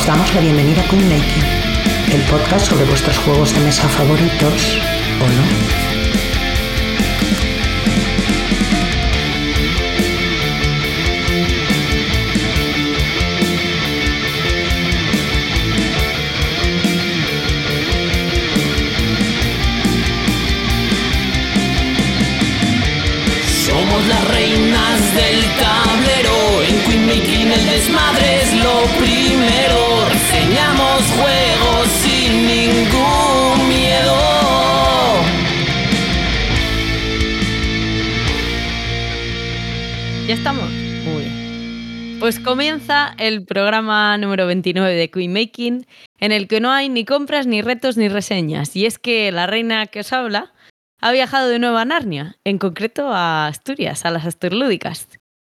Os damos la bienvenida a Coin Making, el podcast sobre vuestros juegos de mesa favoritos o no. Estamos? Muy bien. Pues comienza el programa número 29 de Queen Making, en el que no hay ni compras, ni retos, ni reseñas. Y es que la reina que os habla ha viajado de nuevo a Narnia, en concreto a Asturias, a las Asturlúdicas.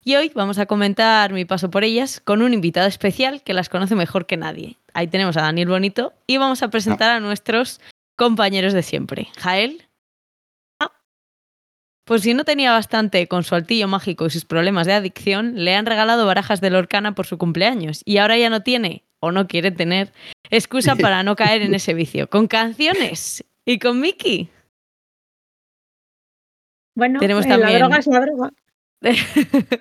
Y hoy vamos a comentar mi paso por ellas con un invitado especial que las conoce mejor que nadie. Ahí tenemos a Daniel Bonito y vamos a presentar a nuestros compañeros de siempre. Jael. Pues si no tenía bastante con su altillo mágico y sus problemas de adicción, le han regalado barajas de Lorcana por su cumpleaños y ahora ya no tiene, o no quiere tener, excusa para no caer en ese vicio. Con canciones y con Mickey. Bueno, Tenemos eh, también- la droga es la droga.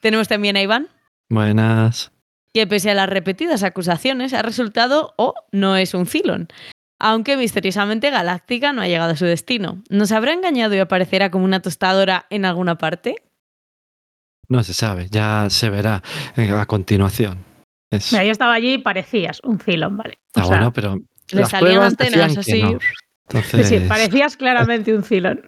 Tenemos también a Iván, Buenas. que pese a las repetidas acusaciones ha resultado o no es un Cylon. Aunque misteriosamente Galáctica no ha llegado a su destino. ¿Nos habrá engañado y aparecerá como una tostadora en alguna parte? No se sabe, ya se verá eh, a continuación. Es- Mira, yo estaba allí y parecías un filón, ¿vale? sea, bueno, pero Le las salían pruebas antenas así. no. Sí, parecías claramente un filón.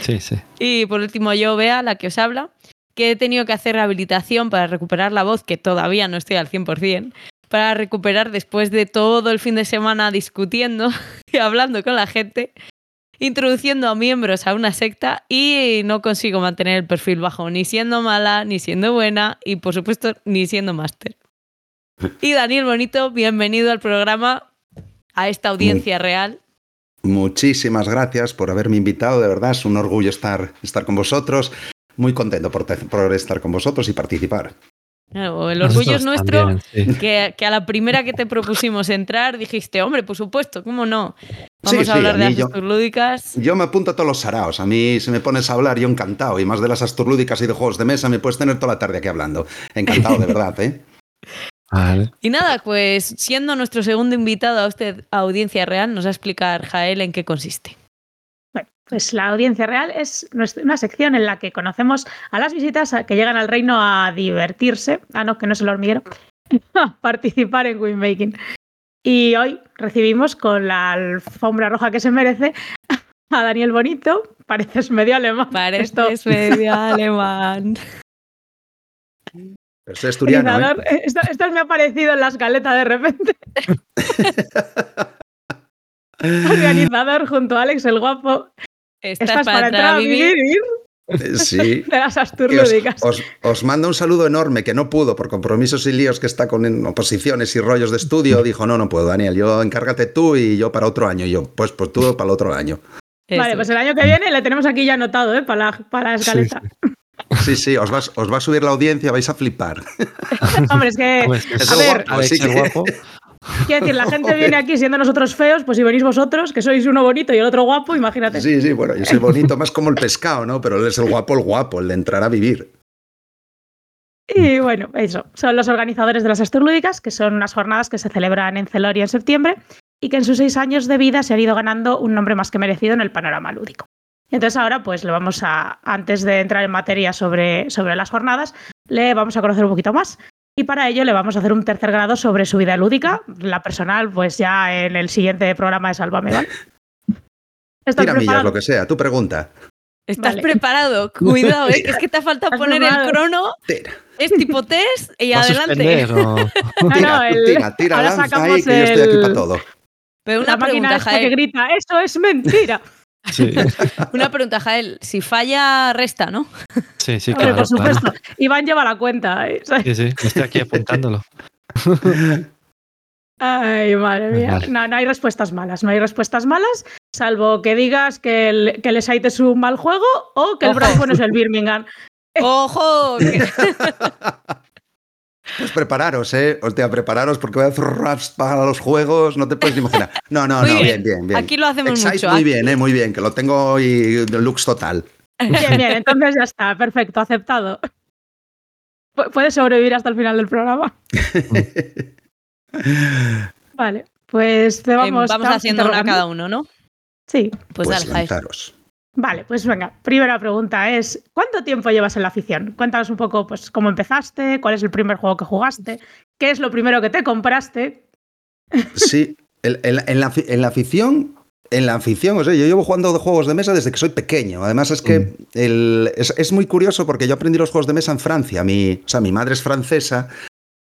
sí, sí. Y por último yo, Bea, la que os habla, que he tenido que hacer rehabilitación para recuperar la voz, que todavía no estoy al 100%, para recuperar después de todo el fin de semana discutiendo y hablando con la gente, introduciendo a miembros a una secta y no consigo mantener el perfil bajo, ni siendo mala, ni siendo buena y por supuesto ni siendo máster. Y Daniel Bonito, bienvenido al programa, a esta audiencia real. Muchísimas gracias por haberme invitado, de verdad es un orgullo estar, estar con vosotros. Muy contento por, estar con vosotros y participar. Claro, El orgullo es nuestro. también, sí. que, que a la primera que te propusimos entrar dijiste, hombre, por supuesto, ¿cómo no? Vamos Sí, a sí, hablar a de yo- asuntos lúdicas. Yo me apunto a todos los saraos. A mí, si me pones a hablar, yo encantado. Y más de las asturlúdicas y de juegos de mesa, me puedes tener toda la tarde aquí hablando. Encantado, de verdad, ¿eh? Vale. Y nada, pues siendo nuestro segundo invitado a usted a Audiencia Real, nos va a explicar Jael en qué consiste. Pues la audiencia real es nuestra- una sección en la que conocemos a las visitas a- que llegan al reino a divertirse. Ah, no, que no es el hormiguero. A participar en Winmaking. Y hoy recibimos con la alfombra roja que se merece a Daniel Bonito. Pareces medio alemán. Esto- Pareces medio alemán. Pero soy asturiano, ¿eh? Eh, Esto, esto me ha parecido en la escaleta de repente. Organizador junto a Alex el guapo. Estás, Estás para, entrar a vivir. Eh, Sí. de las os, os, os mando un saludo enorme, que no pudo por compromisos y líos que está con oposiciones y rollos de estudio. Dijo, no, no puedo, Daniel, yo encárgate tú y yo para otro año. Y yo, pues, pues tú para el otro año. Vale, pues el año que viene le tenemos aquí ya anotado, ¿eh? Para la, para la escaleta. Sí, sí, os, vas, os va a subir la audiencia, vais a flipar. Hombre, es que, Pues, Es a ver, guapo, así el que- guapo. Quiero decir, la gente viene aquí siendo nosotros feos, pues si venís vosotros, que sois uno bonito y el otro guapo, imagínate. Sí, sí, bueno, yo soy bonito más como el pescado, ¿no? Pero él es el guapo, el guapo, el de entrar a vivir. Y bueno, eso. Son los organizadores de las Asturlúdicas, que son unas jornadas que se celebran en Celoria en septiembre y que en sus seis años de vida se han ido ganando un nombre más que merecido en el panorama lúdico. Y Entonces ahora, pues le vamos a, antes de entrar en materia sobre, sobre las jornadas, le vamos a conocer un poquito más. Y para ello le vamos a hacer un tercer grado sobre su vida lúdica. La personal, pues ya en el siguiente programa de Sálvame, ¿vale? ¿Estás Tira millas, preparado? lo que sea, tú pregunta. ¿Estás Vale. preparado? Cuidado, ¿eh? que es que te ha faltado ¿Estás poner el crono. Tira, Es tipo test y ¿Va a adelante. suspender o- No, tira, el- tira, tira, ahora lanza sacamos ahí, que yo estoy aquí el- para todo. Pero la una máquina esta que grita, eso es mentira. Sí, Una pregunta, Jael. Si falla, resta, ¿no? sí, sí, Hombre, claro. por claro. supuesto. Iván lleva la cuenta. ¿eh? Sí, sí, estoy aquí apuntándolo. Ay, madre mía. Vale. No, no hay respuestas malas. No hay respuestas malas, salvo que digas que el, que el Site es un mal juego o que el Ojo. Brighton es el Birmingham. ¡Ojo! Pues prepararos, ¿eh? Hostia, prepararos porque voy a hacer raps para los juegos, no te puedes ni imaginar. No, no, Muy no, bien. bien, bien, bien. Aquí lo hacemos Excite mucho. muy bien, ¿eh? Muy bien, que lo tengo y looks total. Bien, bien, entonces ya está, perfecto, aceptado. Pu- Puedes sobrevivir hasta el final del programa. Vale, pues te Eh, vamos, vamos te vamos haciendo una cada uno, ¿no? Sí, Pues, Pues lanzaros. Vale, pues venga. Primera pregunta es: ¿cuánto tiempo llevas en la afición? Cuéntanos un poco, pues, cómo empezaste, cuál es el primer juego que jugaste, qué es lo primero que te compraste. Sí, en, en- en la, afi- en la afición, en la afición, o sea, yo llevo jugando de juegos de mesa desde que soy pequeño. Además es que el- es, es muy curioso porque yo aprendí los juegos de mesa en Francia. Mi, o sea, mi madre es francesa.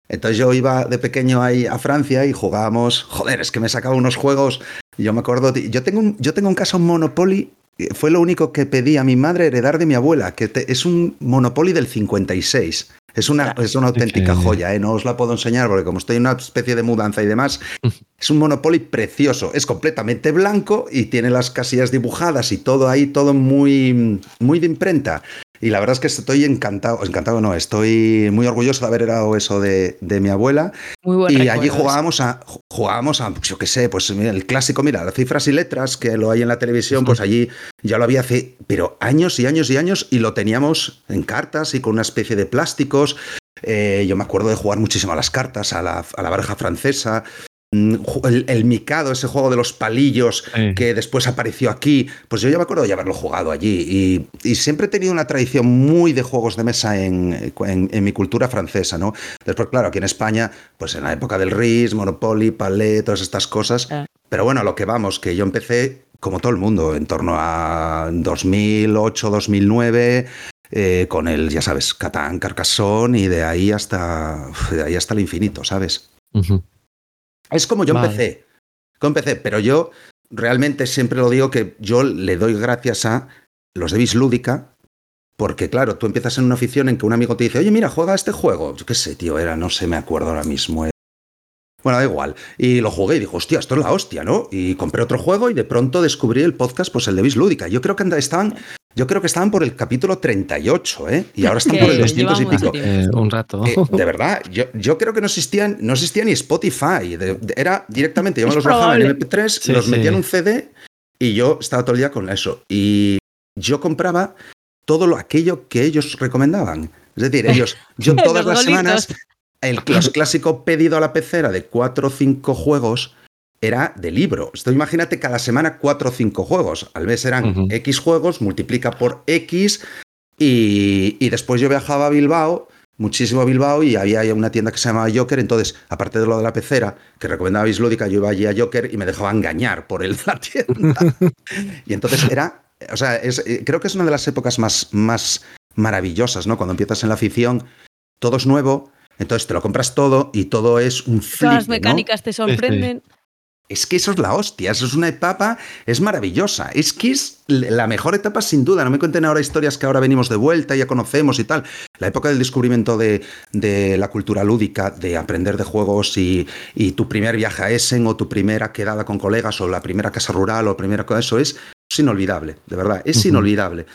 Entonces yo iba de pequeño ahí a Francia y jugábamos. Joder, es que me sacaba unos juegos. Yo me acuerdo. Yo tengo un, yo tengo un Monopoly. Fue lo único que pedí a mi madre heredar de mi abuela, que te- es un Monopoly del 56. Es una, es una auténtica joya, ¿eh? no os la puedo enseñar porque como estoy en una especie de mudanza y demás, es un Monopoly precioso, es completamente blanco y tiene las casillas dibujadas y todo ahí, todo muy, muy de imprenta. Y la verdad es que estoy encantado, encantado no, estoy muy orgulloso de haber heredado eso de, de mi abuela. Muy buen Y recuerdo allí jugábamos a, jugábamos a, pues yo qué sé, pues el clásico, mira, las cifras y letras, que lo hay en la televisión, pues allí ya lo había hace, pero años y años y años, y lo teníamos en cartas y con una especie de plásticos. Eh, yo me acuerdo de jugar muchísimo a las cartas, a la, a la baraja francesa. Mm, El, el Mikado, ese juego de los palillos Sí. que después apareció aquí, pues yo ya me acuerdo de haberlo jugado allí. Y, y siempre he tenido una tradición muy de juegos de mesa en, en- en mi cultura francesa, ¿no? Después, claro, aquí en España, pues en la época del RIS, Monopoly, Palais, todas estas cosas. Ah. Pero bueno, a lo que vamos, que yo empecé, como todo el mundo, en torno a 2008, 2009. eh, con el, ya sabes, Catán, Carcassonne y de ahí hasta de ahí hasta el infinito, ¿sabes? Ujú. Es como yo Vale. empecé. Como empecé, pero yo realmente siempre lo digo que yo le doy gracias a los de Bislúdica, porque claro, tú empiezas en una afición en que un amigo te dice, oye, mira, juega este juego. Yo qué sé, tío, era, no sé, me acuerdo ahora mismo. eh. Bueno, da igual. Y lo jugué y digo, hostia, esto es la hostia, ¿no? Y compré otro juego y de pronto descubrí el podcast, pues el de Bislúdica. Yo creo que anda- estaban, yo creo que estaban por el capítulo 38, ¿eh? Y ahora están por el lleva 200 y pico. Eh, un rato. Eh, de verdad, yo, yo creo que no existían, no existía ni Spotify. de- de- era directamente, yo me los bajaba en probable. MP3, Sí, los sí. metía en un CD y yo estaba todo el día con eso. Y yo compraba todo lo, aquello que ellos recomendaban. Es decir, ellos, yo todas las semanas, el los clásico pedido a la pecera de cuatro o cinco juegos era de libro. Esto imagínate cada semana cuatro o cinco juegos. Al mes eran. X juegos, multiplica por X y, y después yo viajaba a Bilbao, muchísimo a Bilbao, y había una tienda que se llamaba Joker. Entonces, aparte de lo de la pecera, que recomendaba Bislúdica, yo iba allí a Joker y me dejaba engañar por el, la tienda. y entonces era, o sea, es- eh, creo que es una de las épocas más, más maravillosas, ¿no? Cuando empiezas en la afición, todo es nuevo. Entonces te lo compras todo y todo es un flip. Todas las ¿no? mecánicas te sorprenden. Es que eso es la hostia, eso es una etapa, es maravillosa. Es que es la mejor etapa sin duda. No me cuenten ahora historias que ahora venimos de vuelta, ya conocemos y tal. La época del descubrimiento de, de la cultura lúdica, de aprender de juegos y, y tu primer viaje a Essen o tu primera quedada con colegas o la primera casa rural o primera cosa, eso es, es inolvidable, de verdad, es inolvidable.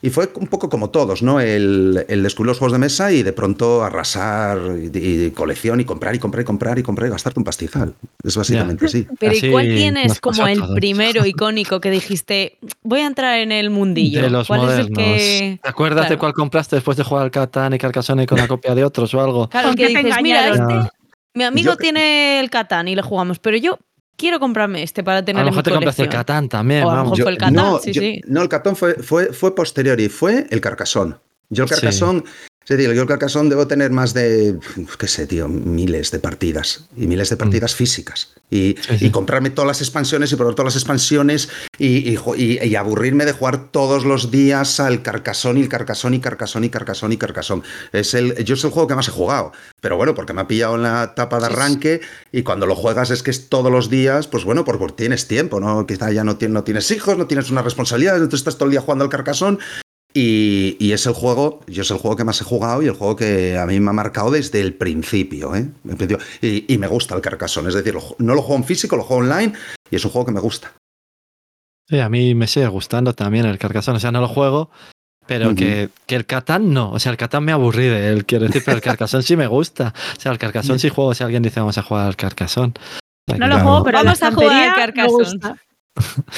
Y fue un poco como todos, ¿no? El, el descubrir los juegos de mesa y de pronto arrasar y, y colección y comprar y comprar y comprar y comprar y gastarte un pastizal. Es básicamente así. Pero ¿y Así cuál tienes como el todos. primero icónico que dijiste, voy a entrar en el mundillo? De los ¿Cuál modernos. es el que...? ¿Te acuerdas de Claro. cuál compraste después de jugar al Catán y Carcassonne con la copia de otros o algo? Claro, el ¿Con que dices, mira, este, mi amigo Yo- tiene el Catán y le jugamos, pero yo quiero comprarme este para A tener lo en mi mejor te compraste el. Catán también, O a lo mejor fue el Catán, no, sí, yo- sí. no, el Catón fue, fue, fue posterior y fue el Carcasón. Yo el Sí. Decir, yo el Carcasón debo tener más de, qué sé, tío, miles de partidas y miles de partidas físicas. Y, Mm. Sí, sí. y comprarme todas las expansiones y probar todas las expansiones y, aburrirme de jugar todos los días al Carcasón y el Carcasón y Carcasón y Carcasón y Carcasón. Es el, yo es el juego que más he jugado. Pero bueno, porque me ha pillado en la etapa de arranque y cuando lo juegas es que es todos los días, pues bueno, porque tienes tiempo, ¿no? Quizá ya no, tienes, no tienes hijos, no tienes una responsabilidad, entonces estás todo el día jugando al Carcasón y, y es el juego, yo es el juego que más he jugado y el juego que a mí me ha marcado desde el principio, ¿eh? El principio. Y, y me gusta el Carcassonne, es decir, lo no lo juego en físico, lo juego online y es un juego que me gusta. Sí, a mí me sigue gustando también el Carcassonne. O sea, no lo juego, Pero que, que el Catán no. O sea, el Catán me aburrí de él, quiero decir, pero el Carcassonne sí me gusta. O sea, el Carcassonne sí juego si alguien dice vamos a jugar al Carcassonne. No lo Claro. juego, pero Vamos a jugar al Carcassonne.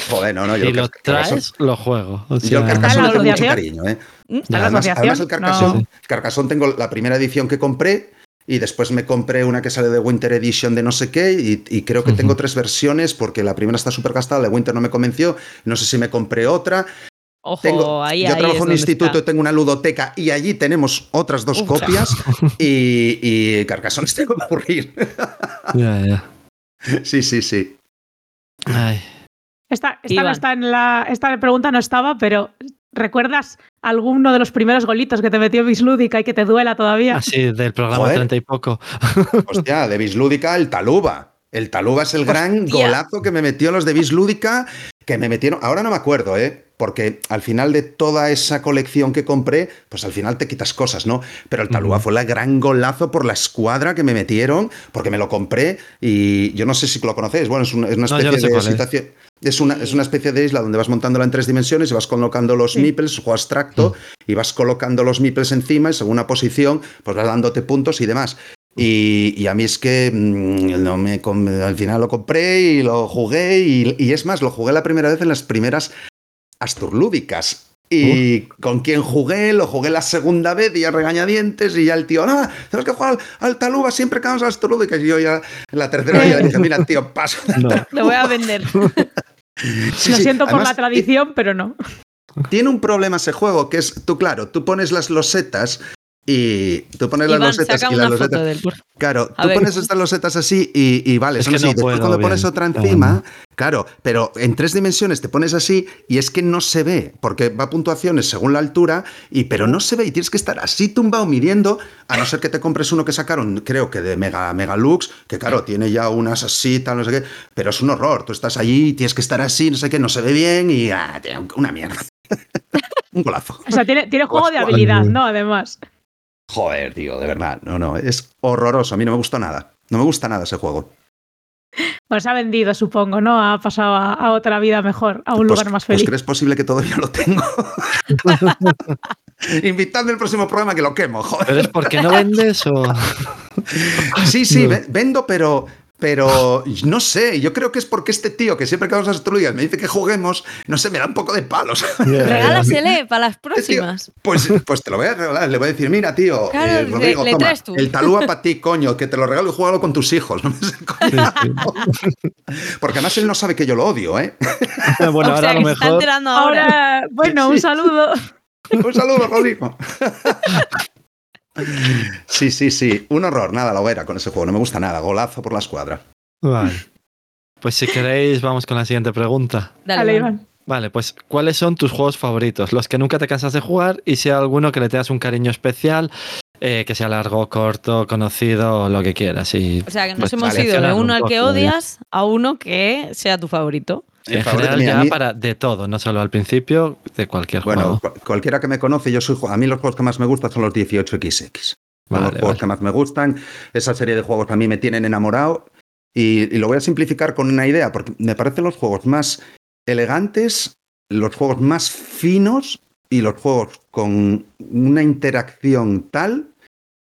Joder, no, no, yo si lo Carcassonne- traes, lo juego. O Yo el ¿A Carcassonne la le tengo mucho cariño, ¿eh? ¿Mm? ¿A la Además, el Carcassonne, No. Carcassonne tengo la primera edición que compré y después me compré una que sale de Winter Edition de no sé qué y, y creo que tengo tres versiones porque la primera está súper gastada, la de Winter no me convenció, no sé si me compré otra. Ojo, Tengo, ahí, yo ahí trabajo en un instituto, está. tengo una ludoteca y allí tenemos otras dos Uf. copias y, y Carcassonne se va a aburrir. ya, ya. sí, sí, sí. Ay, Esta, esta, no está en la, esta pregunta no estaba, pero ¿recuerdas alguno de los primeros golitos que te metió Bislúdica y que te duela todavía? así del programa Joder. 30 y poco. Hostia, de Bislúdica, el Taluba. El Taluba es el gran golazo que me metió los de Bislúdica, que me metieron. Ahora no me acuerdo, ¿eh? Porque al final de toda esa colección que compré, pues al final te quitas cosas, ¿no? Pero el Taluba Ujú. fue el gran golazo por la escuadra que me metieron, porque me lo compré y yo no sé si lo conocéis. Bueno, es una, No, especie no sé de es. Es una, es una especie de isla donde vas montándola en tres dimensiones y vas colocando los Sí. meeples, juego abstracto, y vas colocando los meeples encima y según una posición, pues vas dándote puntos y demás. Y, y a mí es que mm, no me, al final lo compré y lo jugué y, y es más, lo jugué la primera vez en las primeras Asturlúdicas. Y con quien jugué, lo jugué la segunda vez y ya regañadientes y ya el tío, no, tenemos que jugar al, al Taluba siempre que vamos a las Asturlúdicas. Y yo ya en la tercera ya le dije, mira, tío, paso. No. Lo voy a vender. Sí, Lo sí. siento por Además, la tradición, pero no. Tiene un problema ese juego, que es, tú claro, tú pones las losetas y tú pones las Iván, losetas saca y las una losetas... foto del Claro, A tú ver. pones estas losetas así y, y vale, Es son que así. no Después puedo cuando pones otra encima, claro, pero en tres dimensiones te pones así y es que no se ve, porque va a puntuaciones según la altura, y pero no se ve y tienes que estar así tumbado midiendo, a no ser que te compres uno que sacaron, creo que de Mega Megalux, que claro, tiene ya unas así, tal, no sé qué, pero es un horror. Tú estás allí y tienes que estar así, no sé qué, no se ve bien y ah, una mierda. un golazo. O sea, tiene, tiene juego de habilidad, ¿no? Además. Joder, tío, de verdad. No, no, es horroroso. A mí no me gustó nada. No me gusta nada ese juego. Pues se ha vendido, supongo, ¿no? Ha pasado a, a otra vida mejor, a un Pues- lugar más Pues feliz. crees posible que todavía lo tengo. Invitadme el próximo programa que lo quemo, joder. ¿Pero es porque no vendes o...? Sí, sí, No. vendo, pero. Pero no sé, yo creo que es porque este tío que siempre que vamos a me dice que juguemos, no sé, me da un poco de palos. Regálasele para las Tío, próximas. Pues, pues te lo voy a regalar, le voy a decir, mira, tío, Claro, eh, Rodrigo, le toma, traes tú. el talúa para ti, coño, que te lo regalo y juégalo con tus hijos. No me sé, coño. Porque además él no sabe que yo lo odio, ¿eh? bueno, o ahora sea, a lo mejor... ahora. Ahora, bueno, un saludo. Un saludo, Rodrigo. Sí, sí, sí. Un horror, nada, la hoguera con ese juego. No me gusta nada. Golazo por la escuadra. Vale. Pues si queréis, vamos con la siguiente pregunta. Dale, Dale, Iván. Vale, pues ¿cuáles son tus juegos favoritos? Los que nunca te cansas de jugar y si hay alguno que le tengas un cariño especial, eh, que sea largo, corto, conocido, lo que quieras. Y O sea, que nos Pues hemos vale, ido de uno un al que odias a uno que sea tu favorito. En general ya mí- para de todo, no solo al principio, de cualquier Bueno, juego. cu- cualquiera que me conoce, yo soy. A mí los juegos que más me gustan son los 18XX. Son Vale, los juegos que más me gustan. Esa serie de juegos a mí me tienen enamorado. Y, y lo voy a simplificar con una idea, porque me parecen los juegos más elegantes, los juegos más finos y los juegos con una interacción tal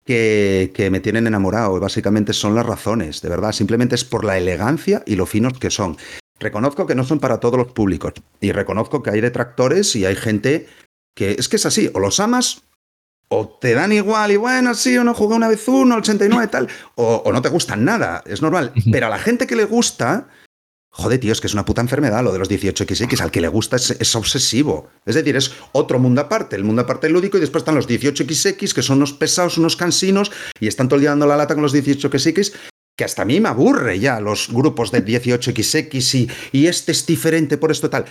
que, que me tienen enamorado. Básicamente son las razones, de verdad. Simplemente es por la elegancia y lo finos que son. Reconozco que no son para todos los públicos. Y reconozco que hay detractores y hay gente que es que es así. O los amas o te dan igual y bueno, sí, o no jugué una vez uno, 89 tal, o, o no te gustan nada, es normal. Pero a la gente que le gusta, joder, tío, es que es una puta enfermedad lo de los 18XX, al que le gusta es, es obsesivo. Es decir, es otro mundo aparte, el mundo aparte lúdico, y después están los 18XX, que son unos pesados, unos cansinos, y están todo el día dando la lata con los 18XX, que hasta a mí me aburre ya los grupos de 18XX y, y este es diferente por esto tal.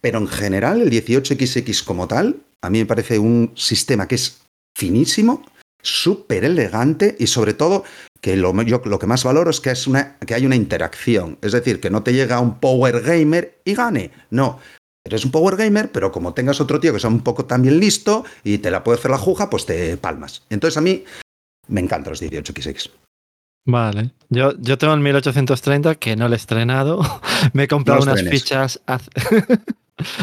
Pero en general, el 18XX como tal, a mí me parece un sistema que es finísimo, súper elegante y sobre todo que lo, yo lo que más valoro es que, es una, que hay una interacción. Es decir, que no te llega un power gamer y gane. No. Eres un power gamer, pero como tengas otro tío que sea un poco también listo y te la puede hacer la juja, pues te palmas. Entonces a mí me encantan los 18XX. Vale. Yo, yo tengo el 1830 que no lo he estrenado. Me he comprado No unas fichas hace,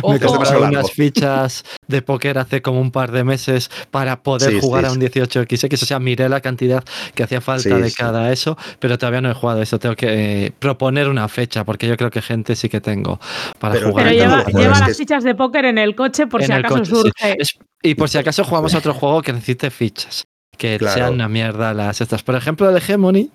Ojo. Me compré unas fichas de póker hace como un par de meses para poder Sí, jugar sí, a un 18XX. O sea, miré la cantidad que hacía falta Sí, de sí. cada eso, pero todavía no he jugado eso. Tengo que eh, proponer una fecha, porque yo creo que gente sí que tengo para Pero- jugar. Pero lleva, las fichas de póker en el coche por En si acaso coche, surge. Es- y por si acaso jugamos a otro juego que necesite fichas. Que Claro. sean una mierda las estas. Por ejemplo, el Hegemony.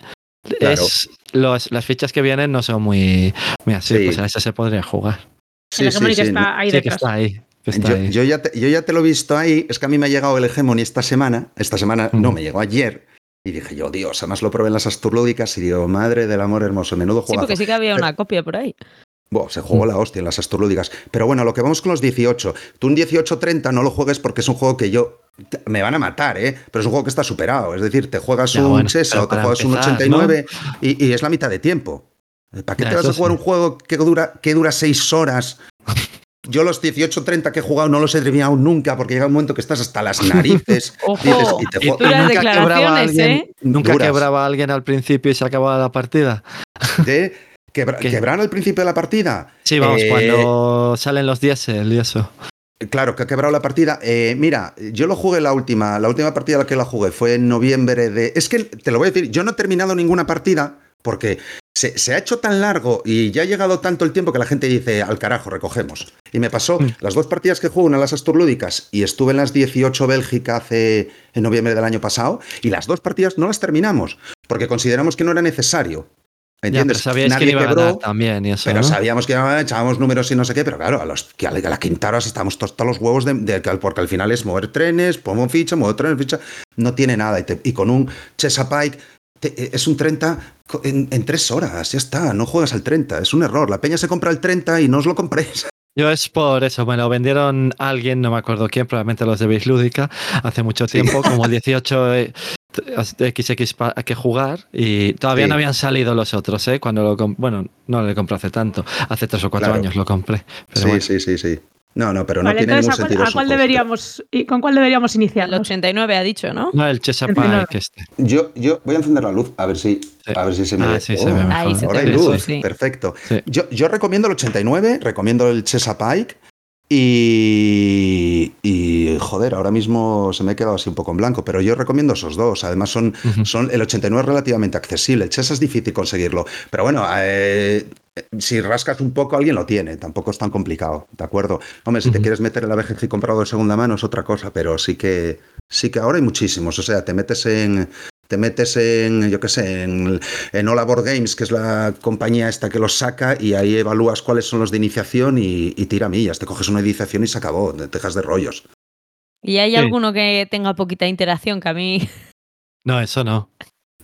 Claro. Es los, las fichas que vienen no son muy, muy así, Sí. pues a ese se podría jugar. Sí, el sí, Hegemony que sí, está ahí sí, que detrás. está ahí. que está Yo, ahí. yo ya te, yo ya te lo he visto ahí. Es que a mí me ha llegado el Hegemony esta semana. Esta semana, no, Mm. me llegó ayer. Y dije yo, Dios, además lo probé en las astrolúdicas y digo, madre del amor hermoso, menudo Sí, juego. porque sí que había una copia por ahí. Buah, se jugó la hostia en las astrolúdicas. Pero bueno, lo que vamos con los 18. Tú un 18-30 no lo juegues porque es un juego que yo. Me van a matar, ¿eh? Pero es un juego que está superado. Es decir, te juegas Ya, un bueno, Chesa o te juegas un empezar, 89 y, y es la mitad de tiempo. ¿Para qué Ya, te vas a jugar sí. un juego que dura, que dura seis horas? Yo los 18-30 que he jugado no los he terminado nunca porque llega un momento que estás hasta las narices. Ojo, dices, y te nunca quebraba a alguien, ¿eh? Nunca Duras. quebraba a alguien al principio y se acababa la partida. ¿eh? Quebra- ¿Qué? ¿Quebraron al principio de la partida? Sí, vamos, Eh, cuando salen los diésel y eso. Claro, que ha quebrado la partida. Eh, mira, yo lo jugué la última, la última partida la que la jugué fue en noviembre de. Es que te lo voy a decir, yo no he terminado ninguna partida porque se, se ha hecho tan largo y ya ha llegado tanto el tiempo que la gente dice al carajo, recogemos. Y me pasó Mm. las dos partidas que jugué, una las Asturlúdicas y estuve en las 18 Bélgica hace en noviembre del año pasado y las dos partidas no las terminamos porque consideramos que no era necesario. Ya, ¿Entiendes? pero sabíais Nadie que iba a quebró. ganar también y eso. Pero ¿no? sabíamos que echábamos números y no sé qué, pero claro, a, los, que a la, a quinta hora estamos todos, todos los huevos de, de- porque al final es mover trenes, pongo ficha, muevo trenes, ficha, no tiene nada. Y, te- y con un Chesapeake te- es un 30 co- en, en tres horas, ya está, no juegas al 30, es un error. La peña se compra el 30 y no os lo compréis. Yo es por eso, bueno, vendieron a alguien, no me acuerdo quién, probablemente los de Base Lúdica, hace mucho Sí. tiempo, como 18 eh, de XX pa- que jugar y todavía Sí. no habían salido los otros, ¿eh? Cuando lo bueno, no le compré hace tanto, hace tres o cuatro Claro. años lo compré. Pero sí, bueno. sí, sí, sí. No, no, pero no Vale, tiene entonces, ningún ¿a cuál, sentido. a cuál deberíamos, y ¿con cuál deberíamos iniciar? El 89 ha dicho, ¿no? No, el Chesapeake 39. este. Yo, yo voy a encender la luz, a ver si, Sí. a ver si se me Ah, ve. sí, se ve mejor. Ahí se Ahora hay luz, sí. perfecto. Sí. Yo, yo recomiendo el 89, recomiendo el Chesapeake y, y, joder, ahora mismo se me ha quedado así un poco en blanco, pero yo recomiendo esos dos. Además, son, el 89 es relativamente accesible. El Chesa es difícil conseguirlo, pero bueno, eh, si rascas un poco, alguien lo tiene. Tampoco es tan complicado, ¿de acuerdo? Hombre, si te quieres meter en la BGG comprado de segunda mano es otra cosa, pero sí que, sí que ahora hay muchísimos. O sea, te metes en, te metes en, yo qué sé, en, en Board Games, que es la compañía esta que los saca, y ahí evalúas cuáles son los de iniciación y, y tira millas. Te coges una iniciación y se acabó, te dejas de rollos. ¿Y hay Sí. alguno que tenga poquita interacción que a mí? No, eso no.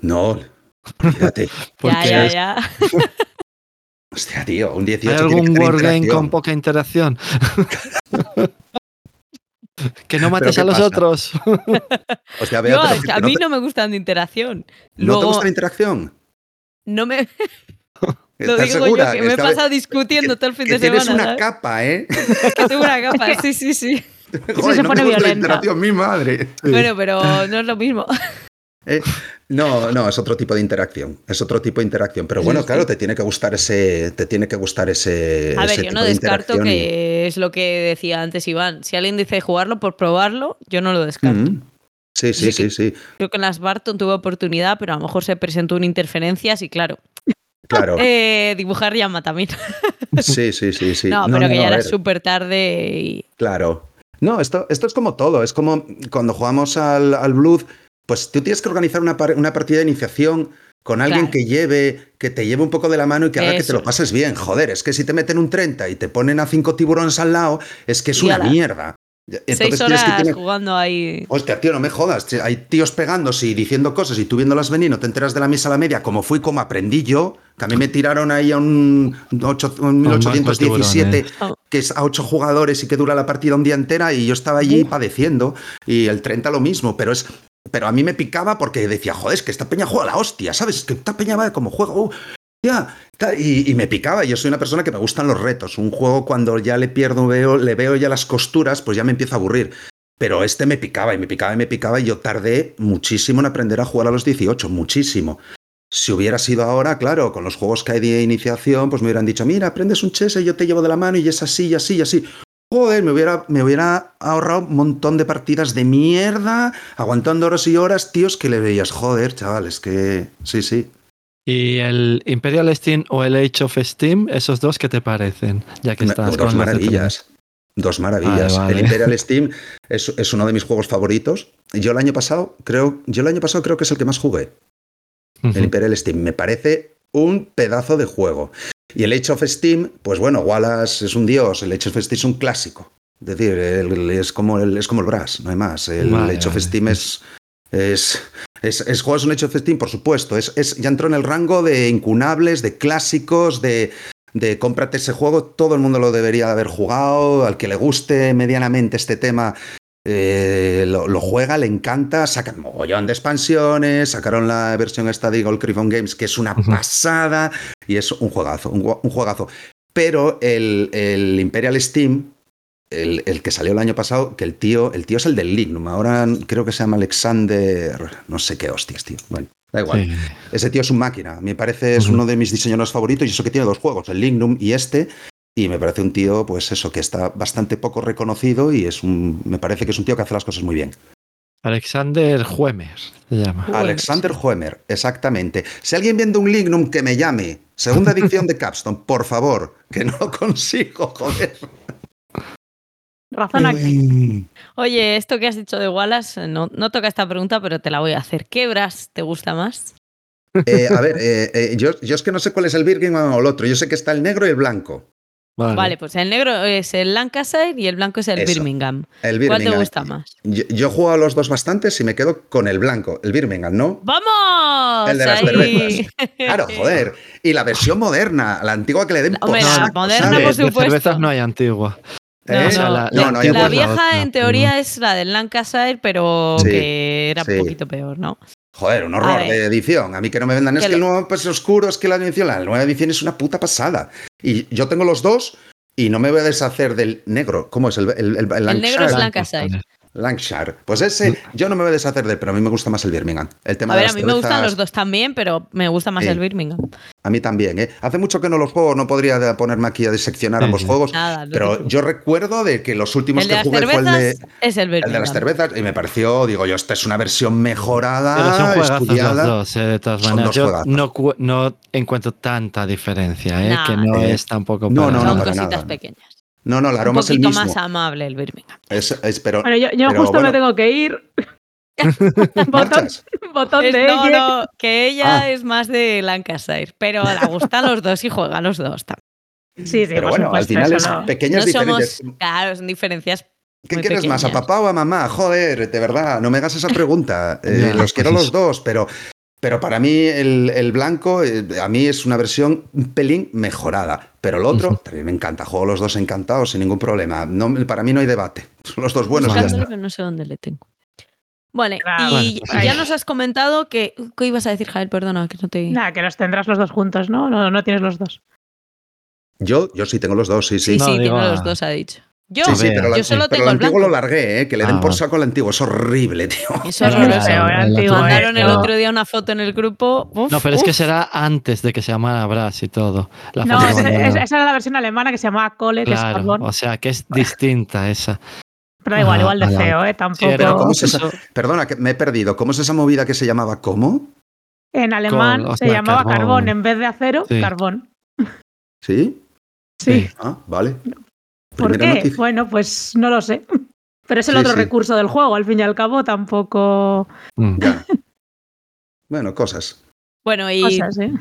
No, fíjate. Porque ya, ya, es- ya. Hostia, tío, un 18 ¿Hay algún wargame con poca interacción? que no ¿Pero mates a los pasa? otros. Hostia, Bea, No, pero a no mí te- no me gustan de interacción. ¿No te gusta la interacción? no me. Lo ¿Estás digo segura? yo, que me he pasado discutiendo que- todo el fin que de tienes semana. una ¿sabes? capa, ¿eh? Que tengo una capa, sí, sí, sí. Joder, se no pone la violenta. mi madre. Bueno, pero no es lo mismo. Eh, no, no, es otro tipo de interacción. Es otro tipo de interacción. Pero bueno, Sí, sí. claro, te tiene que gustar ese. Te tiene que gustar ese. A ver, ese yo no de descarto que es lo que decía antes Iván. Si alguien dice jugarlo por probarlo, yo no lo descarto. Mm. Sí, sí, Sí, sí, sí. Creo que en las Barton tuve oportunidad, pero a lo mejor se presentó una interferencia, y claro. Claro. Eh, dibujar llama también. Sí, sí, sí, sí. no, pero que no, ya era súper tarde y. Claro. No, esto, esto es como todo. Es como cuando jugamos al, al Blood, pues tú tienes que organizar una, par- una partida de iniciación con alguien Claro. que lleve, que te lleve un poco de la mano y que haga que te lo pases bien. Joder, es que si te meten un 30 y te ponen a cinco tiburones al lado, es que es Y una ala. mierda. Entonces seis tienes que horas tener- jugando ahí. Hostia, tío, no me jodas. Hay tíos pegándose y diciendo cosas y tú viéndolas venir, no te enteras de la misa a la media, como fui, como aprendí yo, que a mí me tiraron ahí a un, ocho- un bancos 1817, tiburones. Oh. Que es a ocho jugadores y que dura la partida un día entera, y yo estaba allí padeciendo, y el 30 lo mismo, pero es. Pero a mí me picaba porque decía, joder, es que esta peña juega la hostia, ¿sabes? Que esta peña va como juego. uh, ya, y, y me picaba. Yo soy una persona que me gustan los retos. Un juego cuando ya le pierdo, veo, le veo ya las costuras, pues ya me empieza a aburrir. Pero este me picaba y me picaba y me picaba y yo tardé muchísimo en aprender a jugar a los 18, muchísimo. Si hubiera sido ahora, claro, con los juegos que hay de iniciación, pues me hubieran dicho, mira, aprendes un chess y yo te llevo de la mano y es así, y así, y así. Joder, me hubiera, me hubiera ahorrado un montón de partidas de mierda, aguantando horas y horas, tíos, que le veías, joder, chavales, que sí, sí. ¿Y el Imperial Steam o el Age of Steam, esos dos, qué te parecen? Ya que estás dos con maravillas. Dos maravillas. Vale, vale. El Imperial Steam es, es uno de mis juegos favoritos. Yo el año pasado creo, yo el año pasado creo que es el que más jugué. El Imperial Steam. Me parece un pedazo de juego. Y el Age of Steam, pues bueno, Wallace es un dios, el Age of Steam es un clásico. Es decir, el- es, como el, es como el Brass, no hay más. El Vale, Age of vale. Steam es. Es, es, es juegos un Age of Steam, por supuesto. Es, es, ya entró en el rango de incunables, de clásicos, de, de cómprate ese juego. Todo el mundo lo debería de haber jugado. Al que le guste medianamente este tema, eh, lo, lo juega, le encanta, sacan mogollón de expansiones, sacaron la versión esta de Eagle Griffon Games, que es una pasada, y es un juegazo, un, juegazo. Pero el, el Imperial Steam, el, el que salió el año pasado, que el tío, el tío es el del Lignum, ahora creo que se llama Alexander, no sé qué hostias, tío. Bueno, da igual. Sí. Ese tío es un máquina. Me parece es uno de mis diseñadores favoritos y eso que tiene dos juegos, el Lignum y este. Y me parece un tío, pues eso, que está bastante poco reconocido y es un. Me parece que es un tío que hace las cosas muy bien. Alexander Huemer se llama. Alexander Huemer, exactamente. Si alguien viendo un Lignum que me llame, segunda edición de Capstone, por favor, que no consigo, joder. Razón aquí. Oye, esto que has dicho de Wallace, no, no toca esta pregunta, pero te la voy a hacer. ¿Qué Brass te gusta más? Eh, a ver, eh, eh, yo, yo es que no sé cuál es el Birmingham o el otro. Yo sé que está el negro y el blanco. Vale. Vale, pues el negro es el Lancashire y el blanco es el Eso, Birmingham. El ¿Cuál te Birmingham. gusta más? Yo, yo he jugado a los dos bastantes y me quedo con el blanco, el Birmingham, ¿no? ¡Vamos! El de las cervezas. Claro, joder. Y la versión moderna, la antigua que le den Hombre, por la saco, moderna, ¿sabes? De- por de supuesto. cervezas no hay antigua. No, ¿Eh? No, la- no, vieja en No. teoría es la del Lancashire, pero Sí, que era sí. un poquito peor, ¿no? Joder, un horror de edición. A mí que no me vendan es Que el nuevo pues, es oscuro, es que la edición, la nueva edición es una puta pasada. Y yo tengo los dos y no me voy a deshacer del negro. ¿Cómo es? El, el, el- el El negro es Lancashire. Lancashire. Pues ese, yo no me voy a deshacer de él, pero a mí me gusta más el Birmingham. El tema A de ver, a mí me gustan los dos también, pero me gusta más Sí. el Birmingham. A mí también, ¿eh? Hace mucho que no los juego, no podría ponerme aquí a diseccionar Sí, ambos sí. juegos. Nada, no Pero yo recuerdo de que los últimos el que jugué fue el de, es el de las cervezas y me pareció, digo yo, esta es una versión Pero son mejorada, juegazos estudiada. los dos, eh, de todas Son maneras. dos Yo juegazos. no, cu- no encuentro tanta diferencia, ¿eh? Nah. que no Eh, es tampoco no, no, Son no, para cositas nada. pequeñas. No, no, el Un aroma es el poquito mismo. más amable el Birmingham. Es, es- pero, Bueno, yo, yo Pero justo bueno. me tengo que ir. botón, botón Es- de no, ella. no, que ella Ah. es más de Lancashire, pero le gustan los dos y juega los dos también. Sí, sí, Pero bueno, al supuesto, final es no. pequeñas No somos, diferencias. claro, son diferencias. ¿Qué muy quieres más, a papá o a mamá? Joder, de verdad, no me hagas esa pregunta. Eh, los quiero los dos, pero, pero para mí el, el blanco, eh, a mí es una versión un pelín mejorada. Pero el otro, también me encanta. Juego los dos encantados sin ningún problema. No, para mí no hay debate. Son los dos buenos y ya está. pero no sé dónde le tengo. Vale, Claro. y Bueno, ya nos has comentado que. ¿Qué ibas a decir, Jael? Perdona, que no te. Nada, que los tendrás los dos juntos, ¿no? No, no tienes los dos. Yo, yo sí tengo los dos, sí, sí. sí, No, sí, digo, tiene ah. los dos, ha dicho. Yo, Sí, sí, Yo pero, la- yo solo pero tengo el antiguo blanco. lo largué, ¿eh? que le den Ah, por saco al antiguo. Es horrible, tío. Eso Es es horroroso. Mandaron el otro día una foto en el grupo. uf, No, pero es que será antes de que se llamara Brass y todo. La No, esa, esa- esa era la versión alemana que se llamaba Cole, que es Claro, carbón. o sea que es distinta esa. Pero da igual, Ajá, igual de feo, ¿eh? Tampoco. Pero ¿cómo se eso- Perdona, que me he perdido. ¿Cómo es esa movida que se llamaba cómo? En alemán Col- o se sea, llamaba carbón. carbón. en vez de acero, Sí. carbón. ¿Sí? Sí. Sí. Ah, vale. ¿Por qué? noticia. Bueno, pues no lo sé. Pero es el Sí, otro sí. recurso del juego, al fin y al cabo tampoco Mm. Ya. Bueno, cosas. Bueno, y, cosas, ¿eh?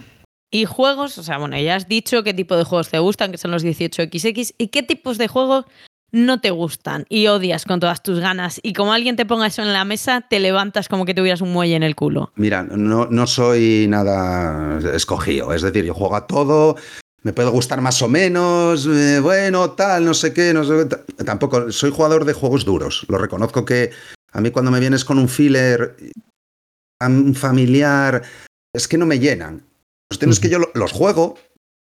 y juegos, o sea, bueno, ya has dicho qué tipo de juegos te gustan, que son los 18XX, y qué tipos de juegos no te gustan y odias con todas tus ganas. Y como alguien te ponga eso en la mesa, te levantas como que tuvieras un muelle en el culo. Mira, no, no soy nada escogido. Es decir, yo juego a todo. Me puede gustar más o menos, eh, bueno, tal, no sé qué, no sé qué, ta- Tampoco, soy jugador de juegos duros. Lo reconozco que a mí cuando me vienes con un filler, un familiar, es que no me llenan. Los temas es que yo lo- los juego,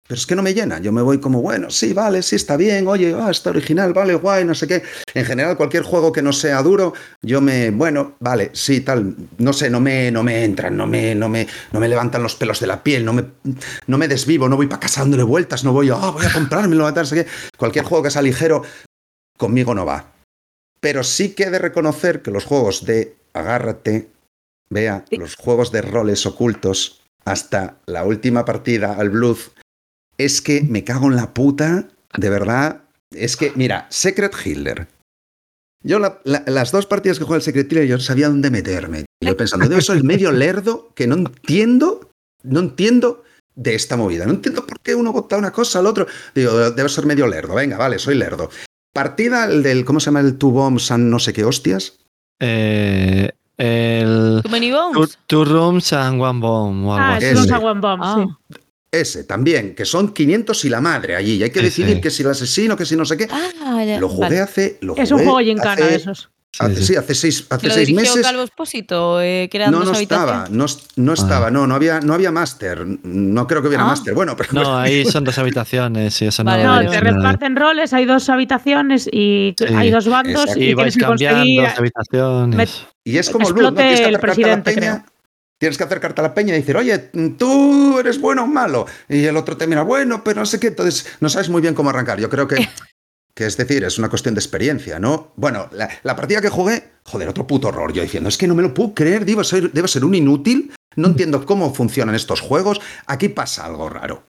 pero es que no me llena. Yo me voy como, bueno, sí, vale, sí, está bien, oye, ah, está original, vale, guay, no sé qué. En general, cualquier juego que no sea duro, yo me, bueno, vale, sí, tal, no sé, no me, no me entran, no me, no me, no me levantan los pelos de la piel, no me, no me desvivo, no voy para casa dándole vueltas, no voy, ah, voy a comprármelo, no sé qué. Cualquier juego que sea ligero, conmigo no va. Pero sí que he de reconocer que los juegos de agárrate, vea, los juegos de roles ocultos, hasta la última partida al Blues, es que me cago en la puta, de verdad. Es que, mira, Secret Hitler. Yo la- la- las dos partidas que jugué al Secret Hitler yo sabía dónde meterme. Y Yo pensando, debe ser el medio lerdo que no entiendo, no entiendo de esta movida. No entiendo por qué uno vota una cosa al otro. Digo, debe ser medio lerdo. Venga, vale, soy lerdo. Partida el del, ¿cómo se llama? El Two Bombs and no sé qué hostias. Eh, el Too Many two, Bones. two Rooms and One Bomb Ah, es un Ese. One Bomb, Ah. sí. Ese también, que son 500 y la madre allí. Y hay que Sí, decidir sí. que si el asesino, que si no sé qué. Ah, ya. Lo jugué vale. hace. Lo Es un jugué juego gincana hace- de esos. hace- Sí, sí. sí, hace seis, hace ¿Que lo seis meses. Calvo Espósito? Eh, que eran No, no estaba, no, no Ah. estaba, no, no había, no había máster. No creo que hubiera Ah. máster. Bueno, pero No, ahí son dos habitaciones y eso Vale, no. No, te reparten roles, hay dos habitaciones y Sí, hay dos bandos exacto. y Y vais tienes que cambiando conseguir. las habitaciones. met- Y es como el Explote Blood, ¿no? Que el acercarte presidente, peña. Tienes que acercarte a la peña y decir, oye, tú eres bueno o malo. Y el otro te mira, bueno, pero no sé qué. Entonces, no sabes muy bien cómo arrancar. Yo creo que, que es decir, es una cuestión de experiencia, ¿no? Bueno, la, la partida que jugué, joder, otro puto horror. Yo diciendo, es que no me lo puedo creer, debo ser, debo ser un inútil. No entiendo cómo funcionan estos juegos. Aquí pasa algo raro.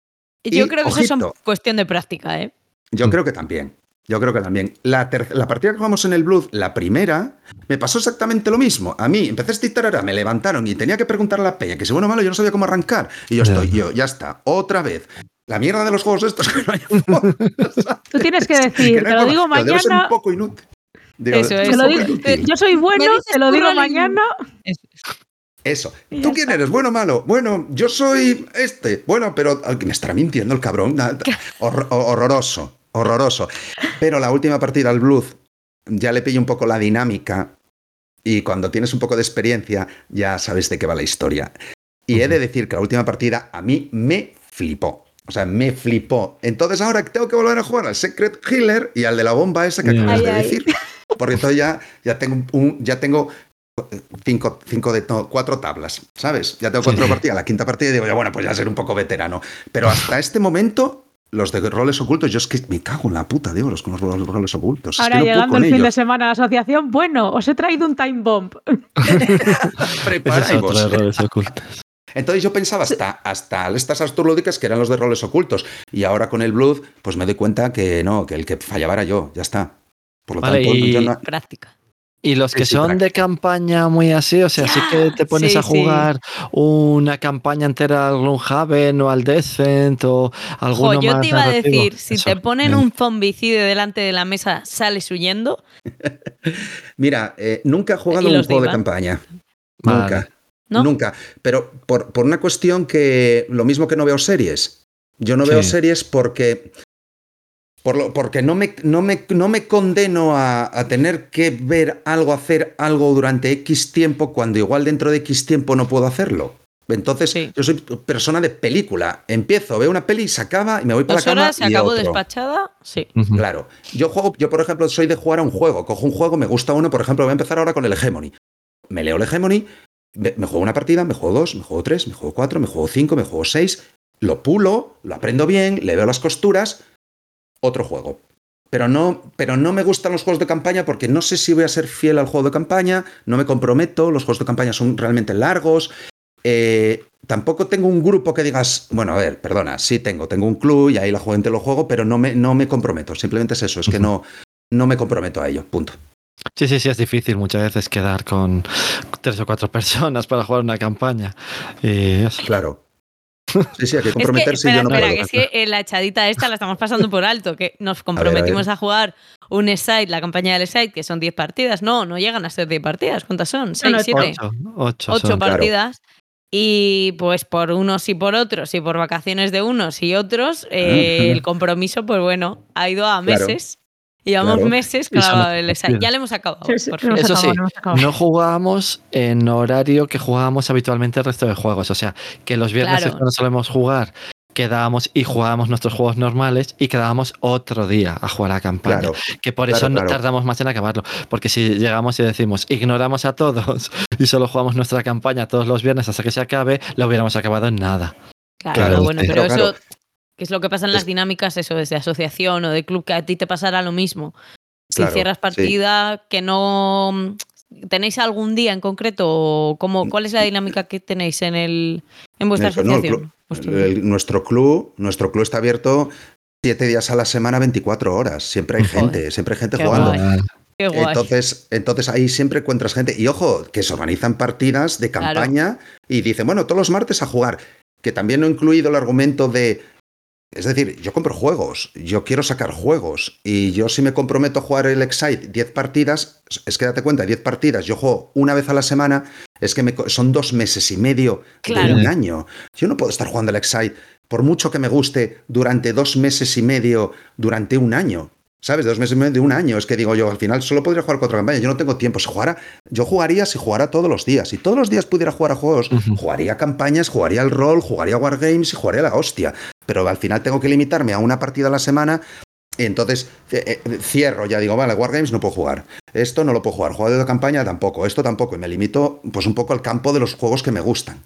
Yo Y, creo que eso ojito. es cuestión de práctica, ¿eh? Yo creo que también. Yo creo que también. La, la partida que jugamos en el Blood, la primera, me pasó exactamente lo mismo. A mí, empecé a estirar, me levantaron y tenía que preguntar a la peña que si bueno o malo, yo no sabía cómo arrancar. Y yo estoy, yo, ya está, otra vez. La mierda de los juegos estos que no hay. Tú tienes que decir, no te lo digo debe ser un mañana. poco inútil. Digo, Eso un es. te lo poco digo- inútil. yo soy bueno, te lo digo mañana. Eso. ¿Tú quién eres? ¿Bueno o malo? Bueno, yo soy este. Bueno, pero al que me estará mintiendo el cabrón. Hor- horroroso, horroroso. Pero la última partida al Blues ya le pillo un poco la dinámica y cuando tienes un poco de experiencia ya sabes de qué va la historia. Y he de decir que la última partida a mí me flipó. O sea, me flipó. Entonces ahora tengo que volver a jugar al Secret Healer y al de la bomba esa que acabas de Ay, decir. Porque entonces ya, ya tengo un, ya tengo cinco, cinco de no, cuatro tablas, ¿sabes? Ya tengo cuatro Sí. partidas, la quinta partida digo, ya bueno, pues ya ser un poco veterano. Pero hasta este momento, los de roles ocultos, yo es que me cago en la puta, digo, los con los roles, ocultos. Ahora es que no puedo llegando con el fin de semana a la asociación, bueno, os he traído un time bomb. De roles ocultos. Entonces yo pensaba hasta, hasta estas astrológicas que eran los de roles ocultos. Y ahora con el Blood, pues me doy cuenta que no, que el que fallaba era yo, ya está. Por lo Vale, tanto, y- yo no- Práctica. Y los Sí, que sí, son de campaña muy así, o sea, sí que te pones sí, a sí. jugar una campaña entera al Gloomhaven o al Descent o Jo, alguno yo más te iba a decir, si Eso, te ponen bien. un zombicidio delante de la mesa, sales huyendo. Mira, eh, nunca he jugado ¿Y un de juego de Iván? campaña. Vale. Nunca. ¿No? Nunca. Pero por, por una cuestión que. Lo mismo que no veo series. Yo no Sí. veo series porque. Por lo- porque no me, no me, no me condeno a, a tener que ver algo, hacer algo durante X tiempo, cuando igual dentro de X tiempo no puedo hacerlo. Entonces, Sí. yo soy persona de película. Empiezo, veo una peli y se acaba y me voy para la cama. horas, se y acabó otro. despachada. Sí. Claro. Yo juego, yo por ejemplo soy de jugar a un juego. Cojo un juego, me gusta uno, por ejemplo, voy a empezar ahora con el Hegemony. Me leo el Hegemony, me, me juego una partida, me juego dos, me juego tres, me juego cuatro, me juego cinco, me juego seis, lo pulo, lo aprendo bien, le veo las costuras, otro juego. Pero no, pero no me gustan los juegos de campaña porque no sé si voy a ser fiel al juego de campaña, no me comprometo, los juegos de campaña son realmente largos. eh, tampoco tengo un grupo que digas, bueno, a ver, perdona, sí tengo, tengo un club y ahí la gente lo juego, pero no me, no me comprometo, simplemente es eso, es que no, no me comprometo a ello, punto. Sí, sí, sí, es difícil muchas veces quedar con tres o cuatro personas para jugar una campaña. Y eso. Claro. Sí, sí, hay que Es que, comprometerse y espera, yo no espera, puedo. que es que en la echadita esta la estamos pasando por alto, que nos comprometimos a, jugar un site, la campaña del site, que son 10 partidas. No, no llegan a ser 10 partidas. ¿Cuántas son? ¿6, no, 7? Ocho, ocho, 8 son. claro. partidas. Y pues por unos y por otros, y por vacaciones de unos y otros, eh, Ujú. el compromiso, pues bueno, ha ido a Claro. Llevamos Claro. meses la- site. partidas. Ya le hemos acabado. Sí, sí, por hemos fin. Eso acabado, sí, acabado. No jugábamos en horario que jugábamos habitualmente el resto de juegos. O sea, que los viernes Claro. cuando solemos jugar quedábamos y jugábamos nuestros juegos normales y quedábamos otro día a jugar a la campaña. Claro, que por claro, eso no claro. tardamos más en acabarlo. Porque si llegamos y decimos ignoramos a todos y solo jugamos nuestra campaña todos los viernes hasta que se acabe, lo hubiéramos acabado en nada. Claro, Claro, bueno, pero pero eso, claro. Que es lo que pasa en las dinámicas, eso, desde asociación o de club, que a ti te pasará lo mismo. Si Claro, cierras sí. partida, que no. ¿Tenéis algún día en concreto? cómo, ¿Cuál es la dinámica que tenéis en el en vuestra Eso, no, el asociación? club- el- nuestro club, nuestro club está abierto siete días a la semana, 24 horas. Siempre hay Joder, gente, siempre hay gente jugando. guay. Qué guay. Entonces, entonces ahí siempre encuentras gente. Y ojo, que se organizan partidas de Claro. campaña y dicen, bueno, todos los martes a jugar. Que también no he incluido el argumento de. Es decir, yo compro juegos, yo quiero sacar juegos. Y yo, si me comprometo a jugar el Excite 10 partidas, es que date cuenta, 10 partidas, yo juego una vez a la semana, es que me son dos meses y medio Claro. de un año. Yo no puedo estar jugando el Excite, por mucho que me guste, durante dos meses y medio, durante un año. ¿Sabes? Dos meses y medio de un año. Es que digo yo, al final solo podría jugar cuatro campañas. Yo no tengo tiempo. Si jugara, yo jugaría si jugara todos los días. Si todos los días pudiera jugar a juegos, jugaría campañas, jugaría el rol, jugaría Wargames y jugaría la hostia. Pero al final tengo que limitarme a una partida a la semana. Y entonces eh, eh, cierro, ya digo, vale, Wargames no puedo jugar. Esto no lo puedo jugar. Juego de campaña tampoco. Esto tampoco. Y me limito pues un poco al campo de los juegos que me gustan.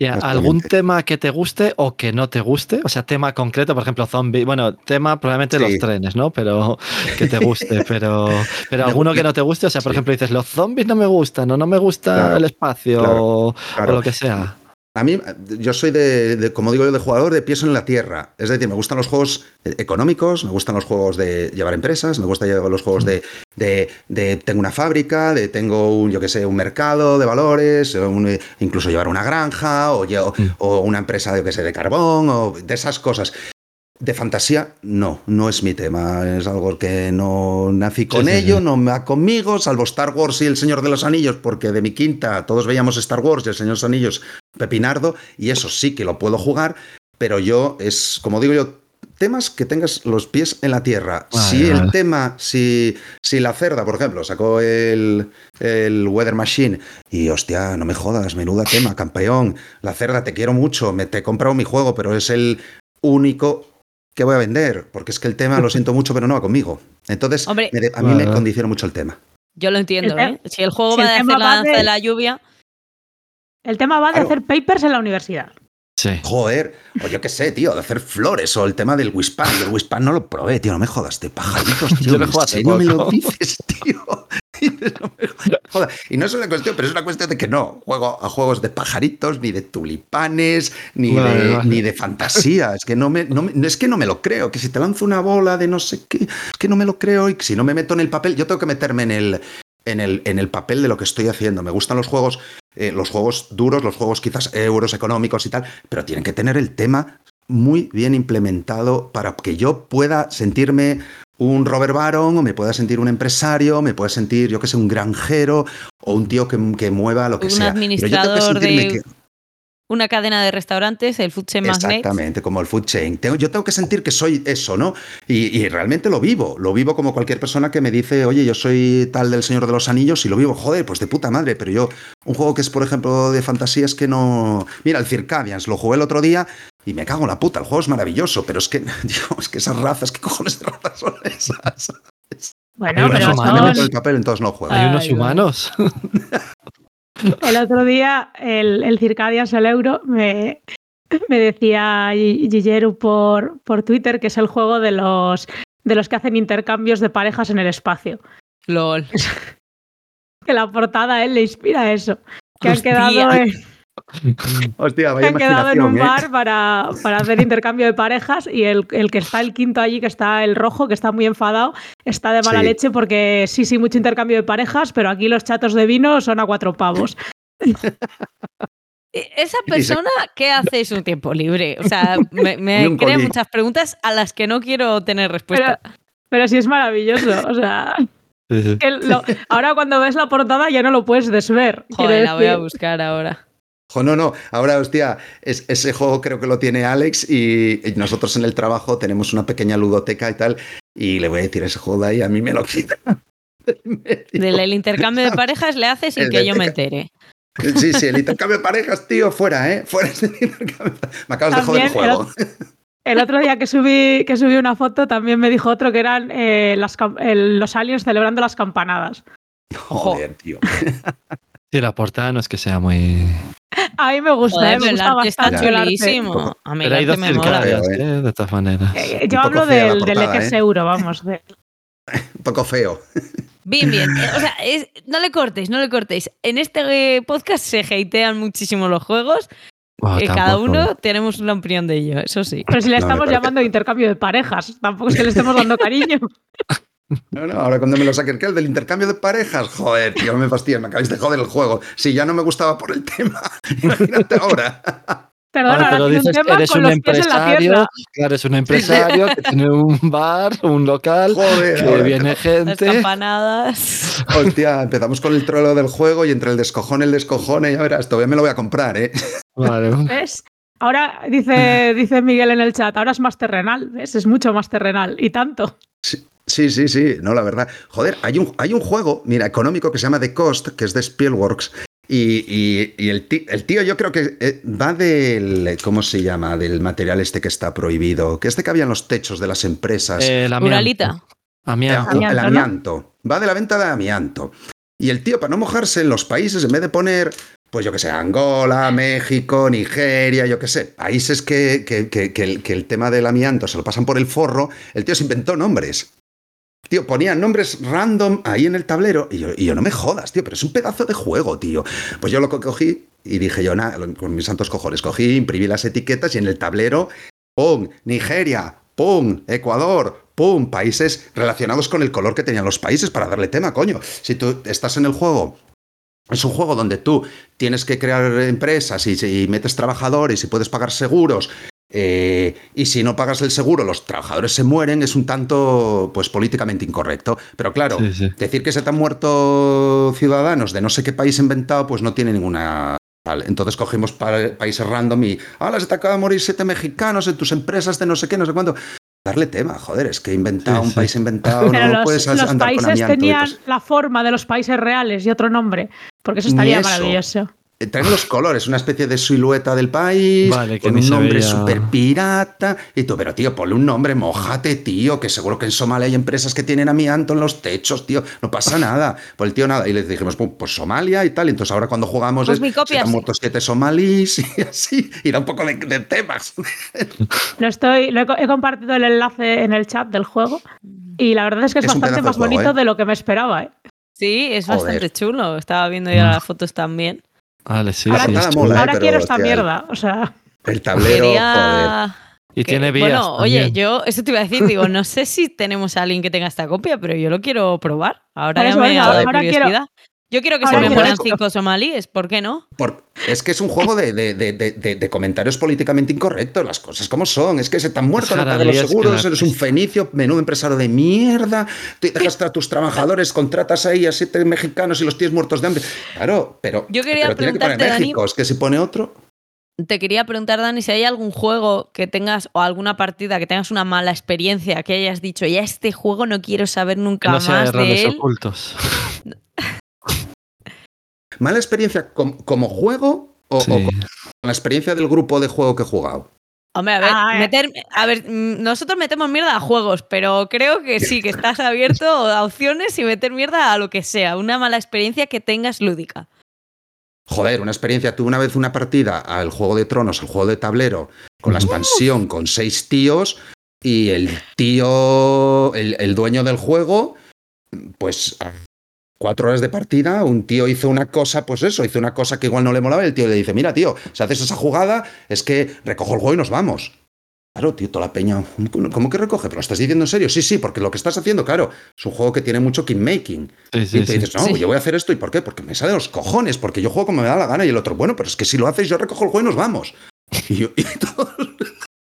Exactamente. ¿Algún tema que te guste o que no te guste? O sea, tema concreto, por ejemplo, zombie. Bueno, tema probablemente Sí. los trenes, ¿no? Pero que te guste, pero, pero alguno gu- que no te guste. O sea, por Sí. ejemplo, dices, los zombies no me gustan o no me gusta Claro, el espacio claro, o, claro. o lo que sea. A mí, yo soy de, de, como digo yo, de jugador de pies en la tierra. Es decir, me gustan los juegos económicos, me gustan los juegos de llevar empresas, me gustan llevar los juegos de, de, de tengo una fábrica, de tengo un, yo qué sé, un mercado de valores, un- eh, incluso llevar una granja o, yo- Mm. o una empresa, yo qué sé, de carbón o de esas cosas. De fantasía, no, no es mi tema. Es algo que no nací con Sí, sí, ello, sí. no me va conmigo, salvo Star Wars y El Señor de los Anillos, porque de mi quinta todos veíamos Star Wars y El Señor de los Anillos pepinardo, y eso sí que lo puedo jugar, pero yo es, como digo yo, temas que tengas los pies en la tierra. Vale, si el vale. tema, si, si la cerda, por ejemplo, sacó el, el Weather Machine y hostia, no me jodas, menuda tema, campeón, la cerda, te quiero mucho, me te he comprado mi juego, pero es el único que voy a vender, porque es que el tema lo siento mucho, pero no va conmigo. Entonces, Hombre. me de- a mí me condiciona mucho el tema. Yo lo entiendo, El ¿eh? Si el juego si va el de hacer la de- de la lluvia, El tema va de Claro. hacer papers en la universidad. Sí. Joder, o yo qué sé, tío, de hacer flores o el tema del Wispan. Yo el Wispan no lo probé, tío, no me jodas, de pajaritos, tío. Yo lo ¿en jugué hace serio me lo dices, tío? No me jodas. Y no es una cuestión, pero es una cuestión de que no juego a juegos de pajaritos, ni de tulipanes, ni, Vale, de, vale. ni de fantasía. Es que no me, no me- es que no me lo creo, que si te lanzo una bola de no sé qué, es que no me lo creo y que si no me meto en el papel, yo tengo que meterme en el, en el, en el papel de lo que estoy haciendo. Me gustan los juegos, eh, los juegos duros, los juegos quizás euros económicos y tal, pero tienen que tener el tema muy bien implementado para que yo pueda sentirme un Robert Baron o me pueda sentir un empresario, me pueda sentir, yo que sé, un granjero o un tío que, que mueva lo que Un sea. Pero yo tengo que administrador sentirme de- que- una cadena de restaurantes, el Food Chain Magnate. Exactamente, como el food chain. Tengo- yo tengo que sentir que soy eso, ¿no? Y, y realmente lo vivo. Lo vivo como cualquier persona que me dice, oye, yo soy tal del Señor de los Anillos y lo vivo. Joder, pues de puta madre. Pero yo, un juego que es, por ejemplo, de fantasía es que no. Mira, el Circadians, lo jugué el otro día y me cago en la puta. El juego es maravilloso, pero es que, Dios, es que esas razas, ¿qué cojones de razas son esas? Bueno, Hay pero unos me humanos. meto en son... el papel, entonces no juego. Hay Ay, unos humanos. El otro día, el, el Circadians, el euro, me, me decía Gi- Gigeru por, por Twitter que es el juego de los, de los que hacen intercambios de parejas en el espacio. LOL. Que la portada a él le inspira eso. Que han quedado en, Hostia, que vaya han quedado en un imaginación, ¿eh? bar para, para hacer intercambio de parejas y el, el que está el quinto allí, que está el rojo, que está muy enfadado, está de mala Sí. leche porque sí, sí, mucho intercambio de parejas, pero aquí los chatos de vino son a cuatro pavos. E- Esa persona, ¿qué hace en su tiempo libre? O sea, me, me crea muchas preguntas a las que no quiero tener respuesta. Pero sí es maravilloso. O sea, que lo- ahora cuando ves la portada ya no lo puedes desver. Joder, la voy a buscar ahora. Jo, no, no. Ahora, hostia, es- ese juego creo que lo tiene Alex y, y nosotros en el trabajo tenemos una pequeña ludoteca y tal. Y le voy a decir, ese juego de ahí a mí me lo quita. del el intercambio de parejas le hace sin El que yo me entere. Sí, sí, el intercambio de parejas, tío, fuera, ¿eh? Fuera ese intercambio. Me acabas de joder el juego. El otro día que subí, que subí una foto también me dijo otro que eran eh, las cam- el- los aliens celebrando las campanadas. Joder, tío. Sí, la portada no es que sea muy. A mí me gusta, Joder, eh, me gusta arte está bastante arte. chulísimo. A mí Pero hay arte dos me mola. ¿eh? de todas maneras. Eh, Un yo hablo del, del portada, X ¿eh? euro, vamos. de- Un poco feo. Bien, bien. Eh, O sea, es- no le cortéis, no le cortéis. En este eh, podcast se hatean muchísimo los juegos. Eh, cada uno tenemos una opinión de ello, eso sí. Pero si le No, estamos llamando intercambio de parejas, tampoco es que le estemos dando cariño. No, no, ahora cuando me lo saquen, ¿qué? El del intercambio de parejas. Joder, tío, no me fastidies, me acabáis de joder el juego. Si ya no me gustaba por el tema, imagínate ahora. Perdona, Ahora, ahora un dices, tema eres con un los pies en la empresario, claro, es un empresario que tiene un bar, un local, Joder, que viene Las gente. campanadas. Hostia, empezamos con el trolo del juego y entre el descojone y el descojone, ya verás, todavía me lo voy a comprar, ¿eh? Vale. ¿Ves? Ahora dice, dice Miguel en el chat, ahora es más terrenal, ¿ves? Es mucho más terrenal. Y tanto. Sí, sí, sí, no, la verdad. Joder, hay un, hay un juego, mira, económico que se llama The Cost, que es de Spielworks. Y, y- y el, tío, yo creo que eh, va del. ¿Cómo se llama? Del material este que está prohibido. Que este que había en los techos de las empresas. Eh, el amianto. Uralita. Amianto. el Amianto. Va de la venta de amianto. Y el tío, para no mojarse en los países, en vez de poner, pues yo que sé, Angola, México, Nigeria, yo que sé, países que, que- que- que el, que el tema del amianto se lo pasan por el forro, el tío se inventó nombres. Tío, ponía nombres random ahí en el tablero y yo, y yo, no me jodas, tío, pero es un pedazo de juego, tío. Pues yo lo co- cogí y dije yo, nada, con mis santos cojones, cogí, imprimí las etiquetas y en el tablero, ¡pum! Nigeria, ¡pum! Ecuador, ¡pum! Países relacionados con el color que tenían los países para darle tema, coño. Si tú estás en el juego es un juego donde tú tienes que crear empresas y, y metes trabajadores y puedes pagar seguros. Eh, y si no pagas el seguro, los trabajadores se mueren, es un tanto pues políticamente incorrecto. Pero claro, Sí, sí. decir que se te han muerto ciudadanos de no sé qué país inventado, pues no tiene ninguna. tal. Entonces cogimos pa- países random y. ¡Hala, se te acaba de morir siete mexicanos en tus empresas de no sé qué, no sé cuánto! Darle tema, joder, es que inventado, Sí, un sí. país inventado, Pero no los, puedes los andar con países y tenían la forma de los países reales y otro nombre. Porque eso estaría eso. maravilloso. Eh, Traen los colores, una especie de silueta del país, Vale, que con un nombre súper pirata. Y tú, pero tío, ponle un nombre, mojate, tío, que seguro que en Somalia hay empresas que tienen amianto en los techos, tío. No pasa nada. Pues el tío nada. Y les dijimos, pues, pues Somalia y tal. Y entonces ahora cuando jugamos Pues es, mi se copia te han sí. muerto siete somalíes y así. Y da un poco de, de temas. Lo estoy, lo he, co- he compartido el enlace en el chat del juego. Y la verdad es que es, bastante más juego, bonito ¿eh? de lo que me esperaba. ¿eh? Sí, es Joder. bastante chulo. Estaba viendo ya las fotos también. Vale, sí, Ahora- sí. Mola. ¿eh? Quiero esta hostia, mierda. O sea, El tablero, joder. Y que- tiene vías. Bueno, oye, también. yo eso te iba a decir, digo, no sé si tenemos a alguien que tenga esta copia, pero yo lo quiero probar. Ahora ya eso, me venga, ha dado ahora quiero- curiosidad. Yo quiero que ahora se me mueran cinco somalíes, ¿por qué no? Por- es que es un juego de, de- de- de- de- de comentarios políticamente incorrectos, las cosas como son. Es que se te han muerto, no pagas los seguros, eres un fenicio, menudo empresario de mierda. Te dejas a tus trabajadores, contratas ahí a siete mexicanos y los tienes muertos de hambre. Claro, pero, Yo quería pero tiene que poner Dani- México, es que si pone otro. Te quería preguntar, Dani, si hay algún juego que tengas o alguna partida que tengas una mala experiencia, que hayas dicho, ya este juego no quiero saber nunca no sea de más de él. ocultos. ¿Mala experiencia com- como juego o, Sí. o con la experiencia del grupo de juego que he jugado? Hombre, a ver, Ah, eh. meter, a ver, mm, nosotros metemos mierda a juegos, pero creo que sí, que estás abierto a opciones y meter mierda a lo que sea. Una mala experiencia que tengas lúdica. Joder, una experiencia. Tuve una vez una partida al Juego de Tronos, al juego de tablero, con la expansión, con seis tíos, y el tío, el, el dueño del juego, pues cuatro horas de partida, un tío hizo una cosa, pues eso, hizo una cosa que igual no le molaba, y el tío le dice, mira, tío, si haces esa jugada, es que recojo el juego y nos vamos. Claro, tío, toda la peña. ¿Cómo que recoge? ¿Pero lo estás diciendo en serio? Sí, sí, porque lo que estás haciendo, claro, es un juego que tiene mucho kingmaking. Sí, Y sí, te sí. dices, no, Sí. yo voy a hacer esto. ¿Y por qué? Porque me sale de los cojones, porque yo juego como me da la gana. Y el otro, bueno, pero es que si lo haces, yo recojo el juego y nos vamos. Y yo, y todo-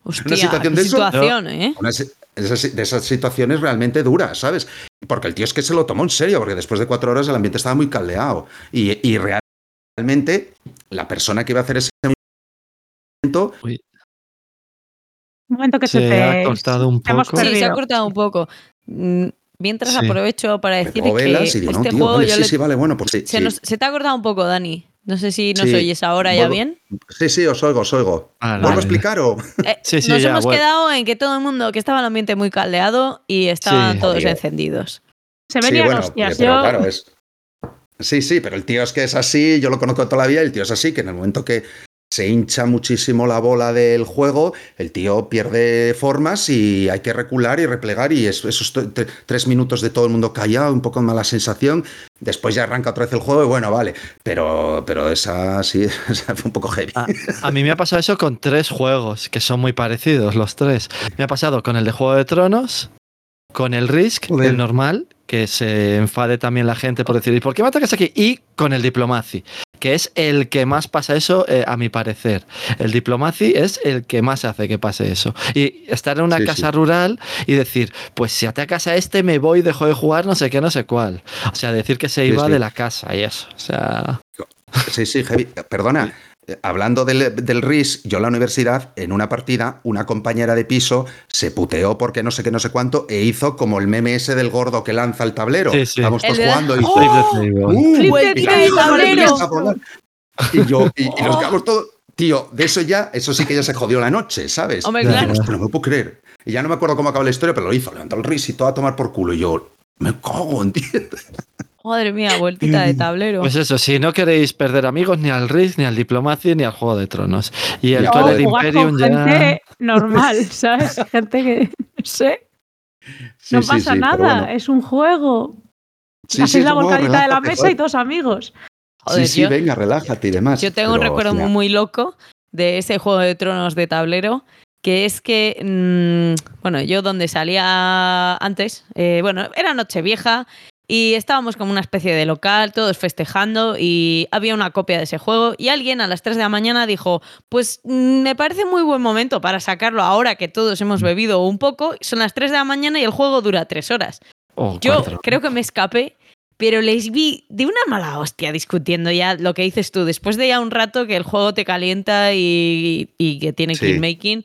Hostia, situación qué de eso, situación, ¿eh? una se- esas- de esas situaciones realmente duras, ¿sabes? Porque el tío es que se lo tomó en serio, porque después de cuatro horas el ambiente estaba muy caldeado. Y, y realmente la persona que iba a hacer ese movimiento, Uy, un momento que se, se te. ha cortado un poco. Sí, se ha cortado un poco. Mm, Mientras Sí. aprovecho para decir que no, este tío, juego vale, yo sí, le- sí, vale, bueno, pues sí. se, nos- se te ha cortado un poco, Dani. No sé si nos Sí, oyes ahora ya bien. Sí, sí, os oigo, os oigo. Vale, ¿Vuelvo a explicar o...? Eh, Sí, sí, nos ya, hemos bueno. quedado en que todo el mundo, que estaba el ambiente muy caldeado y estaban Sí. todos encendidos. Se Sí, venían bueno, hostias. pero Yo, claro, es... Sí, sí, pero el tío es que es así, yo lo conozco toda la vida, el tío es así, que en el momento que se hincha muchísimo la bola del juego, el tío pierde formas y hay que recular y replegar y es- esos tres minutos de todo el mundo callado, un poco mala sensación, después ya arranca otra vez el juego y bueno, vale, pero, pero esa sí, esa fue un poco heavy. A, a mí me ha pasado eso con tres juegos que son muy parecidos, los tres. Me ha pasado con el de Juego de Tronos, con el Risk, Joder. el normal, que se enfade también la gente por decir, ¿y por qué me atacas aquí? Y con el Diplomacy, que es el que más pasa eso, eh, a mi parecer. El Diplomacy es el que más hace que pase eso. Y estar en una Sí, casa sí. rural y decir, pues si atacas a este, me voy, dejo de jugar, no sé qué, no sé cuál. O sea, decir que se Sí, iba de la casa y eso. O sea, Sí, sí, heavy. Perdona, hablando del, del RIS, yo en la universidad, en una partida, una compañera de piso se puteó porque no sé qué, no sé cuánto, e hizo como el meme ese del gordo que lanza el tablero. Sí, sí. Estábamos El todos de- jugando y table. ¡Uh! Y yo. Y y, quedamos todos. Tío, de eso ya, eso sí que ya se jodió la noche, ¿sabes? Hombre, claro. dijimos, "Hostia, no me puedo creer. Y ya no me acuerdo cómo acabó la historia, pero lo hizo, levantó el RIS y todo a tomar por culo. Y yo, me cago en tío. Madre mía, vueltita de tablero. Pues eso, si no queréis perder amigos ni al Risk, ni al Diplomacy, ni al Juego de Tronos. Y el No, Twilight jugar Imperium con ya. gente normal, ¿sabes? Gente que, no sé, Sí, no sí, pasa sí, nada, bueno. es un juego. Sí, la volcadita de la mesa joder. y todos amigos. Joder, sí, sí, yo- venga, relájate y demás. Yo tengo un recuerdo hostia, muy loco de ese juego de tronos de tablero, que es que, mm, bueno, yo donde salía antes, eh, bueno, era Nochevieja y estábamos como una especie de local, todos festejando y había una copia de ese juego y alguien a las 3 de la mañana dijo, pues mm, me parece muy buen momento para sacarlo ahora que todos hemos bebido un poco, son las 3 de la mañana y el juego dura 3 horas. o Yo cuatro. creo que me escapé, pero les vi de una mala hostia discutiendo ya lo que dices tú, después de ya un rato que el juego te calienta y, y que tiene Sí. clickmaking.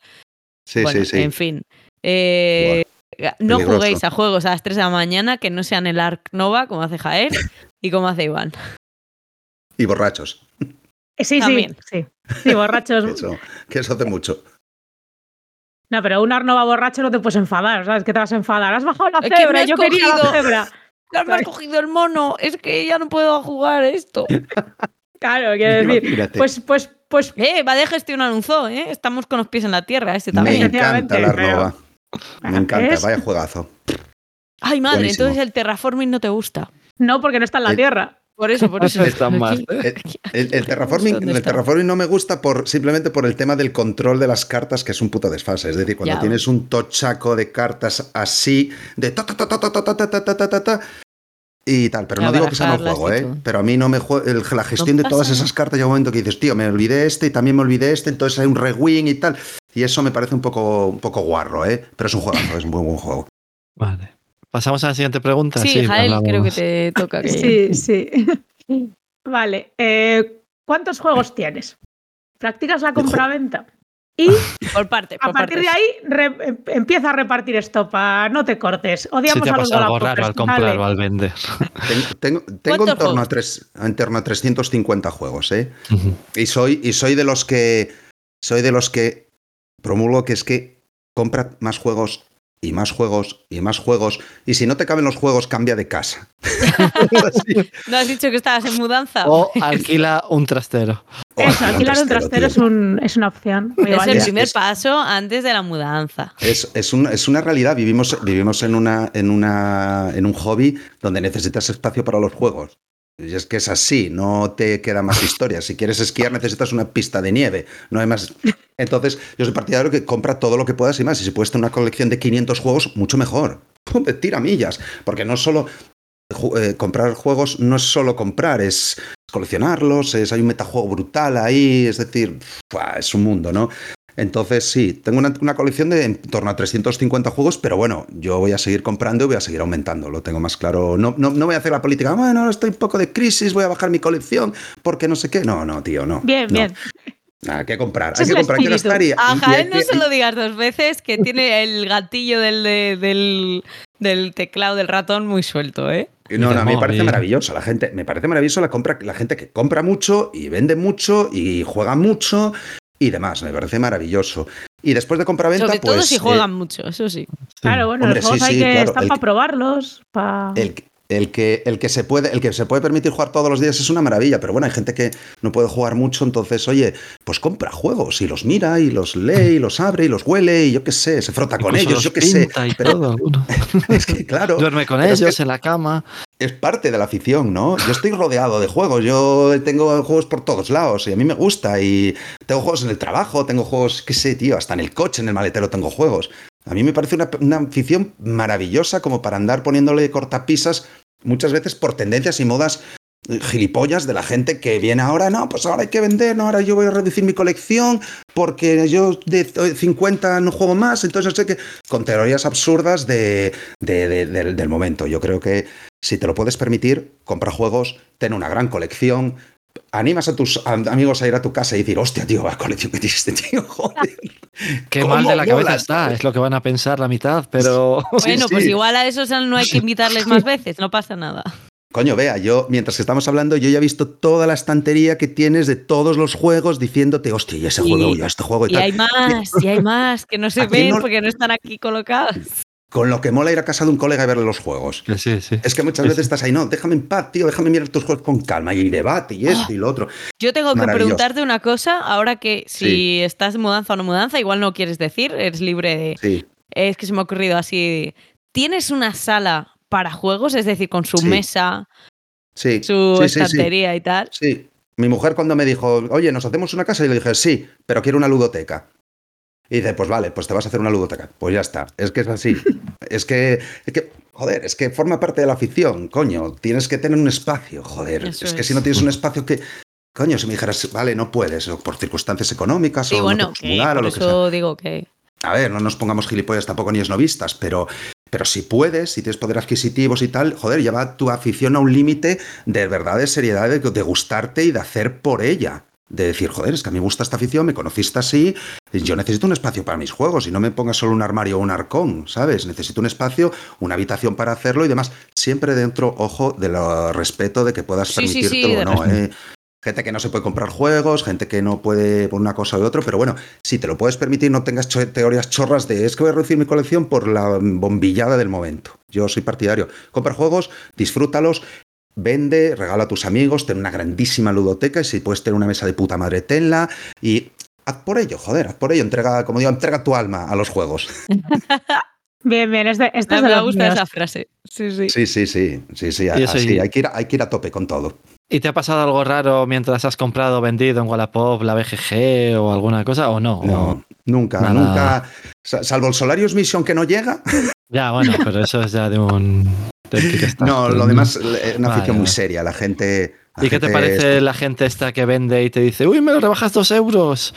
Sí, bueno, sí, sí. en fin. Eh, no peligroso. juguéis a juegos a las 3 de la mañana que no sean el Ark Nova, como hace Jaer y como hace Iván. Y borrachos. Eh, Sí, También. sí, sí. Sí, borrachos. Eso, que eso hace mucho. No, pero un Arnova borracho no te puedes enfadar, ¿sabes? que te vas a enfadar? Has bajado la me cebra, has yo quería la cogido. cebra. Claro, me has cogido el mono, es que ya no puedo jugar esto. Claro, quiero decir. Imagínate. Pues, pues, pues, Eh, va de gestión anunzó, ¿eh? Estamos con los pies en la tierra, este Me también. encanta la Arnova. Me encanta, es- vaya juegazo. Ay, madre, Buenísimo. entonces el terraforming no te gusta. no, porque no está en la Eh, tierra. Por eso, por eso. Están más, ¿eh? El, el- el terraforming, ¿Dónde el está? terraforming no me gusta por, simplemente por el tema del control de las cartas, que es un puto desfase. Es decir, cuando Ya. tienes un tochaco de cartas así, de ta ta ta y tal. Pero no digo que sea mal juego, ¿eh? Pero a mí no me la gestión de todas esas cartas llega un momento que dices, tío, me olvidé este y también me olvidé este, entonces hay un rewin y tal. Y eso me parece un poco, un poco guarro, ¿eh? Pero es un juegazo, es un buen, buen juego. Vale. Pasamos a la siguiente pregunta. Sí, Jael, hablamos. creo que te toca. Que... Sí, sí. Vale. eh, ¿Cuántos juegos tienes? ¿Practicas la compraventa? Y Por parte, a por partir de partes. ahí re- em- empieza a repartir estopa, no te cortes. Si Odiamos te ha a los pasado algo raro al comprar o al vender. Tengo, tengo, tengo en, ¿Cuántos torno a tres, en torno a 350 juegos, ¿eh? Y soy, y soy de los que. Soy de los que promulgo que es que compra más juegos y más juegos y más juegos. Y si no te caben los juegos, cambia de casa. ¿No has dicho que estabas en mudanza? O alquila un trastero. Eso, alquilar un trastero es, un- es una opción. Muy es el válida. Primer es- paso antes de la mudanza. Es, es, un- es una realidad. Vivimos, vivimos en, una, en, una, en un hobby donde necesitas espacio para los juegos. Y es que es así, no te queda más historia. Si quieres esquiar, necesitas una pista de nieve. No hay más. Entonces, yo soy partidario que compra todo lo que puedas y más. Y si puedes tener una colección de 500 juegos, mucho mejor. Pum, Tira millas. Porque no solo. eh, comprar juegos no es solo comprar, es coleccionarlos, es, hay un metajuego brutal ahí, es decir, es un mundo, ¿no? Entonces, sí, tengo una, una colección de en torno a 350 juegos, pero bueno, yo voy a seguir comprando y voy a seguir aumentando, lo tengo más claro. No, no, no voy a hacer la política, bueno, ahora estoy un poco de crisis, voy a bajar mi colección porque no sé qué. No, no, tío, no. Bien, no. bien. Hay que comprar, hay que comprar, hay que espíritu. gastar y, A Jaén no se lo digas dos veces, que tiene el gatillo del, de- del, del teclado del ratón muy suelto, ¿eh? No, no, a mí me parece maravilloso. La gente, me parece maravilloso la compra, la gente que compra mucho y vende mucho y juega mucho y demás. Me parece maravilloso. Y después de compra-venta, Sobre todo pues. si eh, juegan mucho, eso sí. Claro, bueno, Hombre, los juegos sí, hay sí, que claro, están el para probarlos. pa- el, el que, el, que se puede, el que se puede permitir jugar todos los días es una maravilla, pero bueno, hay gente que no puede jugar mucho, entonces, oye, pues compra juegos y los mira y los lee y los abre y los huele y yo qué sé, se frota con ellos, los yo qué sé. pinta y Pero todo. Uno es que, claro, Duerme con es ellos que en la cama. es parte de la afición, ¿no? Yo estoy rodeado de juegos, yo tengo juegos por todos lados y a mí me gusta y tengo juegos en el trabajo, tengo juegos, qué sé, tío, hasta en el coche, en el maletero tengo juegos. A mí me parece una, una afición maravillosa como para andar poniéndole cortapisas muchas veces por tendencias y modas eh, gilipollas de la gente que viene ahora, no, pues ahora hay que vender, no, ahora yo voy a reducir mi colección porque yo de 50 no juego más, entonces sé qué, con teorías absurdas de, de- de- del, del momento. Yo creo que si te lo puedes permitir, compra juegos, ten una gran colección, animas a tus am- amigos a ir a tu casa y decir, hostia, tío, la colección que tienes este tío, joder. Qué ¿Cómo mal de la cabeza mola, está, es lo que van a pensar la mitad, pero. Sí, bueno, pues igual a esos no hay que invitarles más veces, no pasa nada. Coño, vea, yo, mientras que estamos hablando, yo ya he visto toda la estantería que tienes de todos los juegos diciéndote, hostia, y ese Y- juego, y este juego y, Y tal. hay más, y hay más que no se ¿A quién ven no- porque no están aquí colocados. Con lo que mola ir a casa de un colega y verle los juegos. Sí, sí. Es que muchas veces sí. estás ahí, no, déjame en paz, tío, déjame mirar tus juegos con calma y debate y esto y lo otro. Yo tengo que preguntarte una cosa, ahora que si Sí. estás mudanza o no mudanza, igual no quieres decir, eres libre de... Sí, Es que se me ha ocurrido así. ¿Tienes una sala para juegos? Es decir, con su Sí. mesa, sí. su sí, sí, sí. estantería y tal. Sí. Mi mujer cuando me dijo, oye, ¿nos hacemos una casa? Y le dije, sí, pero quiero una ludoteca. Y dice, pues vale, pues te vas a hacer una ludoteca. Pues ya está. Es que es así. es que, es que, joder, es que forma parte de la afición, coño. Tienes que tener un espacio, joder. Es que si no tienes un espacio que. Coño, si me dijeras, vale, no puedes, o por circunstancias económicas, Sí, o no bueno, te puedes que mudar, o por lo que sea. eso digo que... A ver, no nos pongamos gilipollas tampoco ni esnovistas, pero, pero si puedes, si tienes poder adquisitivos y tal, joder, lleva tu afición a un límite de verdad, de seriedad, de, de gustarte y de hacer por ella. De decir, joder, es que a mí me gusta esta afición, me conociste así, yo necesito un espacio para mis juegos y no me pongas solo un armario o un arcón, ¿sabes? Necesito un espacio, una habitación para hacerlo y demás. Siempre dentro, ojo, del respeto de que puedas Sí, sí, sí, permitírtelo de o no, ¿eh? Gente que no se puede comprar juegos, gente que no puede por una cosa u otra, pero bueno, si te lo puedes permitir, no tengas teorías chorras de es que voy a reducir mi colección por la bombillada del momento. Yo soy partidario. Compra juegos, disfrútalos, vende, regala a tus amigos, ten una grandísima ludoteca y si puedes tener una mesa de puta madre, tenla y haz por ello, joder, haz por ello, entrega, como digo, entrega tu alma a los juegos. Bien, bien, este, este Me, es de me los gusta míos. esa frase. Sí, sí. Sí, sí, sí, sí, así, hay que, ir, a- hay que ir a tope con todo. ¿Y te ha pasado algo raro mientras has comprado o vendido en Wallapop la BGG o alguna cosa o no? No, O- nunca, Nada. nunca, sa- salvo el Solarius Mission que no llega, Ya, bueno, pero eso es ya de un. No, lo demás, es una Vale, afición muy seria. La gente. la ¿Y qué te parece es- la gente esta que vende y te dice, uy, me lo rebajas dos euros?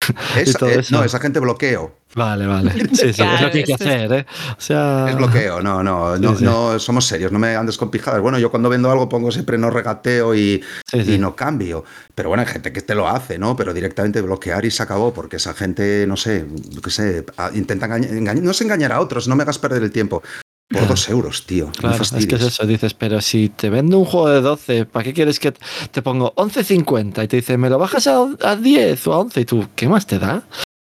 es- y todo eh, eso? no, esa gente bloqueo. Vale, vale. Sí, sí, es lo que hay que hacer, ¿eh? O sea. Es bloqueo, no, no, no, Sí, sí. no, somos serios, no me andes con pijadas. Bueno, yo cuando vendo algo pongo siempre no regateo y, Sí, sí. y no cambio. Pero bueno, hay gente que te lo hace, ¿no? Pero directamente bloquear y se acabó, porque esa gente, no sé, yo qué sé, intenta engañar, engañar- no es engañar a otros, no me hagas perder el tiempo. Por Claro. dos euros, tío. no Claro, es que es eso, dices, pero si te vendo un juego de 12, ¿para qué quieres que te pongo 11.50? Y te dice, ¿me lo bajas a, a 10 o a 11? Y tú, ¿qué más te da?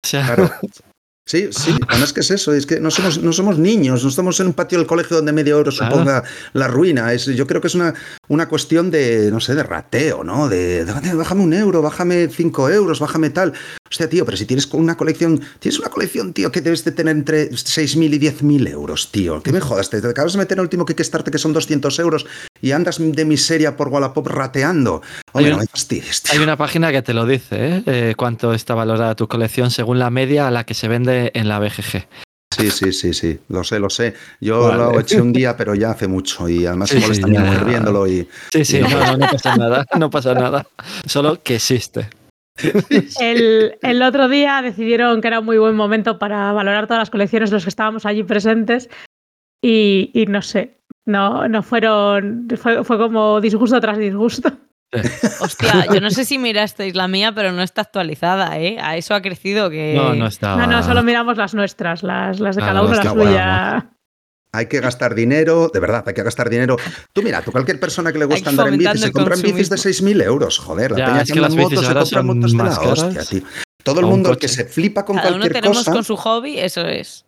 O sea, Claro. Sí, sí, además que es eso, es que no somos, no somos niños, no estamos en un patio del colegio donde medio euro Claro. suponga la ruina. Es, yo creo que es una, una cuestión de, no sé, de rateo, ¿no? De, de, bájame un euro, bájame cinco euros, bájame tal. Hostia, tío, pero si tienes una colección, tienes una colección, tío, que debes de tener entre 6.000 y 10.000 euros, tío. ¿Qué me jodas? Te, te acabas de meter en el último Kickstarter que son 200 euros y andas de miseria por Wallapop rateando. Oye, Hay no me fastidies, tío. hay una página que te lo dice, ¿eh? Eh, cuánto está valorada tu colección según la media a la que se vende en la BGG. Sí, sí, sí, sí, lo sé, lo sé. Yo Vale. lo eché un día, pero ya hace mucho y además Sí, se molesta sí, mi ya, mujer ya. viéndolo y Sí, sí, no, no, no pasa nada, no pasa nada. Solo que existe. El, el otro día decidieron que era un muy buen momento para valorar todas las colecciones de los que estábamos allí presentes y, y no sé, no, no fueron, fue, fue como disgusto tras disgusto. Hostia, yo no sé si mirasteis la mía, pero no está actualizada, ¿eh? A eso ha crecido que... No, no está. No, no, solo miramos las nuestras, las, las de Ah, cada uno, las la suya. Hay que gastar dinero, de verdad, hay que gastar dinero. Tú mira, tú cualquier persona que le gusta andar en bici se compran bicis de consumismo. 6.000 euros, joder. La Ya, peña es que las en moto bicis se compran motos de la caras. hostia, tío. Todo el mundo, el que se flipa con Cada uno cualquier tenemos cosa, con su hobby, eso es.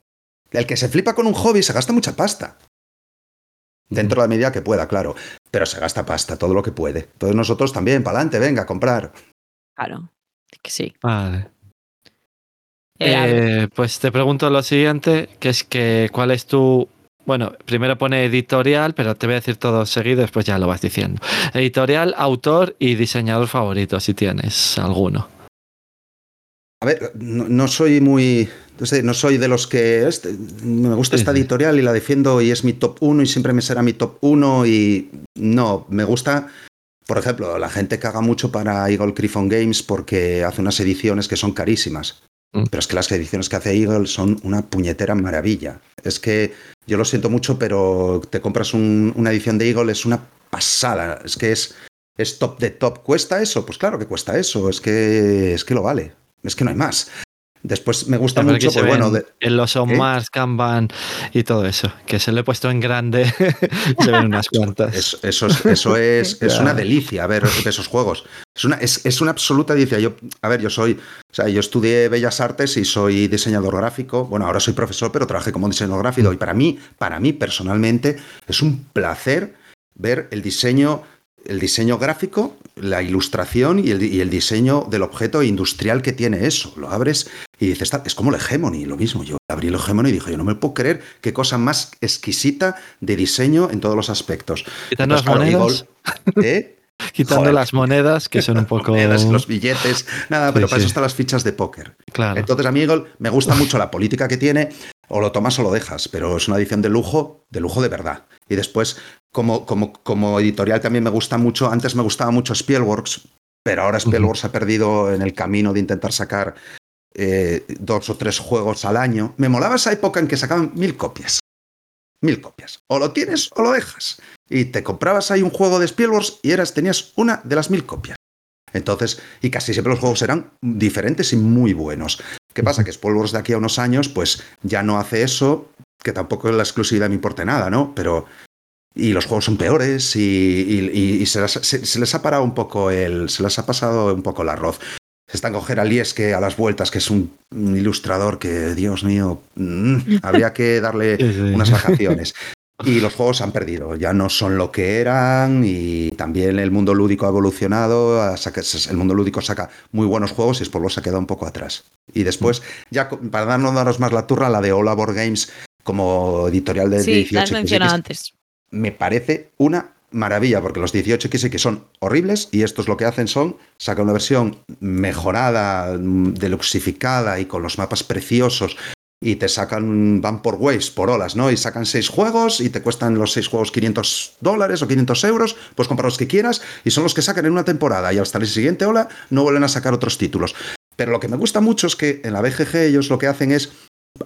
el que se flipa con un hobby se gasta mucha pasta. Dentro de la medida que pueda, claro. Pero se gasta pasta, todo lo que puede. Entonces nosotros también, para adelante, venga, a comprar. Claro. Que sí. Vale. Eh, Eh, pues te pregunto lo siguiente, que es que cuál es tu... Bueno, primero pone editorial, pero te voy a decir todo seguido, después ya lo vas diciendo. Editorial, autor y diseñador favorito, si tienes alguno. A ver, no, no soy muy. No, sé, no soy de los que. este, me gusta esta editorial y la defiendo y es mi top 1 y siempre me será mi top 1 y. No, me gusta. Por ejemplo, la gente caga mucho para Eagle Griffon Games porque hace unas ediciones que son carísimas. Mm. Pero es que las ediciones que hace Eagle son una puñetera maravilla. Es que yo lo siento mucho, pero te compras un- una edición de Eagle, es una pasada. Es que es, es top de top. ¿Cuesta eso? Pues claro que cuesta eso. Es que, es que lo vale. Es que no hay más. Después me gusta Pero mucho, se pues bueno, de- en los On ¿Eh? Mars, Kanban y todo eso, que se lo he puesto en grande, se ven unas cuantas. Eso, eso es, eso es, una delicia ver esos juegos. Es una, es, es una absoluta delicia. Yo, a ver, yo soy, o sea, yo estudié Bellas Artes y soy diseñador gráfico. Bueno, ahora soy profesor, pero trabajé como diseñador gráfico. Y para mí, para mí personalmente, es un placer ver el diseño, el diseño gráfico, la ilustración y el, y el diseño del objeto industrial que tiene eso. Lo abres y dices, es como el Hegemony, lo mismo. Yo abrí el Hegemony y dije, yo no me puedo creer qué cosa más exquisita de diseño en todos los aspectos. Quitando las monedas, ¿eh? quitando Joder. las monedas, que son un poco... monedas, los billetes, nada, pero Sí, para sí. eso están las fichas de póker. Claro. Entonces a mí Eagle me gusta mucho la política que tiene, o lo tomas o lo dejas, pero es una edición de lujo, de lujo de verdad. Y después, como, como, como editorial también me gusta mucho, antes me gustaba mucho Spielworks, pero ahora Spielworks ha perdido en el camino de intentar sacar eh, dos o tres juegos al año. Me molaba esa época en que sacaban mil copias. Mil copias. O lo tienes o lo dejas. Y te comprabas ahí un juego de Spielworks y eras, tenías una de las mil copias. Entonces, y casi siempre los juegos eran diferentes y muy buenos. ¿Qué pasa? Que Spielworks de aquí a unos años, pues ya no hace eso, que tampoco la exclusividad me importe nada, ¿no? Pero. Y los juegos son peores y, y- y- y se, las- se- se les ha parado un poco el. Se les ha pasado un poco el arroz. Se están coger a Lieske a las vueltas, que es un, un ilustrador que, Dios mío, mm, habría que darle unas vacaciones. Y los juegos se han perdido, ya no son lo que eran y también el mundo lúdico ha evolucionado, el mundo lúdico saca muy buenos juegos y Spolvo se ha quedado un poco atrás. Y después, ya co- para darnos daros más la turra, la de Ola Board Games como editorial de sí, la has 18 mencionado antes. me parece una maravilla, porque los 18XX son horribles y estos lo que hacen son sacar una versión mejorada, mm, deluxificada y con los mapas preciosos y te sacan, van por waves, por olas, ¿no? Y sacan seis juegos y te cuestan los seis juegos 500 dólares o 500 euros, puedes comprar los que quieras y son los que sacan en una temporada y hasta la siguiente ola no vuelven a sacar otros títulos. Pero lo que me gusta mucho es que en la BGG ellos lo que hacen es,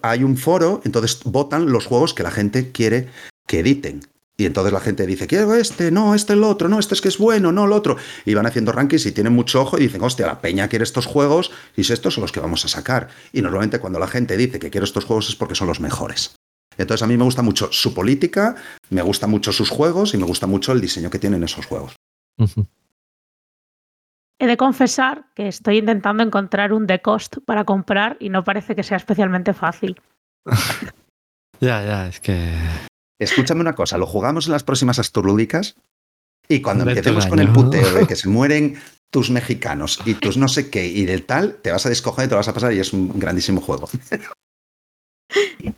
hay un foro, entonces votan los juegos que la gente quiere que editen. Y entonces la gente dice, quiero este, no, este el otro, no, este es que es bueno, no el otro. Y van haciendo rankings y tienen mucho ojo y dicen, hostia, la peña quiere estos juegos y estos son los que vamos a sacar. Y normalmente cuando la gente dice que quiere estos juegos es porque son los mejores. Entonces a mí me gusta mucho su política, me gusta mucho sus juegos y me gusta mucho el diseño que tienen esos juegos. He de confesar que estoy intentando encontrar un The Cost para comprar y no parece que sea especialmente fácil. Ya, ya, es que... Escúchame una cosa, lo jugamos en las próximas asturlúdicas y cuando Vete empecemos con el puteo de que se mueren tus mexicanos y tus no sé qué y del tal, te vas a descoger y te lo vas a pasar y es un grandísimo juego.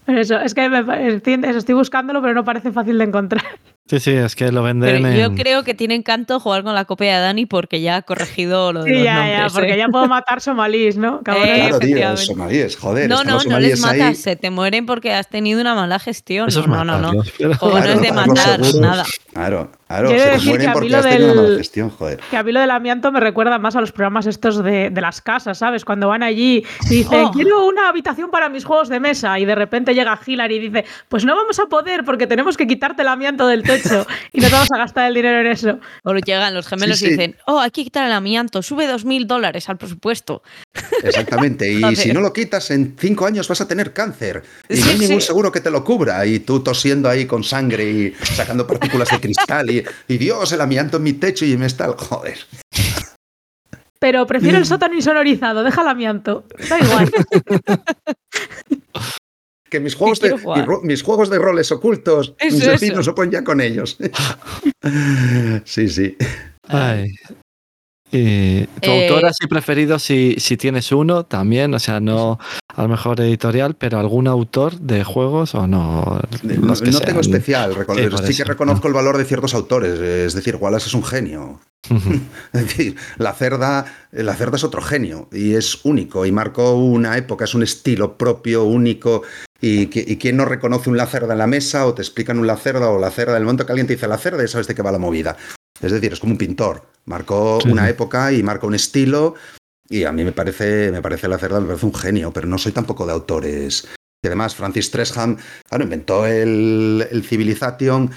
Pero eso, es que me, estoy buscándolo, pero no parece fácil de encontrar. Sí, sí, es que lo venden Pero yo en... creo que tiene encanto jugar con la copia de Dani porque ya ha corregido lo de Sí, los ya, nombres. ya, porque ¿eh? ya puedo matar somalíes, ¿no? Eh, claro, tío, somalíes, joder. No, no, no les ahí. matas, se te mueren porque has tenido una mala gestión. Eso es no, no, no. Juego no es de matar, nada. Claro. Claro, Yo se decir que a mí porque lo del- gestión, joder. Que a mí lo del amianto me recuerda más a los programas estos de, de las casas, ¿sabes? Cuando van allí y dicen, Oh. quiero una habitación para mis juegos de mesa. Y de repente llega Hillary y dice, pues no vamos a poder porque tenemos que quitarte el amianto del techo y no te vamos a gastar el dinero en eso. O llegan los gemelos Sí, y dicen, oh, hay que quitar el amianto, sube dos mil dólares al presupuesto. Exactamente. Y si no lo quitas, en cinco años vas a tener cáncer. Y no Sí, hay ningún seguro que te lo cubra. Y tú tosiendo ahí con sangre y sacando partículas de cristal. Y, y Dios, el amianto en mi techo y me está. Joder. Pero prefiero el sótano insonorizado, deja el amianto. Da igual. Que mis juegos, de, mis juegos de roles ocultos, mis eso. vecinos se ponen ya con ellos. sí, sí. Ay. Y tu Eh, autor así preferido, si, si tienes uno también, o sea, no a lo mejor editorial, pero algún autor de juegos o no. No, los que no tengo especial, reco- Sí, que reconozco el valor de ciertos autores, es decir, Wallace es un genio. Es decir, la cerda, la cerda es otro genio y es único y marcó una época, es un estilo propio, único. Y, y quién no reconoce un lacerda en la mesa o te explican un lacerda o la cerda, el momento que alguien te dice la cerda, ya sabes de qué va la movida. Es decir, es como un pintor, marcó Sí. una época y marcó un estilo. Y a mí me parece, me parece la cerda, me parece un genio, pero no soy tampoco de autores. Y además, Francis Tresham, claro, inventó el, el Civilization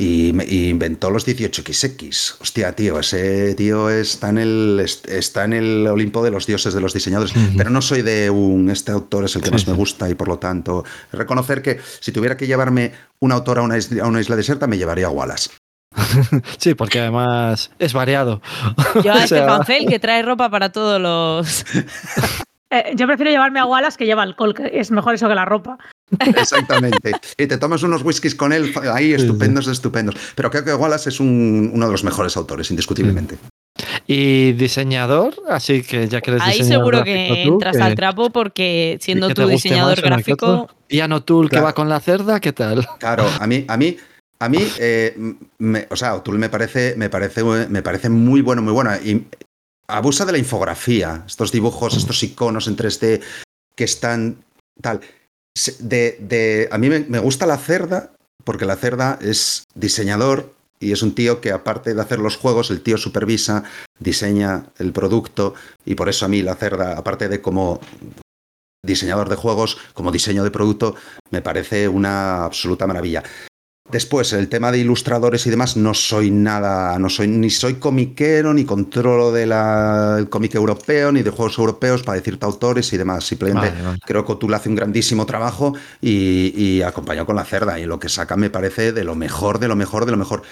y, inventó los 18XX. Hostia, tío, ese tío está en el est- está en el Olimpo de los dioses de los diseñadores. Pero no soy de un este autor es el que más me gusta y por lo tanto reconocer que si tuviera que llevarme un autor a una isla, a una isla desierta me llevaría a Wallace. Sí, porque además es variado. Yo a O este sea- Pancel que trae ropa para todos los. Eh, yo prefiero llevarme a Wallace que lleva alcohol, que es mejor eso que la ropa. Exactamente. y te tomas unos whiskies con él, ahí estupendos, estupendos. Pero creo que Wallace es un- uno de los mejores autores, indiscutiblemente. Y diseñador, así que ya que eres Ahí diseñador seguro gráfico que tú, entras que- al trapo porque siendo tu diseñador gráfico. otro. Piano Tool que Claro. va con la cerda, ¿qué tal? Claro, a mí, a mí, a mí, eh, me- o sea, O'Toole me parece, me parece, me parece muy bueno, muy bueno. Y abusa de la infografía, estos dibujos, estos iconos en 3D que están tal. De, de, a mí me, me gusta la cerda, porque la cerda es diseñador y es un tío que aparte de hacer los juegos, el tío supervisa, diseña el producto y por eso a mí la cerda, aparte de como diseñador de juegos, como diseño de producto, me parece una absoluta maravilla. Después, el tema de ilustradores y demás, no soy nada, no soy ni soy comiquero, ni controlo del cómic europeo, ni de juegos europeos para decirte autores y demás. Simplemente Vale, vale. creo que O'Toole hace un grandísimo trabajo y, y acompañado con la cerda. Y lo que saca me parece de lo mejor, de lo mejor, de lo mejor.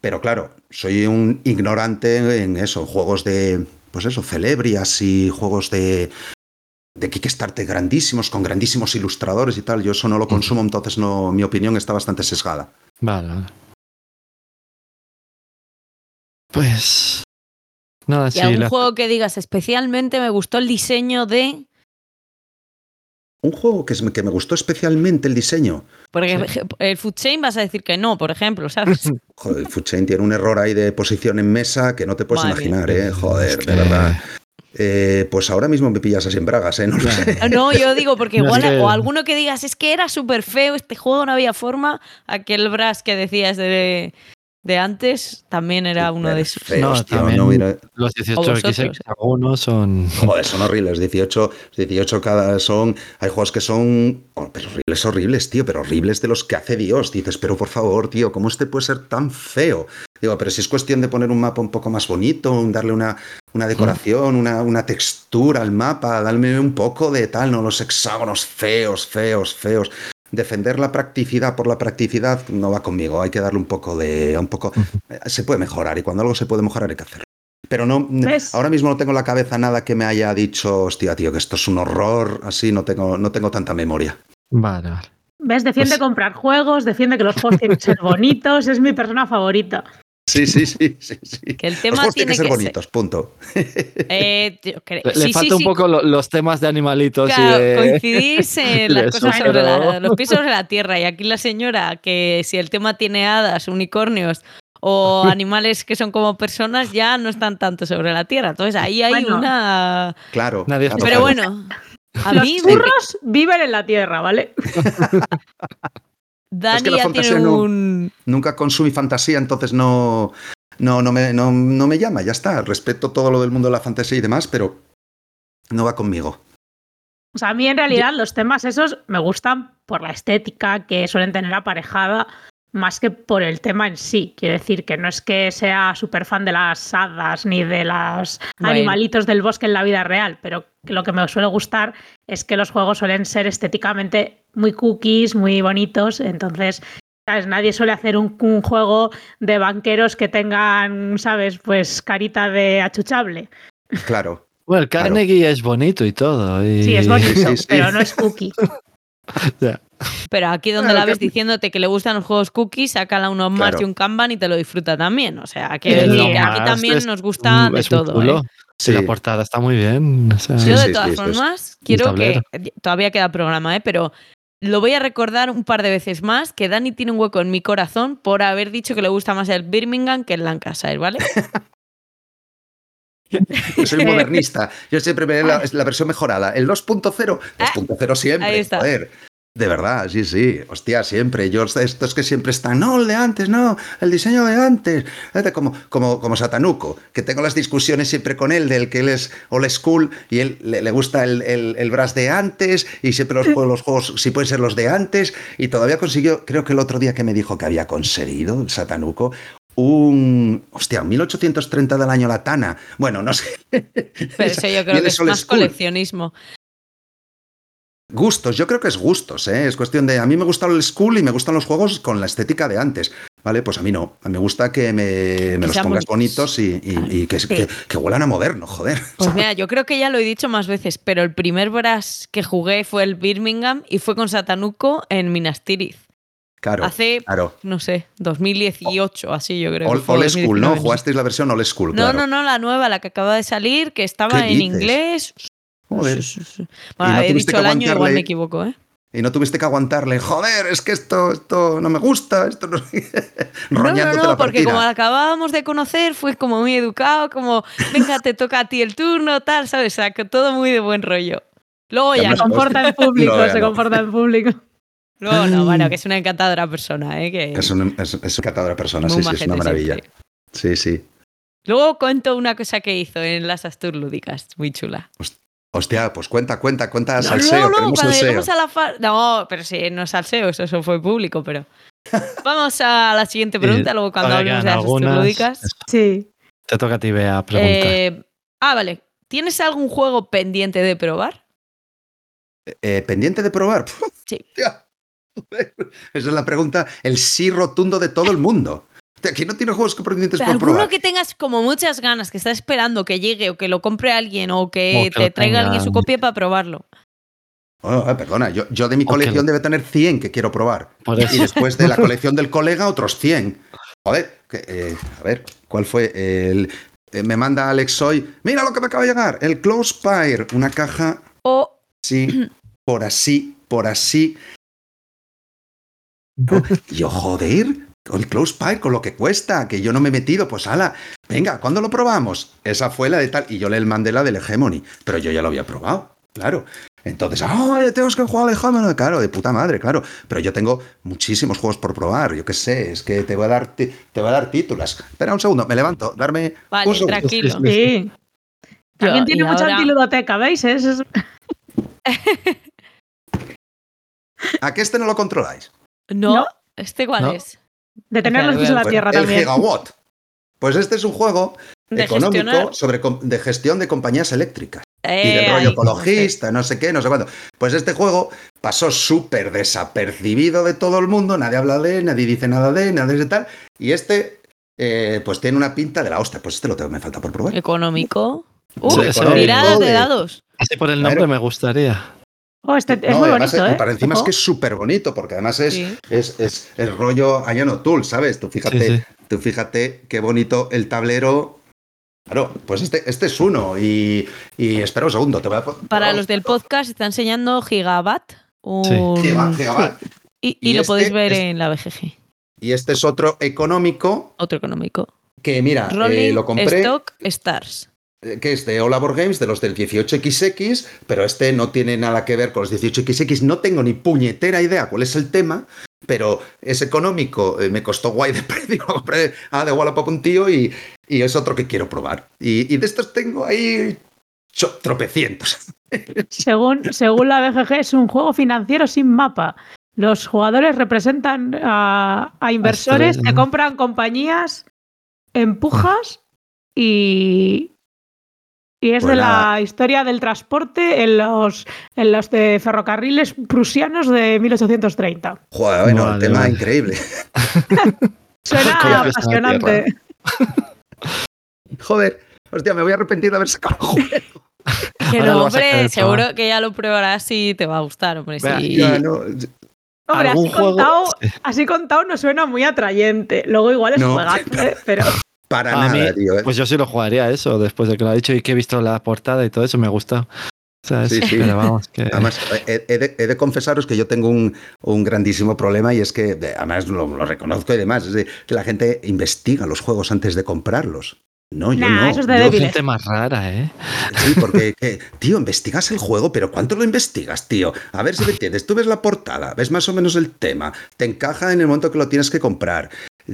Pero claro, soy un ignorante en eso, juegos de, pues eso, celebrias y juegos de, de Kickstarter grandísimos, con grandísimos ilustradores y tal. Yo eso no lo consumo, entonces no, mi opinión está bastante sesgada. Vale, vale. Pues. Nada, Y sí. algún la- juego que digas especialmente me gustó el diseño de. Un juego que, es- que me gustó especialmente el diseño. Porque el Food Chain vas a decir que no, por ejemplo, ¿sabes? Joder, Food Chain tiene un error ahí de posición en mesa que no te puedes imaginar, ¿eh? Joder, Es de verdad. Eh, pues ahora mismo me pillas así en bragas, ¿eh? No lo Claro. sé. No, yo digo porque No, es igual, que- o alguno que digas, es que era súper feo este juego, no había forma. Aquel Brass que decías de, de antes también era uno de esos. Feos, No, tío, también- no, mira. Los O 18X vosotros. algunos son. Joder, son horribles. 18, 18 cada son. Hay juegos que son. oh, pero horribles, horribles, tío. Pero horribles de los que hace Dios. Dices, pero por favor, tío, ¿cómo este puede ser tan feo? Digo, pero si es cuestión de poner un mapa un poco más bonito, un- darle una, una decoración, una, una textura al mapa, darme un poco de tal, no los hexágonos feos, feos, feos. Defender la practicidad por la practicidad no va conmigo. Hay que darle un poco de. Un poco, se puede mejorar y cuando algo se puede mejorar hay que hacerlo. Pero no, ¿Ves? ahora mismo no tengo en la cabeza nada que me haya dicho, hostia, tío, que esto es un horror, así no tengo, no tengo tanta memoria. Vale, vale. ¿Ves? Defiende Pues- comprar juegos, defiende que los juegos tienen que ser bonitos, es mi persona favorita. Sí, sí, sí, sí, sí. Que el Los tema tiene tienen que ser que ser- bonitos, punto. Eh, yo creo- Le, le sí, falta sí, un sí, poco lo- los temas de animalitos Claro, y de. coincidís en las cosas sobre pero- la- los pies sobre la tierra. Y aquí la señora, que si el tema tiene hadas, unicornios o animales que son como personas, ya no están tanto sobre la tierra. Entonces ahí hay Bueno. una. Claro. Nadie claro, Pero claro. bueno, a los mí churros viven en la tierra, ¿vale? Dani que la fantasía tiene no- un. Nunca consumí fantasía, entonces no, no, no, me, no, no me llama, ya está. Respeto todo lo del mundo de la fantasía y demás, pero no va conmigo. O sea, a mí en realidad los temas esos me gustan por la estética que suelen tener aparejada, más que por el tema en sí. Quiero decir que no es que sea súper fan de las hadas ni de los Bueno. animalitos del bosque en la vida real, pero lo que me suele gustar es que los juegos suelen ser estéticamente muy cookies, muy bonitos. Entonces, ¿sabes? Nadie suele hacer un, un juego de banqueros que tengan, ¿sabes? Pues carita de achuchable. Claro. Bueno, el Claro. Carnegie es bonito y todo. y- Sí, es bonito, Sí, sí. pero no es cookie. Ya. Pero aquí donde la ves que- diciéndote que le gustan los juegos cookies, sácala unos más Claro. y un Kanban y te lo disfruta también. O sea, que, Sí, que lo aquí más también es nos gusta un- de todo. ¿eh? Sí, la portada está muy bien. o sea, Sí, Yo de sí, todas sí, sí, es- formas quiero que todavía queda programa, ¿eh? pero lo voy a recordar un par de veces más que Dani tiene un hueco en mi corazón por haber dicho que le gusta más el Birmingham que el Lancashire, ¿vale? Yo soy modernista. Yo siempre veo la, la versión mejorada. El 2.0, 2.0 siempre. Ah, ahí está. Joder. De verdad, sí, sí. Hostia, siempre. Yo, estos que siempre están, no, el de antes, no, el diseño de antes. Como, como, como Satanuco, que tengo las discusiones siempre con él, del que él es old school y él le, le gusta el, el, el brass de antes y siempre los juegos, los juegos, si pueden ser los de antes. Y todavía consiguió, creo que el otro día que me dijo que había conseguido el Satanuco, un. Hostia, 1830 del año Latana. Bueno, no sé. Pero eso yo creo que es más school. coleccionismo. Gustos, yo creo que es gustos, ¿eh? Es cuestión de. A mí me gusta el school y me gustan los juegos con la estética de antes, ¿vale? Pues a mí no. Me gusta que me, me los pongas bonitos. bonitos y, y- y que, que, que huelan a moderno, joder. Pues mira, yo creo que ya lo he dicho más veces, pero el primer brass que jugué fue el Birmingham y fue con Satanuco en Minas Tirith. Claro. Hace, Claro. no sé, 2018, así yo creo. Old, school, ¿no? 2019, sé. Jugasteis la versión old school, No, claro. no, no, la nueva, la que acaba de salir, que estaba ¿Qué en dices? inglés. Joder. Sí, sí, sí. Bueno, no he dicho el año, igual me equivoco, ¿eh? Y no tuviste que aguantarle, joder, es que esto, esto no me gusta, esto no. No, no, no, la porque como acabábamos de conocer, fue como muy educado, como, venga, te toca a ti el turno, tal, ¿sabes? O sea, que todo muy de buen rollo. Luego Ya Se comporta en público, No, se comporta en público. luego no, bueno, que es una encantadora persona, ¿eh? Que Es un, es, es un catador de personas, muy sí, sí, es una maravilla. Sí, sí. Luego cuento una cosa que hizo en las Astur Lúdicas, muy chula. Hostia, pues cuenta, cuenta, cuenta No, salseo, no, no, cuando salseo. llegamos a la fa- No, pero sí, no es salseo, eso, eso fue público, pero. Vamos a la siguiente pregunta, luego cuando hablemos de quedan las algunas. Lúdicas. Sí. Te toca a ti, Bea, preguntar. Eh, ah, vale. ¿Tienes algún juego pendiente de probar? Eh, ¿Pendiente de probar? Sí. Hostia. Esa es la pregunta, el sí rotundo de todo el mundo. Aquí no tiene juegos que pendientes por ¿Alguno probar. que tengas como muchas ganas, que estás esperando que llegue o que lo compre alguien o que O que te traiga alguien su copia para probarlo? Oh, eh, perdona, yo, yo de mi colección debe tener 100 que quiero probar. Por Y después de la colección del colega, otros 100. Joder, que, eh, a ver, ¿cuál fue? El, eh, me manda Alex hoy. Mira lo que me acaba de llegar. El Close Fire. Una caja O así, por así, por así. Oh, yo, joder, el Close Fire con lo que cuesta, que yo no me he metido, pues ala, venga, ¿cuándo lo probamos? Esa fue la de tal, y yo le mandé la del Hegemony, pero yo ya lo había probado, claro. Entonces, ¡ah, ya tenemos que jugar al Hegemony! Claro, de puta madre, claro. Pero yo tengo muchísimos juegos por probar, yo qué sé, es que te voy a dar, te voy a dar títulos. Espera un segundo, me levanto, darme Vale, un segundo. tranquilo. Sí. Yo- También tiene mucha ahora- antiludoteca, ¿veis? Es- ¿A que este no lo controláis? no, No. ¿este cuál No. es? De tener los pies en la tierra el también. Gigawatt. Pues este es un juego De económico gestionar. sobre de gestión de compañías eléctricas. y Eh, del rollo ahí, ecologista, no sé qué, no sé cuándo. Pues este juego pasó súper desapercibido de todo el mundo, nadie habla de él, nadie dice nada de él, nadie de tal. Y este, eh, pues tiene una pinta de la hostia. Pues este lo tengo, me falta por probar. Económico. Uh, Sí, sí. tiradas de De- dados. Así por el Claro. nombre me gustaría. Oh, este es No, muy además, bonito, eh. Para encima es que es súper bonito, porque además es, Sí. es, es el rollo Ayano Tool, ¿sabes? Tú fíjate, Sí, sí. tú fíjate qué bonito el tablero. Claro, pues este, este es uno. Y, y espera un segundo, te voy a Para los del podcast está enseñando Gigabat. Un... Giga- Gigabyte. Y, y Y lo este podéis ver en la BGG. Y este es otro económico Otro económico. que, mira, eh, lo compré. Stock Stars. Eh, que es de All Board Games, de los del 18XX, pero este no tiene nada que ver con los 18XX. No tengo ni puñetera idea cuál es el tema, pero es económico, eh, me costó guay de precio, lo compré ah, de Wallapop un tío y, y es otro que quiero probar. Y, y de estos tengo ahí tropecientos. Según, según la BGG, es un juego financiero sin mapa. Los jugadores representan a, a inversores que compran compañías, empujas y, y es de Pues la nada. historia del transporte en los, en los de ferrocarriles prusianos de 1830. Joder, bueno, el Vale, tema vale. increíble. Suena la apasionante. Joder, hostia, me voy a arrepentir de haber sacado el juego. A hombre, seguro que ya lo probarás y te va a gustar, hombre. Vea, sí. Ya, no, Hombre, ¿Algún así juego? contado, así contado no suena muy atrayente. Luego igual es No. juegazo, ¿eh? pero para A nada, mí, tío. ¿eh? Pues yo sí lo jugaría eso, después de que lo ha dicho y que he visto la portada y todo eso, me ha gustado. ¿Sabes? Sí, sí. Pero vamos, que... Además, he, he de, he de confesaros que yo tengo un, un grandísimo problema y es que, de- además lo, lo reconozco y demás, es de, que la gente investiga los juegos antes de comprarlos. No, yo Nah, no. eso es de Yo- gente más rara, ¿eh? Sí, porque, que, tío, investigas el juego, pero ¿cuánto lo investigas, tío? A ver si me entiendes. Tú ves la portada, ves más o menos el tema, te encaja en el momento que lo tienes que comprar,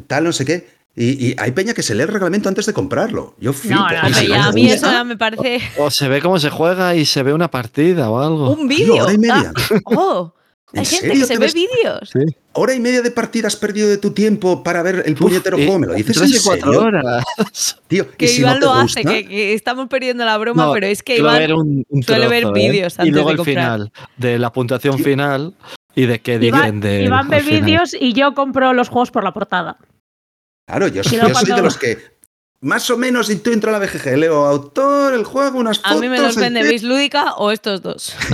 tal, no sé qué. Y, y hay peña que se lee el reglamento antes de comprarlo. Yo flipo. no, Y Hombre, si ya no a mí gusta, eso ya me parece O se ve cómo se juega y se ve una partida o algo. un vídeo. hora y media. Ah, oh, ¿En hay gente serio que se ve vídeos. Sí. Hora y media de partida has perdido de tu tiempo para ver el puñetero y juego. ¿Me lo dices en y cuatro serio? horas. Tío, Que y si Iván no lo gusta, hace, que, que estamos perdiendo la broma, No, pero es que Iván ver un- un suele ver trozo, ¿eh? vídeos Y antes luego de el comprar. final, de la puntuación final y de qué dicen de. Iván ve vídeos y yo compro los juegos por la portada. Claro, yo, soy- luego yo soy de los que más o menos, si tú entras a la BGG, leo autor, el juego, unas A fotos. mí me los el Lúdica o estos dos.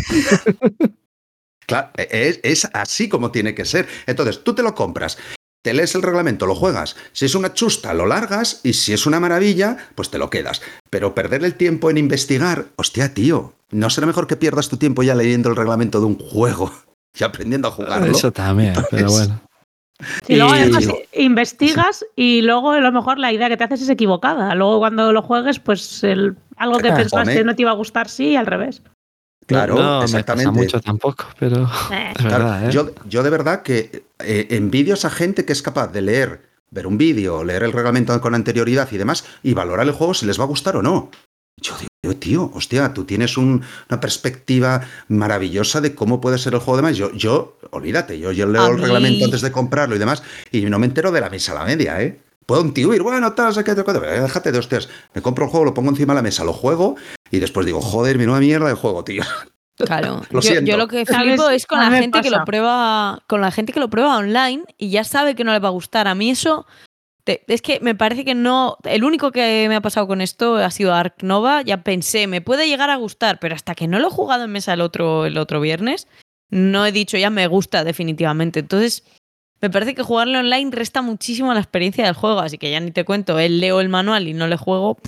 Claro, es, es así como tiene que ser. Entonces, tú te lo compras, te lees el reglamento, lo juegas. Si es una chusta, lo largas y si es una maravilla, pues te lo quedas. Pero perder el tiempo en investigar, hostia, tío, ¿no será mejor que pierdas tu tiempo ya leyendo el reglamento de un juego y aprendiendo a jugarlo? Eso también, pero Entonces, Y luego además investigas y luego a lo mejor la idea que te haces es equivocada. Luego cuando lo juegues, pues el- algo que Ah, pensaste hombre. no te iba a gustar, sí, y al revés. Claro, no, me exactamente. pasa mucho tampoco, pero Eh. Claro, verdad, ¿eh? yo, yo de verdad que eh, envidio a esa gente que es capaz de leer, ver un vídeo, leer el reglamento con anterioridad y demás, y valorar el juego si les va a gustar o no. Yo digo, tío, hostia, tú tienes un- una perspectiva maravillosa de cómo puede ser el juego demás. Yo, yo, olvídate, yo, yo leo A el mí- reglamento antes de comprarlo y demás, y no me entero de la mesa a la media, ¿eh? Puedo intuir, bueno, tal, sé qué, te cuento, pero déjate de hostias. Me compro el juego, lo pongo encima de la mesa, lo juego, y después digo, joder, menuda mierda de juego, tío. Claro. Lo yo, yo lo que flipo es con la gente que lo prueba, con la gente que lo prueba online y ya sabe que no le va a gustar. A mí eso es que me parece que no. El único que me ha pasado con esto ha sido Ark Nova. Ya pensé, me puede llegar a gustar, pero hasta que no lo he jugado en mesa el otro, el otro viernes, no he dicho ya me gusta definitivamente. Entonces, me parece que jugarlo online resta muchísimo a la experiencia del juego. Así que ya ni te cuento, él leo el manual y no le juego.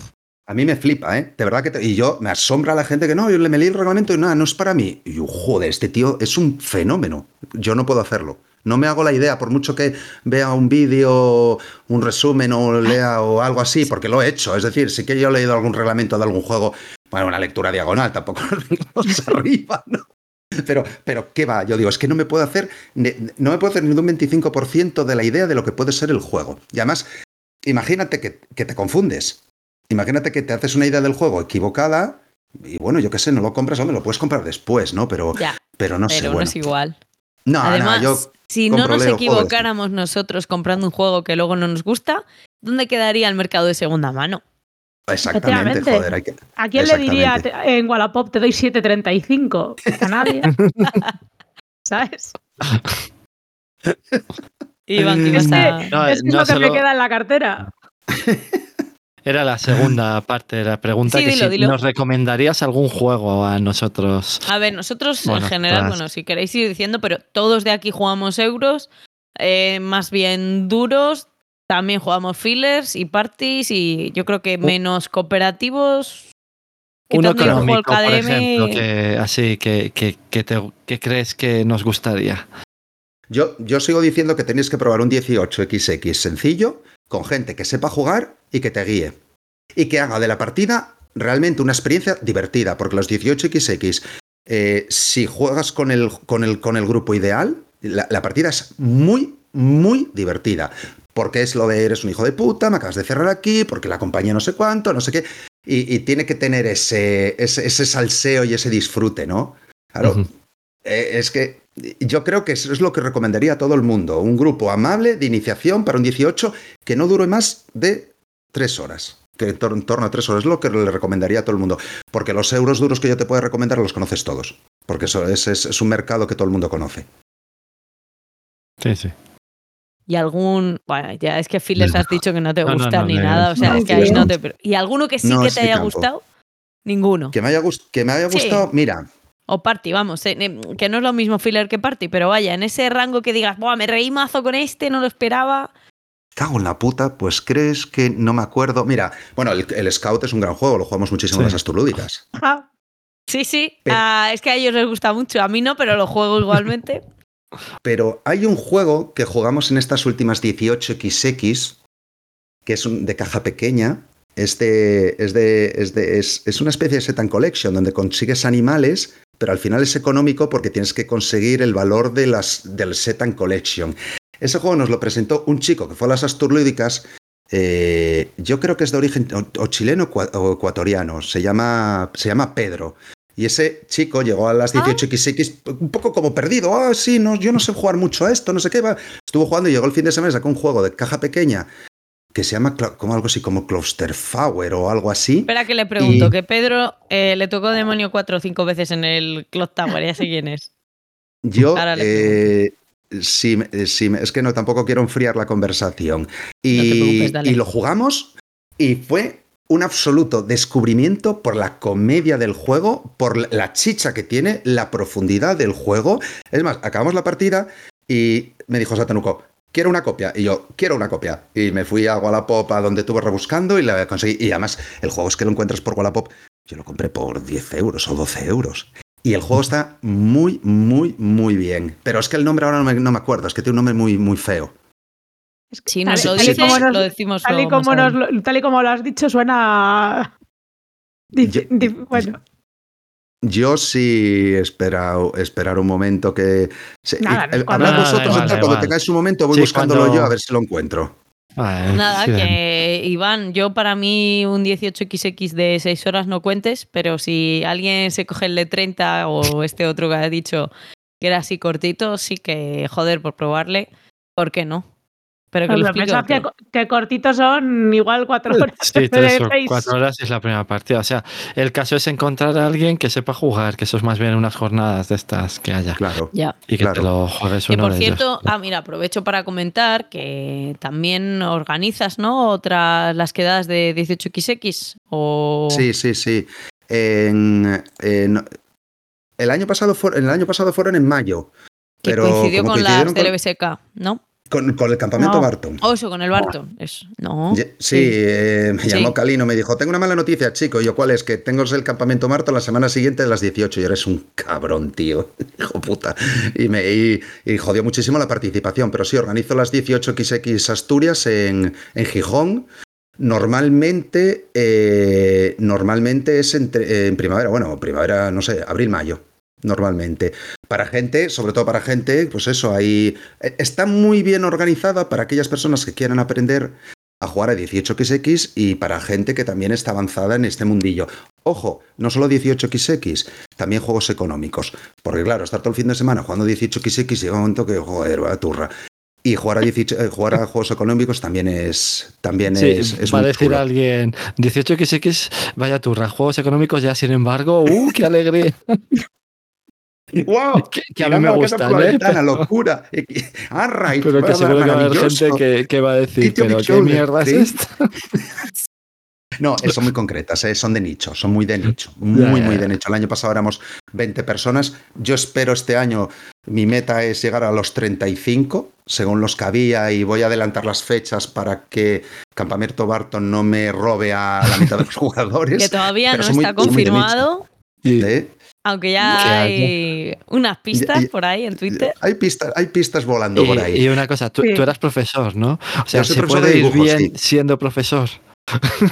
A mí me flipa, ¿eh? De verdad que... te- Y yo me asombra la gente que no, yo le me leí el reglamento y nada, no es para mí. Y yo, joder, este tío es un fenómeno. Yo no puedo hacerlo. No me hago la idea, por mucho que vea un vídeo, un resumen o lea o algo así, porque lo he hecho. Es decir, sí que yo he leído algún reglamento de algún juego, bueno, una lectura diagonal, tampoco nos arriba, ¿no? Pero, pero, ¿qué va? Yo digo, es que no me puedo hacer, no me puedo hacer ni un 25% de la idea de lo que puede ser el juego. Y además, imagínate que, que te confundes. Imagínate que te haces una idea del juego equivocada y bueno, yo qué sé, no lo compras, hombre, lo puedes comprar después, ¿no? Pero, ya, pero no sé, pero no bueno. es igual. No, no, Además, yo si no nos equivocáramos nosotros comprando un juego que luego no nos gusta, ¿dónde quedaría el mercado de segunda mano? Exactamente, joder, hay que... ¿A quién le diría en Wallapop te doy 7.35? A nadie. ¿Sabes? Iván, Es que, está- No, es, que es no lo que me queda en la cartera. Era la segunda parte de la pregunta. Sí, que dilo, si dilo. nos recomendarías algún juego a nosotros. A ver, nosotros Bueno, en general, todas. bueno, si queréis ir diciendo, pero todos de aquí jugamos euros, eh, más bien duros, también jugamos fillers y parties y yo creo que menos cooperativos. Uno económico, por ejemplo, que así que, que, que te- que crees que nos gustaría. Yo, yo sigo diciendo que tenéis que probar un 18XX sencillo, con gente que sepa jugar y que te guíe. Y que haga de la partida realmente una experiencia divertida, porque los 18XX, eh, si juegas con el, con, el, con el grupo ideal, La, la partida es muy, muy divertida. Porque es lo de eres un hijo de puta, me acabas de cerrar aquí, porque la compañía no sé cuánto, no sé qué. Y, y tiene que tener ese, ese, ese salseo y ese disfrute, ¿no? Claro, eh, es que yo creo que eso es lo que recomendaría a todo el mundo. Un grupo amable de iniciación para un 18 que no dure más de tres horas. Que en tor- en torno a tres horas es lo que le recomendaría a todo el mundo. Porque los euros duros que yo te puedo recomendar los conoces todos. Porque eso es, es- es un mercado que todo el mundo conoce. Sí, sí. Y algún. Bueno, ya es que Files has dicho que no te No, no, gusta no, ni no, nada. O sea, no, es que ahí no te. ¿Y alguno que sí No que te haya campo. gustado? Ninguno. Que me haya, gust- que me haya Sí. gustado, mira, O Party, vamos. eh, eh, que no es lo mismo Filler que Party, pero vaya, en ese rango que digas, Buah, me reí mazo con este, no lo esperaba. cago en la puta, pues crees que no me acuerdo. Mira, bueno, el, el Scout es un gran juego, lo jugamos muchísimo en Sí. las Astulúdicas. Ajá. Sí, sí. Pero- ah, es que a ellos les gusta mucho. A mí no, pero lo juego igualmente. Pero hay un juego que jugamos en estas últimas 18XX, que es un- de caja pequeña. Es, de- es, de- es, de- es- es una especie de set and collection donde consigues animales, pero al final es económico porque tienes que conseguir el valor de las, del set and collection. Ese juego nos lo presentó un chico que fue a las Asturlúdicas. eh, yo creo que es de origen o, o chileno o cua- o ecuatoriano. Se llama, se llama Pedro. Y ese chico llegó a las 18XX un poco como perdido. Ah, sí, no, yo no sé jugar mucho a esto, no sé qué. Va. Estuvo jugando y llegó el fin de semana sacó un juego de caja pequeña que se llama como algo así como Clusterfauer o algo así. Espera que le pregunto, Y- que Pedro eh, le tocó demonio cuatro o cinco veces en el Clock Tower, ya sé quién es. Yo, eh, sí, eh, sí, es que no, tampoco quiero enfriar la conversación. Y, No y lo jugamos y fue un absoluto descubrimiento por la comedia del juego, por la chicha que tiene, la profundidad del juego. Es más, acabamos la partida y me dijo Satanuco, quiero una copia. Y yo, quiero una copia. Y me fui a Wallapop, a donde estuve rebuscando y la conseguí. Y además, el juego es que lo encuentras por Wallapop. Yo lo compré por 10 euros o 12 euros. Y el juego está muy, muy, muy bien. Pero es que el nombre ahora no me, no me acuerdo, es que tiene un nombre muy, muy feo. Es que Si nos lo tal y dices, como nos- lo decimos tal y como, nos tal y como lo has dicho, suena. Dice- Yo- di- bueno, Yo sí esperar, esperar un momento que... se- Nada, y, cuando- hablad Nada, vosotros, igual, cuando tengáis un momento voy Sí, buscándolo cuando- yo a ver si lo encuentro. Nada, sí, que Iván, yo para mí un 18XX de 6 horas no cuentes, pero si alguien se coge el de 30 o este otro que ha dicho que era así cortito, sí que joder por probarle, ¿por qué no? Pero que lo pero que, que cortitos son igual cuatro horas. Sí, tres o cuatro horas es la primera partida. O sea, el caso es encontrar a alguien que sepa jugar, que eso es más bien unas jornadas de estas que haya. Claro. Ya. Y que Claro. te lo juegues Que uno por de cierto, ellos. ah, mira, aprovecho para comentar que también organizas, ¿no? Otras las quedadas de 18XX o Sí, sí, sí. En- en- el, año pasado fue- el año pasado fueron en mayo. que Pero coincidió con las coincidieron del con- LBSK, ¿no? Con, con el campamento No. Barton. O eso, con el Barton. Eso, no. Ye- Sí, eh, me Sí. llamó Calino, me dijo, tengo una mala noticia, chico. Y yo, ¿cuál es? Que tengo el campamento Marto la semana siguiente de las 18 y eres un cabrón, tío. Hijo puta. Y, me, y, y jodió muchísimo la participación. Pero sí, organizo las 18XX Asturias en, en Gijón. Normalmente, eh, normalmente es entre- eh, en primavera, bueno, primavera, no sé, abril-mayo. Normalmente. Para gente, sobre todo para gente, pues eso, ahí eh, está muy bien organizada para aquellas personas que quieran aprender a jugar a 18XX y para gente que también está avanzada en este mundillo. Ojo, no solo 18XX, también juegos económicos. Porque claro, estar todo el fin de semana jugando 18XX llega un momento que, joder, va turra. Y jugar a, 18 eh, jugar a juegos económicos también es, también Sí, es, es va a decir chulo. alguien 18XX, vaya turra, juegos económicos ya sin embargo, ¡uh, qué alegría! ¡Wow! Que, que a mí me gustan, ¿eh? Ventana, locura. Alright, Pero que seguro que va a haber gente que, que va a decir, pero qué Shoulder, mierda ¿sí? es esto. No, son muy concretas, eh, son de nicho, son muy de nicho, muy, muy de nicho. El año pasado éramos 20 personas. Yo espero este año, mi meta es llegar a los 35, según los que había, y voy a adelantar las fechas para que Campamento Barton no me robe a la mitad de los jugadores. Que todavía pero no muy- está muy confirmado, Y- ¿eh? Aunque ya Que haya. hay unas pistas ya- por ahí en Twitter. Hay pistas, hay pistas volando y, por ahí. y una cosa, tú, Sí. tú eras profesor, ¿no? O sea, se puede de ir bien sí. siendo profesor.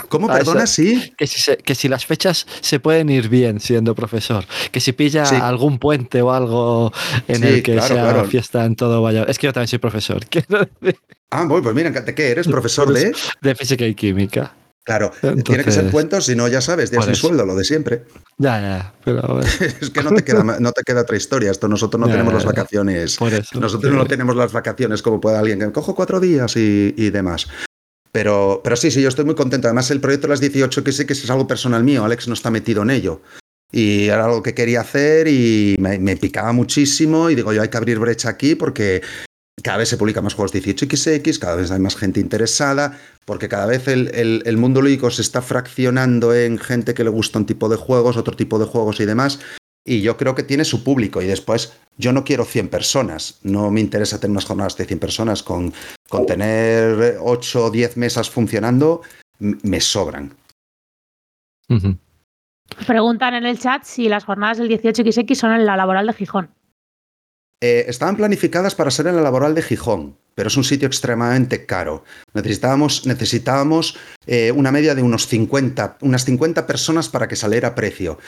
¿Cómo Ah, perdona? eso. Sí. Que si, se- que si las fechas se pueden ir bien siendo profesor. Que si pilla Sí. algún puente o algo en Sí, el que claro, sea claro. fiesta en todo Valladolid. Es que yo también soy profesor. Ah, bueno, pues mira, ¿de qué eres? ¿Profesor de...? De física y química. Claro, tiene que ser puentos, si no, ya sabes, sin eso. sueldo, lo de siempre. Ya, ya. Pero bueno, Es que no te queda, no te queda otra historia. Esto nosotros no Ya, tenemos ya, las ya. vacaciones. por eso. Nosotros no tenemos las vacaciones como puede alguien que me cojo cuatro días y, y demás. Pero, pero sí, sí, yo estoy muy contento. Además, el proyecto de las 18 que sé que es algo personal mío. Alex no está metido en ello. Y era algo que quería hacer y me, me picaba muchísimo. Y digo, yo hay que abrir brecha aquí porque cada vez se publican más juegos 18XX, cada vez hay más gente interesada, porque cada vez el, el- el mundo lúdico se está fraccionando en gente que le gusta un tipo de juegos, otro tipo de juegos y demás. Y yo creo que tiene su público. Y después, yo no quiero 100 personas. No me interesa tener unas jornadas de 100 personas. Con, con tener 8 o 10 mesas funcionando, me sobran. Ujú. Preguntan en el chat si las jornadas del 18XX son en la laboral de Gijón. Eh, estaban planificadas para ser en la laboral de Gijón, pero es un sitio extremadamente caro. Necesitábamos, necesitábamos eh, una media de unos 50, unas 50 personas para que saliera a precio.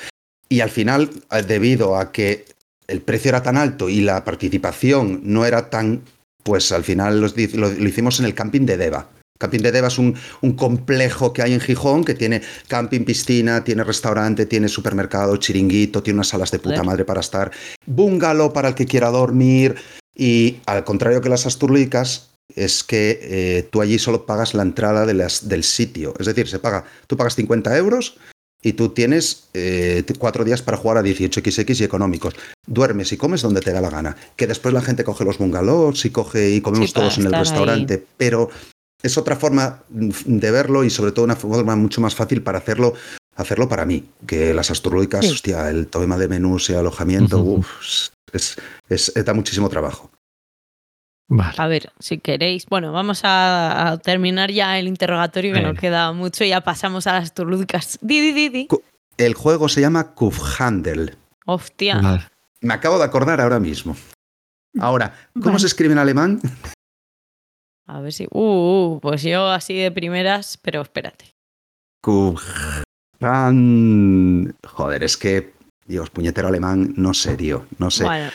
Y al final, eh, debido a que el precio era tan alto y la participación no era tan, pues al final lo, lo hicimos en el camping de Deva. Camping de Deva es un, un complejo que hay en Gijón que tiene camping, piscina, tiene restaurante, tiene supermercado, chiringuito, tiene unas salas de puta madre para estar, bungalow para el que quiera dormir. Y al contrario que las Asturlicas, es que eh, tú allí solo pagas la entrada de las- del sitio. Es decir, se paga, tú pagas 50 euros y tú tienes eh, cuatro días para jugar a 18XX y económicos. Duermes y comes donde te da la gana. Que después la gente coge los bungalows y coge y comemos Sí, todos en el restaurante. Pero es otra forma de verlo y sobre todo una forma mucho más fácil para hacerlo, hacerlo para mí. Que las astrológicas, Sí. hostia, el tema de menús y alojamiento, uf, es, es- da muchísimo trabajo. Vale. A ver, si queréis. Bueno, vamos a, a terminar ya el interrogatorio, que nos queda mucho. y Ya pasamos a las turlúdicas. Di, di, di, di. El juego se llama Kufhandel. Hostia. Vale. Me acabo de acordar ahora mismo. Ahora, ¿cómo Vale. se escribe en alemán? A ver si. Uh, uh, pues yo así de primeras, pero espérate. Kufhan... Joder, es que, Dios, puñetero alemán, no sé, tío, no sé. Bueno,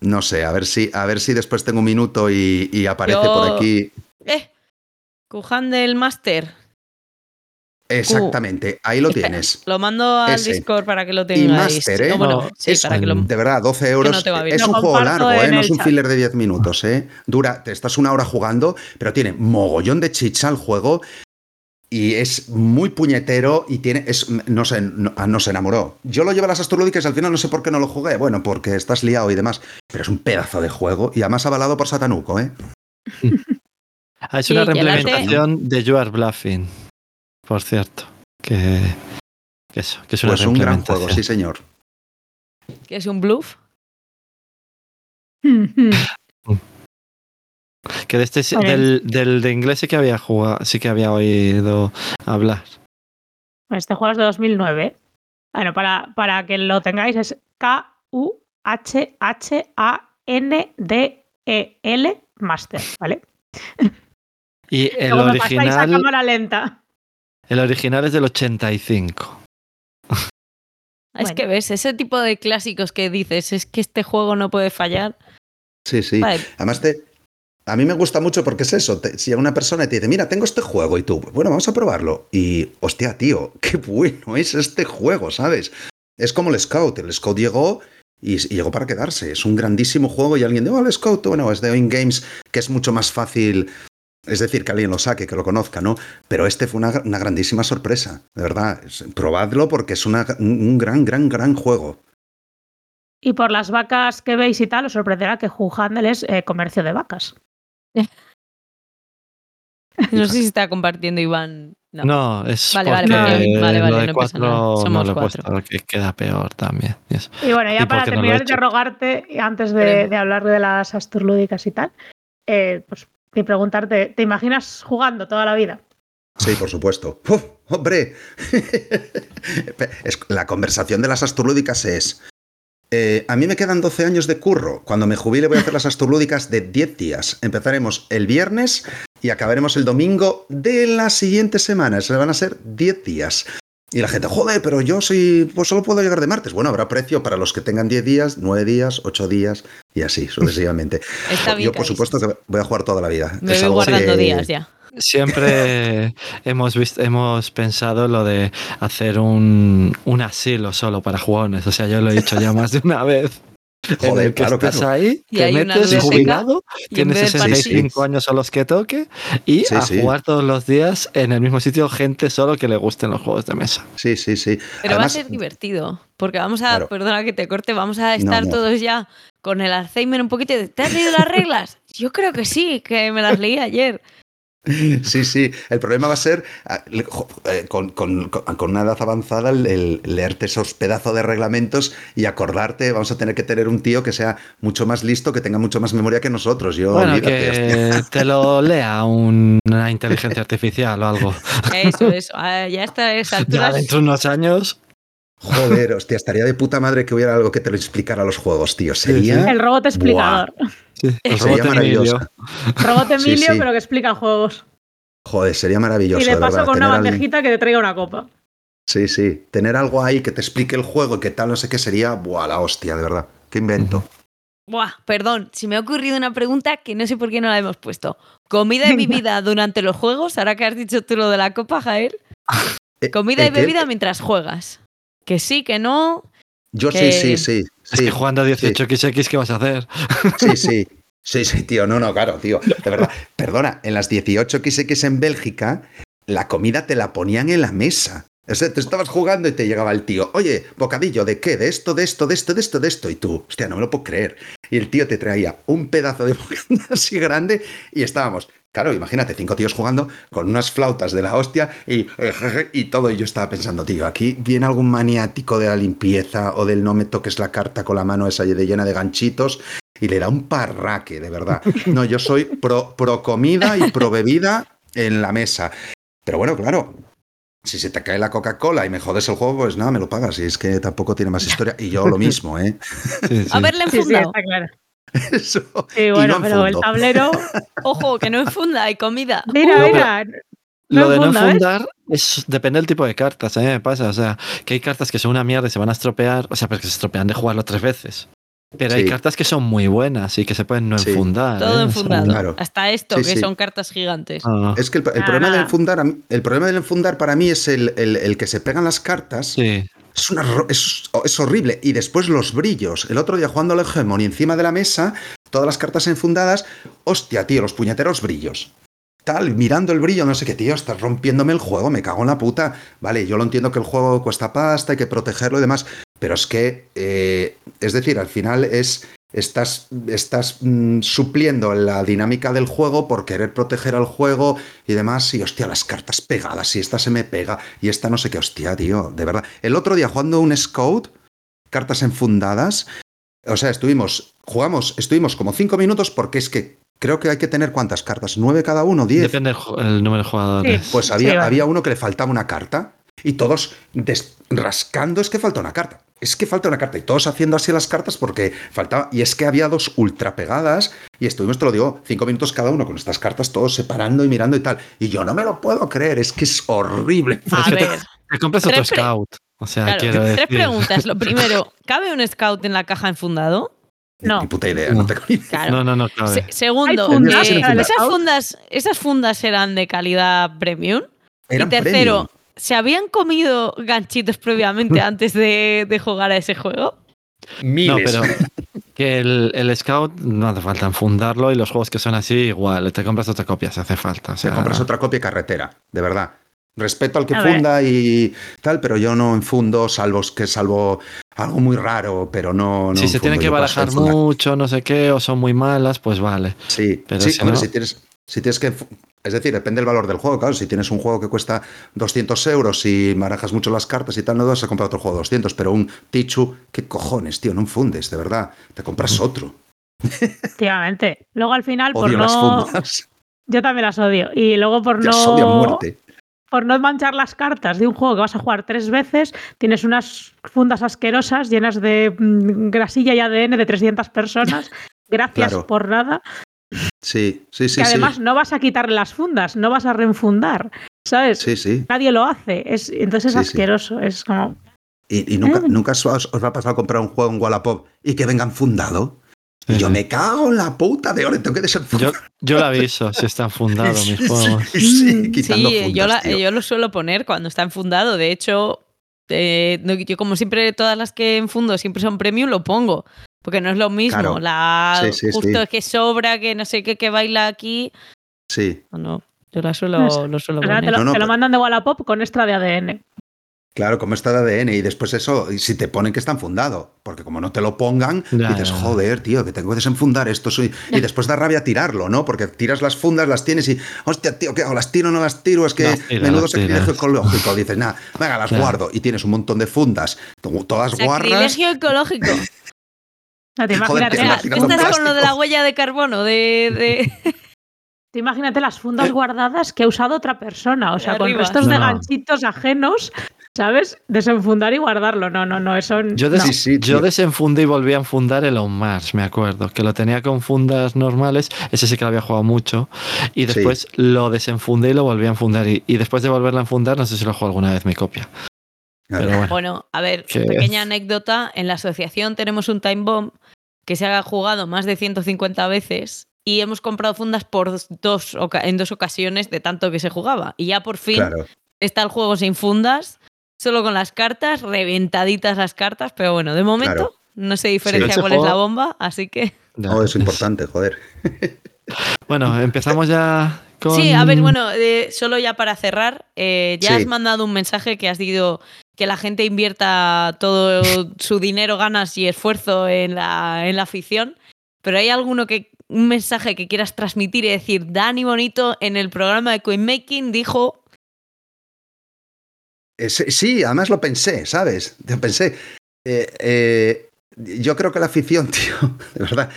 No sé, a ver si, a ver si después tengo un minuto y, y aparece Yo- por aquí. eh. Kujan del Master. Exactamente, ahí lo Espera, tienes. Lo mando al Ese. Discord para que lo tengáis. Master, ¿eh? No, bueno, No, sí, es para que lo. De verdad, 12 euros. no. Es un juego largo, ¿eh? no es un filler de 10 minutos. ¿eh? Dura, te estás una hora jugando, pero tiene mogollón de chicha el juego y es muy puñetero y tiene. Es, no no, ah, nos enamoró. Yo lo llevo a las astrológicas y al final no sé por qué no lo jugué. Bueno, porque estás liado y demás. Pero es un pedazo de juego y además avalado por Satanuco, ¿eh? Ah, es Sí, una reimplementación de You Are Bluffing, por cierto. Que, que eso, que es una Pues un gran juego, sí, señor. Que es un bluff. Que de este del, del de inglés sí que había jugado, sí que había oído hablar. Este juego es de 2009. Bueno, para, para que lo tengáis es K-U-H-H-A-N-D-E-L Master, ¿vale? Y el Luego me pasáis a original, cámara lenta. El original es del 85. Es Bueno. que ves, ese tipo de clásicos que dices, es que este juego no puede fallar. Sí, sí. Vale, Además, te, a mí me gusta mucho porque es eso. te- si una persona te dice, mira, tengo este juego y tú, bueno, vamos a probarlo. Y, hostia, tío, qué bueno es este juego, ¿sabes? Es como el Scout. El Scout llegó y, y llegó para quedarse. Es un grandísimo juego y alguien dice, oh, el Scout, bueno, es de Oin Games, que es mucho más fácil. Es decir, que alguien lo saque, que lo conozca, ¿no? Pero este fue una, una grandísima sorpresa, de verdad. Probadlo porque es una- un gran, gran, gran juego. Y por las vacas que veis y tal, os sorprenderá que Handel es eh, comercio de vacas. no sé si está compartiendo Iván. No. No, es Vale, vale, porque vale, vale, no pasa nada. no Somos cuatro. que queda peor también. y bueno, ya ¿Y por para no he terminar de rogarte, antes de, de hablar de las asturlúdicas y tal, eh, pues y preguntarte, ¿te imaginas jugando toda la vida? Sí, por supuesto. ¡Uf, ¡Hombre! La conversación de las astrológicas es. Eh, a mí me quedan 12 años de curro. Cuando me jubile voy a hacer las astrolúdicas de 10 días. Empezaremos el viernes y acabaremos el domingo de la siguiente semana. Se van a ser 10 días. Y la gente, joder, pero yo soy, pues solo puedo llegar de martes. Bueno, habrá precio para los que tengan 10 días, 9 días, 8 días y así, sucesivamente. Está bien yo, por supuesto, que voy a jugar toda la vida. Me Es voy algo guardando que- días ya. Siempre hemos visto, hemos pensado lo de hacer un, un asilo solo para jugones. O sea, yo lo he dicho ya más de una vez. En Joder, el que claro, estás claro. ahí, Y te metes jubilado, en tienes vez de 65 partir- años o los que toque, y Sí, a sí. jugar todos los días en el mismo sitio gente solo que le gusten los juegos de mesa. Sí, sí, sí. Pero Además, va a ser divertido, porque vamos a, Claro. perdona que te corte, vamos a estar no. todos ya con el Alzheimer un poquito. de, ¿Te has leído las reglas? Yo creo que sí, que me las leí ayer. Sí, sí. El problema va a ser, ah, eh, con, con- con- una edad avanzada, el, el leerte esos pedazos de reglamentos y acordarte. Vamos a tener que tener un tío que sea mucho más listo, que tenga mucho más memoria que nosotros. Yo, Bueno, olvídate, hostia. que te lo lea un- una inteligencia artificial o algo. Eso, eso. Ah, Ya está Ya dentro de unos años. Joder, hostia, estaría de puta madre que hubiera algo que te lo explicara a los juegos, tío. Sería. El robot explicador. Sí, el Sería robot maravilloso. Emilio. Robot Emilio, sí. pero que explica juegos. Joder, sería maravilloso. y le de paso verdad, con una al- bandejita que te traiga una copa. Sí, sí. Tener algo ahí que te explique el juego y que tal, no sé qué sería. Buah, la hostia, de verdad. Qué invento. Buah, perdón, se me ha ocurrido una pregunta que no sé por qué no la hemos puesto. ¿Comida y bebida durante los juegos? Ahora que has dicho tú lo de la copa, Jael. Eh, Comida y bebida mientras juegas. Que sí, que no. Yo que- sí, sí, sí. Es sí. que jugando a 18xx, ¿qué vas a hacer? Sí, sí. Sí, sí, tío. No, no, claro, tío. De verdad. Perdona, en las 18XX en Bélgica, la comida te la ponían en la mesa. O sea, te estabas jugando y te llegaba el tío, oye, bocadillo, ¿de qué? De esto, de esto, de esto, de esto, de esto. Y tú, hostia, no me lo puedo creer. Y el tío te traía un pedazo de bocadillo así grande y estábamos, claro, imagínate, cinco tíos jugando con unas flautas de la hostia y, y todo. Y yo estaba pensando, tío, aquí viene algún maniático de la limpieza o del no me toques la carta con la mano esa de llena de ganchitos y le da un parraque, de verdad. No, yo soy pro, pro comida y pro bebida en la mesa. Pero bueno, claro, si se te cae la Coca-Cola y me jodes el juego, pues nada, me lo pagas. Y es que tampoco tiene más historia. Y yo lo mismo, ¿eh? Sí, sí. Haberle Sí, sí, enfundado. está claro. Eso. Sí, Y bueno, no pero el tablero. Ojo, que no enfunda, hay comida. Mira, No, mira. Lo de no enfundar es, depende del tipo de cartas, a mí me pasa. O sea, que hay cartas que son una mierda y se van a estropear, o sea, porque se estropean de jugarlo tres veces. Pero hay cartas que son muy buenas y que se pueden no Sí. enfundar. Todo ¿eh? enfundado. Son- Claro. Hasta esto, Sí, que sí. son cartas gigantes. Ah, Es que el, el Nada, problema del enfundar, el problema del enfundar para mí es el, el- el que se pegan las cartas. sí. Es, una es, es horrible. Y después los brillos. El otro día jugando al Hegemony encima de la mesa, todas las cartas enfundadas. Hostia, tío, los puñeteros brillos. Tal, mirando el brillo, no sé qué, tío, estás rompiéndome el juego, me cago en la puta. Vale, yo lo entiendo que el juego cuesta pasta, hay que protegerlo y demás. Pero es que, eh, es decir, al final es. Estás, estás mm, supliendo la dinámica del juego por querer proteger al juego y demás. Y hostia, las cartas pegadas. Y esta se me pega. Y esta no sé qué, hostia, tío. De verdad. El otro día jugando un Scout, cartas enfundadas. O sea, estuvimos, jugamos, estuvimos como cinco minutos porque es que creo que hay que tener cuántas cartas, nueve cada uno, diez. Depende del número de jugadores. Pues Sí, había, vale. había uno que le faltaba una carta y todos rascando es que falta una carta. Es que falta una carta y todos haciendo así las cartas porque faltaba. Y es que había dos ultra pegadas y estuvimos, te lo digo, cinco minutos cada uno con estas cartas, todos separando y mirando y tal. Y yo no me lo puedo creer, es que es horrible. Es A que te- ver, Te compras otro Tres scout. O sea, claro, quiero tres decir. preguntas. Lo primero, ¿cabe un scout en la caja enfundado? No. Ni puta idea, no tengo ni idea. Claro. No, no, no. Se- segundo, fundas eh, esas, fundas, ¿esas fundas eran de calidad premium? Eran y tercero, premium. ¿Se habían comido ganchitos previamente antes de, de jugar a ese juego? No, Miles. pero que el, el scout no hace falta enfundarlo y los juegos que son así, igual, te compras otra copia si hace falta. O Te compras otra copia carretera, de verdad. Respeto al que A ver. funda y tal, pero yo no enfundo, salvo que salvo algo muy raro, pero no. no si se tienen que barajar mucho, no sé qué, o son muy malas, pues vale. Sí, Pero sí, si hombre, no- si tienes, si tienes que. Es decir, depende del valor del juego, claro. Si tienes un juego que cuesta 200 euros y barajas mucho las cartas y tal, no vas a comprar otro juego de 200, pero un Tichu, ¿qué cojones, tío? No fundes, de verdad. Te compras otro. Efectivamente. Luego al final, por Odio las no. fundas. Yo también las odio. Y luego por Las odio a no. muerte. por no manchar las cartas de un juego que vas a jugar tres veces, tienes unas fundas asquerosas llenas de mm, grasilla y ADN de 300 personas. Gracias Claro. por nada. Sí, sí, sí. que además sí. no vas a quitarle las fundas, no vas a reenfundar. ¿Sabes? Sí, sí. Nadie lo hace. Es, entonces es Sí, sí. asqueroso. Es como. Y, y nunca, Ah. nunca os, os va a pasar a comprar un juego en Wallapop y que vengan fundado. Y Sí, yo sí. me cago en la puta de ahora, tengo que Yo, desenfundar. yo lo aviso si están fundados Sí, mis sí, juegos. sí, sí, quitando Sí, yo, fundas, la- tío. yo lo suelo poner cuando está enfundado. De hecho, eh, yo como siempre, todas las que enfundo siempre son premium, lo pongo. Porque no es lo mismo. Claro. La Sí, sí, justo sí. que sobra, que no sé qué, que baila aquí. Sí, No, no, yo la No suelo, sé. lo suelo poner. te lo, No, no, te lo pero- mandan de Wallapop con extra de ADN. claro, como está de ADN. Y después eso, y si te ponen que están fundado. Porque como no te lo pongan, dices, joder, tío, que tengo que desenfundar esto. Soy... Y después da rabia tirarlo, ¿no? Porque tiras las fundas, las tienes y, hostia, tío, ¿qué hago? ¿Las tiro o no las tiro? Es que Las tiras, menudo sacrilegio ecológico. Dices, nada, venga, las Claro. guardo. Y tienes un montón de fundas, todas guarras. Sacrilegio ecológico. Te Joder, imagínate, te Venga, imaginas ¿tú un estás con lo de la huella de carbono, de, de- te imagínate las fundas guardadas que ha usado otra persona. O sea, con restos de No. ganchitos ajenos, ¿sabes? Desenfundar y guardarlo. No, no, no. Eso. Yo, no. des- Sí, sí, yo tío. desenfundé y volví a enfundar el On Mars, me acuerdo, que lo tenía con fundas normales, ese sí que lo había jugado mucho, y Sí. después lo desenfundé y lo volví a enfundar, y, y después de volverlo a enfundar, no sé si lo jugado alguna vez mi copia. Pero bueno, Bueno, a ver, Que- pequeña anécdota. En la asociación tenemos un time bomb que se ha jugado más de 150 veces y hemos comprado fundas por dos, en dos ocasiones de tanto que se jugaba. Y ya por fin Claro. está el juego sin fundas, solo con las cartas, reventaditas las cartas, pero bueno, de momento Claro. no se diferencia cuál es la bomba, así que... ya. Oh, es importante, joder. Bueno, empezamos ya con... Sí, a ver, bueno, eh, solo ya para cerrar, eh, ya Sí. has mandado un mensaje que has dicho que la gente invierta todo su dinero, ganas y esfuerzo en la, en la afición, pero ¿hay alguno que un mensaje que quieras transmitir y decir, Dani Bonito en el programa de Queen Making dijo, sí, sí, además lo pensé, ¿sabes? Lo pensé. Eh, eh, yo creo que la afición, tío, de verdad,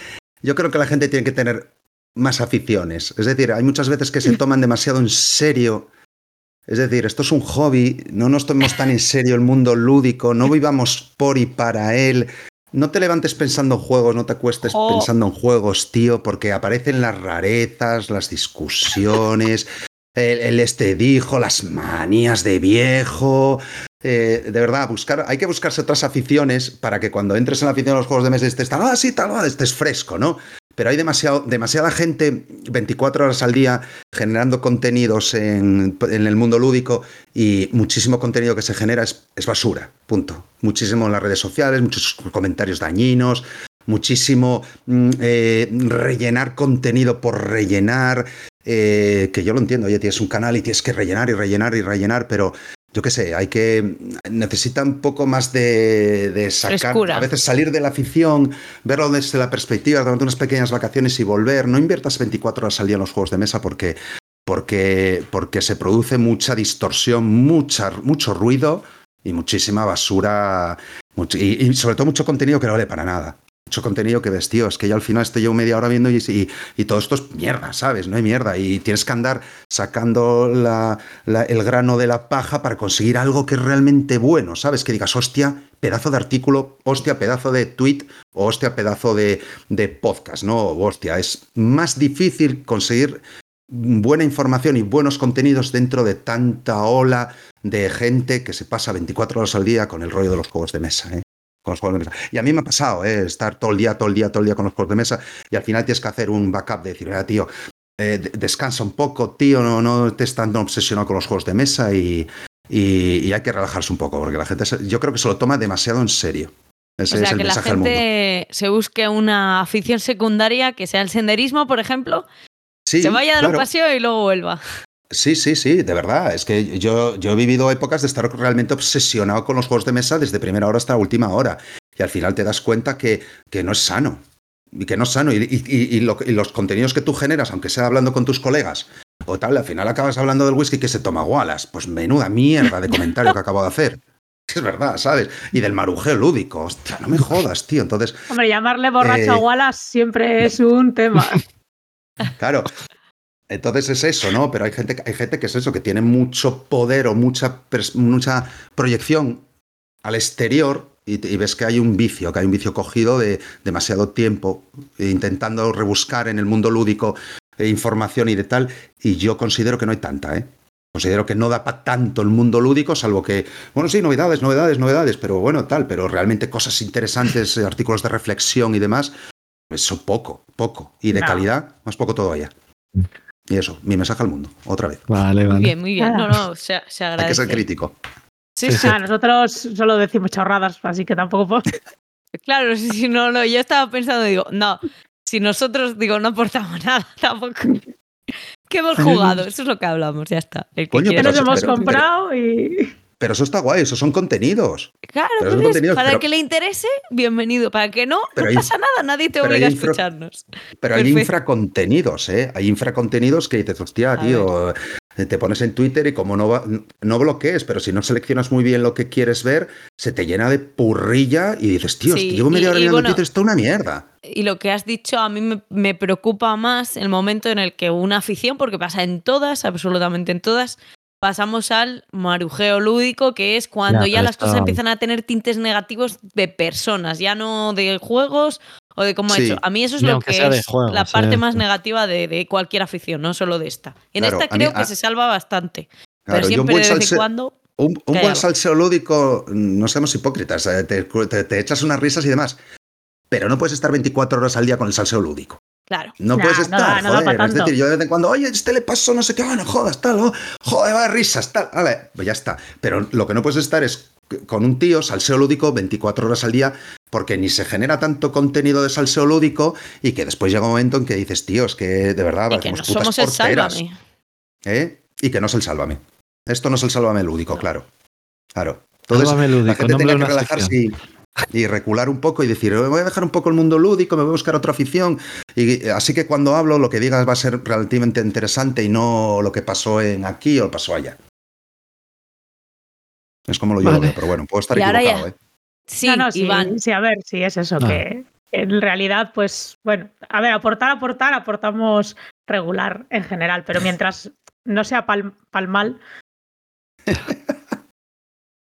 yo creo que la gente tiene que tener más aficiones. Es decir, hay muchas veces que se toman demasiado en serio. Es decir, esto es un hobby, no nos tomemos tan en serio el mundo lúdico, no vivamos por y para él. No te levantes pensando en juegos, no te acuestes Jo. pensando en juegos, tío, porque aparecen las rarezas, las discusiones, el, el este dijo, las manías de viejo. Eh, de verdad, buscar, hay que buscarse otras aficiones para que cuando entres en la afición de los juegos de mesa estés tal, ah, sí, tal, ah, estés fresco, ¿no? Pero hay demasiado, demasiada gente 24 horas al día generando contenidos en, en el mundo lúdico y muchísimo contenido que se genera es, basura, punto. Muchísimo en las redes sociales, muchos comentarios dañinos, muchísimo mm, eh, rellenar contenido por rellenar, eh, que yo lo entiendo, oye, tienes un canal y tienes que rellenar y rellenar y rellenar, pero yo qué sé, hay que. Necesita un poco más de, de sacar. Frescura. A veces salir de la afición, verlo desde la perspectiva, durante unas pequeñas vacaciones y volver. No inviertas 24 horas al día en los juegos de mesa porque, porque, porque se produce mucha distorsión, mucha, mucho ruido y muchísima basura. y sobre todo mucho contenido que no vale para nada. Mucho contenido que ves, tío, es que ya al final estoy yo media hora viendo y, y- todo esto es mierda, ¿sabes? No hay mierda. Y tienes que andar sacando la- el grano de la paja para conseguir algo que es realmente bueno, ¿sabes? Que digas, hostia, pedazo de artículo, hostia, pedazo de tweet, o hostia, pedazo de, podcast, ¿no? Hostia, es más difícil conseguir buena información y buenos contenidos dentro de tanta ola de gente que se pasa 24 horas al día con el rollo de los juegos de mesa, ¿eh? Con los juegos de mesa. Y a mí me ha pasado, ¿eh? Estar todo el día, todo el día, todo el día con los juegos de mesa y al final tienes que hacer un backup de decir, "Mira, tío, eh, de- descansa un poco, tío, no, no estés tan obsesionado con los juegos de mesa y, y- y hay que relajarse un poco porque la gente, se- yo creo que se lo toma demasiado en serio. Ese o sea, es el que la mensaje mundo. gente se busque una afición secundaria, que sea el senderismo, por ejemplo, Sí, se vaya a dar un paseo y luego vuelva. Sí, sí, sí, de verdad. Es que yo, yo he vivido épocas de estar realmente obsesionado con los juegos de mesa desde primera hora hasta la última hora. Y al final te das cuenta que, que no es sano. Y que no es sano. Y, y- y- y lo- y los contenidos que tú generas, aunque sea hablando con tus colegas o tal, al final acabas hablando del whisky que se toma Wallace. Pues menuda mierda de comentario que acabo de hacer. Es verdad, ¿sabes? Y del marujeo lúdico. Hostia, no me jodas, tío. Entonces, Hombre, llamarle borracho Eh, a Wallace siempre es un tema. Claro. Entonces es eso, ¿no? Pero hay gente, hay gente que es eso, que tiene mucho poder o mucha, mucha proyección al exterior y, ves que hay un vicio, que hay un vicio cogido de demasiado tiempo intentando rebuscar en el mundo lúdico eh, información y de tal. Y yo considero que no hay tanta, ¿eh? Considero que no da para tanto el mundo lúdico, salvo que, bueno, sí, novedades, novedades, novedades, pero bueno, tal, pero realmente cosas interesantes, eh, artículos de reflexión y demás, eso poco, poco. Y de No. calidad, más poco todavía. Y eso, mi mensaje al mundo, otra vez. Vale, Muy vale. bien, muy bien. No, no, se, se Hay que agradece. ser crítico. Sí, Sí, sí. Ah, nosotros solo decimos chorradas, así que tampoco puedo. Claro, sí, sí, no, no. Yo estaba pensando, digo, no, si nosotros, digo, no aportamos nada tampoco. Que hemos jugado, eso es lo que hablamos, ya está. El que Coño, quiera Que nos hemos pero- comprado y. Pero eso está guay, esos son contenidos. Claro, pero pues, contenidos, para pero- que le interese, bienvenido. Para que no, Pero no hay- pasa nada, nadie te obliga a hay escucharnos. Pero hay Perfecto. infracontenidos, ¿eh? Hay infracontenidos que dices, hostia, A tío, eh, te pones en Twitter y como no, va- no bloquees, pero si no seleccionas muy bien lo que quieres ver, se te llena de purrilla y dices, tío, Sí, llevo y- media hora mirando bueno, Twitter, esto es una mierda. Y lo que has dicho a mí me, me preocupa más el momento en el que una afición, porque pasa en todas, absolutamente en todas, pasamos al marujeo lúdico, que es cuando Ya, las cosas empiezan a tener tintes negativos de personas, ya no de juegos o de cómo ha Sí. hecho. A mí eso es lo que es la parte eh, más negativa de, de cualquier afición, no solo de esta. En Claro, esta mí- creo que a- se salva bastante. Claro, pero y siempre de vez en cuando. Un, buen salseo lúdico, no seamos hipócritas, eh, te, te- te echas unas risas y demás. Pero no puedes estar 24 horas al día con el salseo lúdico. Claro. No Nah, puedes estar, da- no da joder. es tanto. decir, yo de vez en cuando, oye, este le pasó no sé qué, bueno, jodas, tal, oh, joder, va, risas, tal. Vale, pues ya está. Pero lo que no puedes estar es con un tío, salseo lúdico, 24 horas al día, porque ni se genera tanto contenido de salseo lúdico y que después llega un momento en que dices, tío, es que de verdad Y que no putas somos el porteras, sálvame. ¿eh? Y que no es el sálvame. Esto no es el sálvame lúdico, claro. Claro. Entonces, Sálvame la lúdico, gente nombre tenía que relajarse y, y recular un poco y decir, "Me voy a dejar un poco el mundo lúdico, me voy a buscar otra afición. Y así que cuando hablo, lo que digas va a ser relativamente interesante y no lo que pasó en aquí o pasó allá. Es como lo yo lo Vale. veo, pero bueno, puedo estar Y ahora equivocado, ya- ¿eh? Sí, no, no, sí, Iván. sí, a ver, sí, es eso, Ah. que en realidad, pues, bueno, a ver, aportar, aportar, aportamos regular en general, pero mientras no sea pal, pal mal.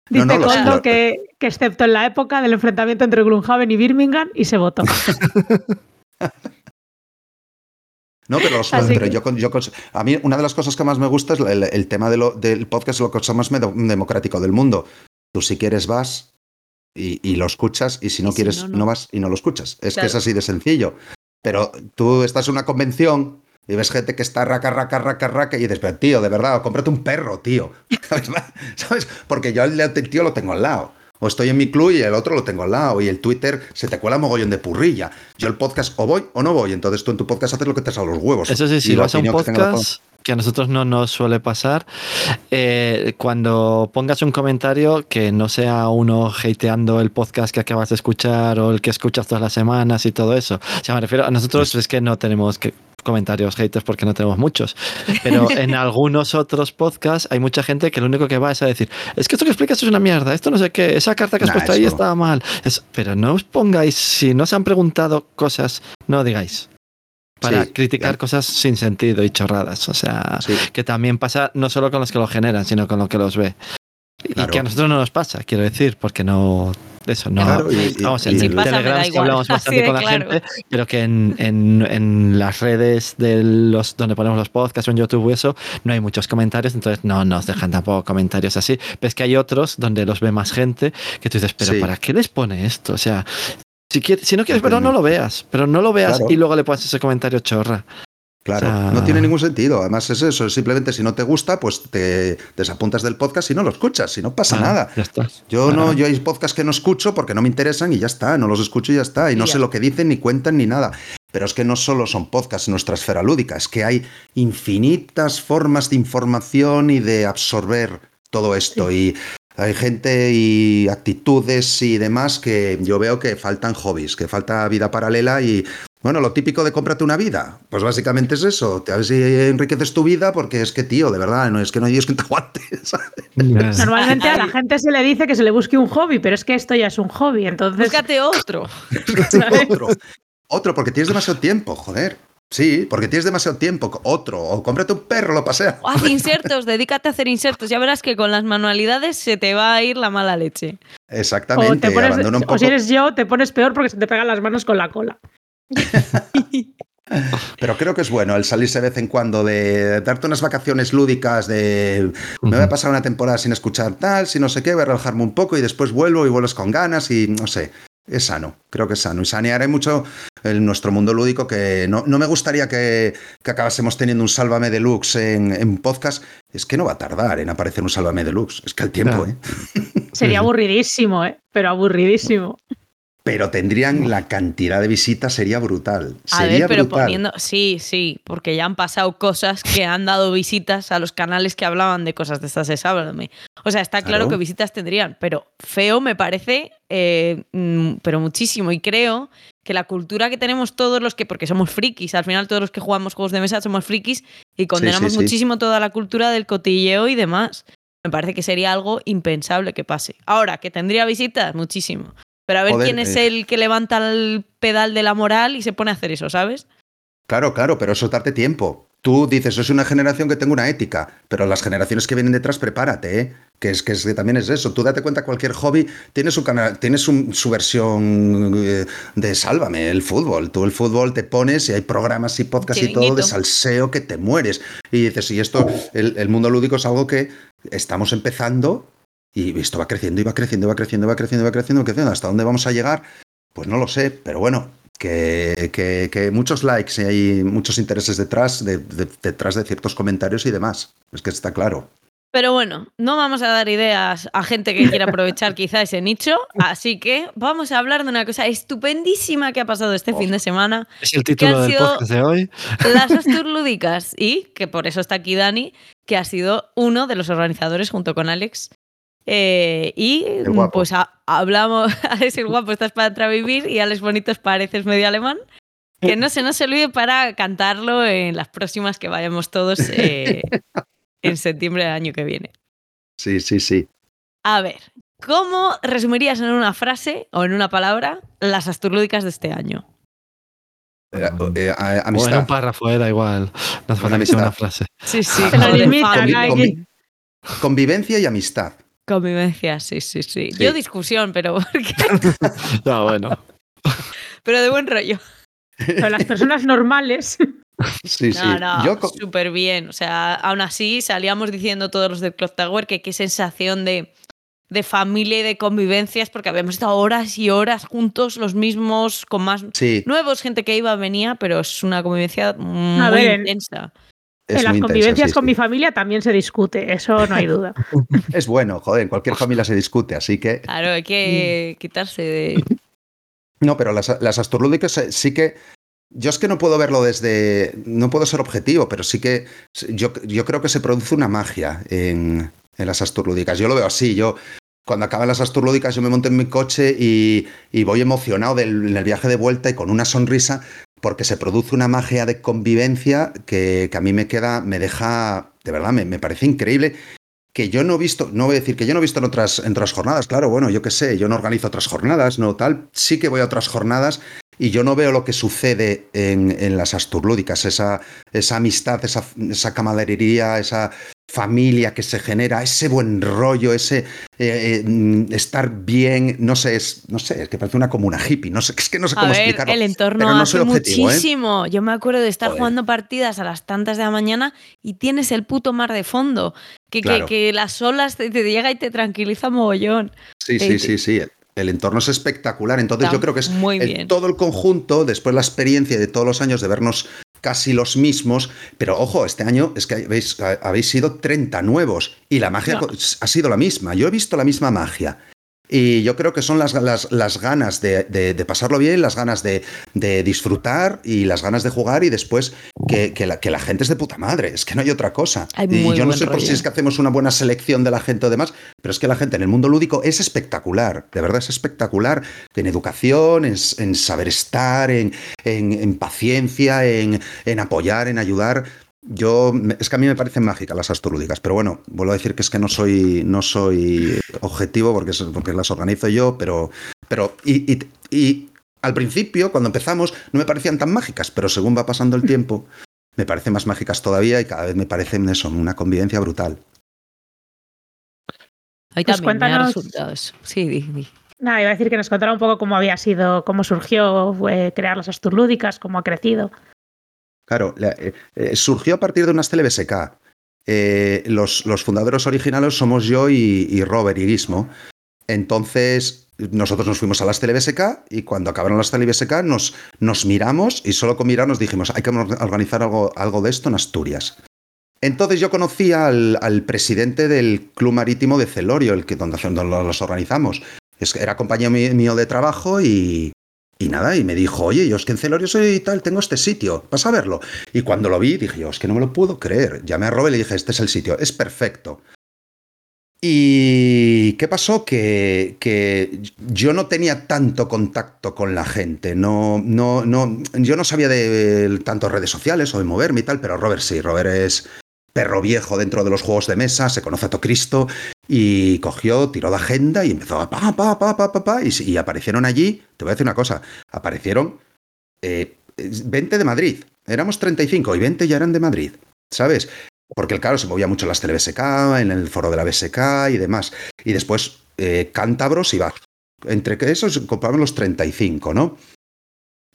Dice no, Coldo lo- que, que excepto en la época del enfrentamiento entre Gloomhaven y Birmingham, y se votó. No, pero, los- Así pero que- yo, yo a mí una de las cosas que más me gusta es el, el tema de lo- del podcast, es lo cosa más democrático del mundo. Tú si quieres vas y, y lo escuchas y si no Y si quieres no, no, no. vas y no lo escuchas. Es Claro. que es así de sencillo. Pero tú estás en una convención y ves gente que está raca, raca, raca, raca y dices, pero tío, de verdad, cómprate un perro, tío. ¿Sabes? Porque yo al el tío lo tengo al lado. O estoy en mi club y el otro lo tengo al lado. Y el Twitter se te cuela mogollón de purrilla. Yo el podcast o voy o no voy. Entonces tú en tu podcast haces lo que te sale a los huevos. Eso sí, Y si vas a un que podcast que a nosotros no nos suele pasar, eh, cuando pongas un comentario que no sea uno hateando el podcast que acabas de escuchar o el que escuchas todas las semanas y todo eso. O sea, me refiero a nosotros es que no tenemos que comentarios haters porque no tenemos muchos. Pero en algunos otros podcasts hay mucha gente que lo único que va es a decir, es que esto que explicas es una mierda, esto no sé qué, esa carta que has Nah, puesto ahí estaba mal. Es- pero no os pongáis, si no se han preguntado cosas, no digáis. Para Sí, criticar ya. cosas sin sentido y chorradas. O sea, Sí. que también pasa no solo con los que lo generan, sino con los que los ve. Y que a nosotros no nos pasa, quiero decir, porque no. Eso, no. Claro, y- y- vamos, y- en Si pasa, me Telegram sí hablamos bastante de con la claro. gente, pero que en, en- en las redes de los donde ponemos los podcasts o en YouTube y eso, no hay muchos comentarios, entonces no nos dejan tampoco comentarios así. Pero es que hay otros donde los ve más gente que tú dices, pero Sí. ¿para qué les pone esto? O sea, si, quieres, si no quieres verlo, no lo veas, pero no lo veas Claro. y luego le pones ese comentario chorra. Claro, O sea- no tiene ningún sentido. Además es eso, simplemente si no te gusta, pues te desapuntas del podcast y no lo escuchas, y no pasa Ah, nada. Ya está. Yo no, yo hay podcasts que no escucho porque no me interesan y ya está, no los escucho y ya está, y no sé lo que dicen, ni cuentan, ni nada. Pero es que no solo son podcasts en nuestra esfera lúdica, es que hay infinitas formas de información y de absorber todo esto. Y hay gente y actitudes y demás que yo veo que faltan hobbies, que falta vida paralela y bueno, lo típico de cómprate una vida, pues básicamente es eso, a ver si enriqueces tu vida porque es que tío, de verdad, no es que no hay Dios que te aguante, ¿sabes? Normalmente a la gente se le dice que se le busque un hobby, pero es que esto ya es un hobby, entonces Búscate otro. otro, otro, porque tienes demasiado tiempo, joder. Sí, porque tienes demasiado tiempo. Otro, o cómprate un perro, lo pasea. O haz insertos, dedícate a hacer insertos. Ya verás que con las manualidades se te va a ir la mala leche. Exactamente. O, te pones- abandona un o poco. si eres yo, te pones peor porque se te pegan las manos con la cola. Pero creo que es bueno el salirse de vez en cuando de darte unas vacaciones lúdicas de me voy a pasar una temporada sin escuchar tal, si no sé qué, voy a relajarme un poco y después vuelvo y vuelves con ganas y no sé. Es sano, creo que es sano. Y sanearé mucho en nuestro mundo lúdico que no, no me gustaría que, que acabásemos teniendo un Sálvame Deluxe en, en podcast. Es que no va a tardar en aparecer un Sálvame Deluxe. Es que el tiempo, Claro. ¿eh? Sería aburridísimo, ¿eh? Pero aburridísimo. Pero tendrían la cantidad de visitas, sería brutal. A Sería ver, pero brutal. poniendo. Sí, sí, porque ya han pasado cosas que han dado visitas a los canales que hablaban de cosas de estas de. O sea, está claro, Claro. que visitas tendrían, pero feo me parece, eh, mm, pero muchísimo. Y creo que la cultura que tenemos todos los que, porque somos frikis, al final todos los que jugamos juegos de mesa somos frikis y condenamos sí. muchísimo toda la cultura del cotilleo y demás. Me parece que sería algo impensable que pase. Ahora, que tendría visitas, muchísimo. Pero a ver Joder, quién es eh. el que levanta el pedal de la moral y se pone a hacer eso, ¿sabes? Claro, claro, pero eso es darte tiempo. Tú dices, soy una generación que tengo una ética, pero las generaciones que vienen detrás, prepárate, ¿eh? Que es que, es que también es eso. Tú date cuenta, cualquier hobby tiene su canal, tiene su, su versión eh, de sálvame, el fútbol. Tú el fútbol te pones y hay programas y podcasts y todo de salseo que te mueres. Y dices, y esto, el, el mundo lúdico es algo que estamos empezando y esto va creciendo y va creciendo, va creciendo, va creciendo, y va creciendo, va creciendo. ¿Hasta dónde vamos a llegar? Pues no lo sé, pero bueno, que, que- que muchos likes y hay muchos intereses detrás de, de- detrás de ciertos comentarios y demás. Es que está claro. Pero bueno, no vamos a dar ideas a gente que quiera aprovechar quizá ese nicho, así que vamos a hablar de una cosa estupendísima que ha pasado este fin de semana, Es el título del podcast de hoy. las Asturlúdicas, y que por eso está aquí Dani, que ha sido uno de los organizadores junto con Alex. Eh, y guapo. pues ha- hablamos, Alex el guapo estás para entrar a vivir y Alex Bonitos pareces medio alemán. Que no se nos olvide para cantarlo en las próximas que vayamos todos eh, en septiembre del año que viene. Sí, sí, sí. A ver, ¿cómo resumirías en una frase o en una palabra las asturlúdicas de este año? Eh, eh, a- O en amistad. un párrafo era igual. No hace falta que Amistad. sea una frase. Sí, sí. Que- Convivencia y amistad. Convivencia, sí, sí, sí, Sí. Yo discusión, pero, porque- No, bueno. pero de buen rollo. Pero las personas normales. Sí, sí. No, no, Yo súper bien. O sea, aún así salíamos diciendo todos los del Clock Tower que qué sensación de, de familia y de convivencias, porque habíamos estado horas y horas juntos, los mismos, con más sí, nuevos, gente que iba, venía, pero es una convivencia muy ver, en- intensa. Es en las convivencias sí, con sí. mi familia también se discute, eso no hay duda. Es bueno, joder, en cualquier familia se discute, así que. Claro, hay que quitarse de. No, pero las, las asturlúdicas eh, sí que. Yo es que no puedo verlo desde. No puedo ser objetivo, pero sí que. Yo, yo creo que se produce una magia en, en las asturlúdicas. Yo lo veo así. Yo. Cuando acaban las asturlúdicas, yo me monto en mi coche y, y voy emocionado del, en el viaje de vuelta y con una sonrisa, porque se produce una magia de convivencia que, que a mí me queda, me deja, de verdad, me, me parece increíble que yo no he visto, no voy a decir que yo no he visto en otras, en otras jornadas, claro, bueno, yo qué sé, yo no organizo otras jornadas, no tal, sí que voy a otras jornadas y yo no veo lo que sucede en, en las asturlúdicas, esa, esa amistad, esa, esa camaradería, esa familia que se genera, ese buen rollo, ese eh, eh, estar bien, no sé, es, no sé, es que parece una comuna hippie, no sé, es que no sé A cómo ver, explicarlo. el entorno pero no hace soy objetivo, ¿eh? muchísimo. Yo me acuerdo de estar Joder. jugando partidas a las tantas de la mañana y tienes el puto mar de fondo. Que, que- Claro. que, las olas te, te llega y te tranquiliza mogollón. Sí, sí, sí, sí. El, el entorno es espectacular. Entonces Está yo creo que es muy el- bien. todo el conjunto, después la experiencia de todos los años de vernos casi los mismos, pero ojo, este año es que habéis, habéis sido 30 nuevos y la magia No. ha sido la misma. Yo he visto la misma magia. Y yo creo que son las, las, las ganas de, de- de pasarlo bien, las ganas de, de disfrutar y las ganas de jugar y después que, que la, que la gente es de puta madre. Es que no hay otra cosa. Hay y yo no sé por si es que hacemos una buena selección de la gente o demás, pero es que la gente en el mundo lúdico es espectacular. De verdad es espectacular en educación, en, en saber estar, en, en- en paciencia, en, en apoyar, en ayudar. Yo, es que a mí me parecen mágicas las asturlúdicas, pero bueno, vuelvo a decir que es que no soy, no soy objetivo porque, es- porque las organizo yo, pero, pero y, y- y Al principio, cuando empezamos, no me parecían tan mágicas, pero según va pasando el tiempo, me parecen más mágicas todavía y cada vez me parecen eso, una convivencia brutal. Ahí Pues también cuéntanos- resultado eso. Sí, di, di. Nada, iba a decir que nos contara un poco cómo había sido, cómo surgió eh, crear las Asturlúdicas, cómo ha crecido. Claro, la- eh, eh, surgió a partir de unas TLBSK. Eh, los, fundadores originales somos yo y, Robert y Guismo. Entonces, nosotros nos fuimos a las TLBSK y cuando acabaron las TLBSK nos, nos miramos y solo con mirarnos dijimos, hay que or- organizar algo, algo de esto en Asturias. Entonces yo conocí al, presidente del Club Marítimo de Celorio, el que donde, donde los organizamos. Es, era compañero mí- mío de trabajo y, y nada, y me dijo, oye, yo es que en Celorio soy tal, tengo este sitio, vas a verlo. Y cuando lo vi, dije yo, es que no me lo puedo creer. Llamé a Robert y le dije, este es el sitio, es perfecto. ¿Y qué pasó? Que, que yo no tenía tanto contacto con la gente, no, no, no, yo no sabía de tanto redes sociales o de moverme y tal, pero Robert sí, Robert es perro viejo dentro de los juegos de mesa, se conoce a Cristo y cogió, tiró de agenda y empezó a pa, pa, pa, pa, pa, pa, y, y aparecieron allí, te voy a decir una cosa, aparecieron eh, 20 de Madrid, éramos 35 y 20 ya eran de Madrid, ¿sabes? Porque claro, se movía mucho en las TLBSK, en el foro de la BSK y demás. Y después eh, cántabros iba. Entre que esos compraban los 35, ¿no?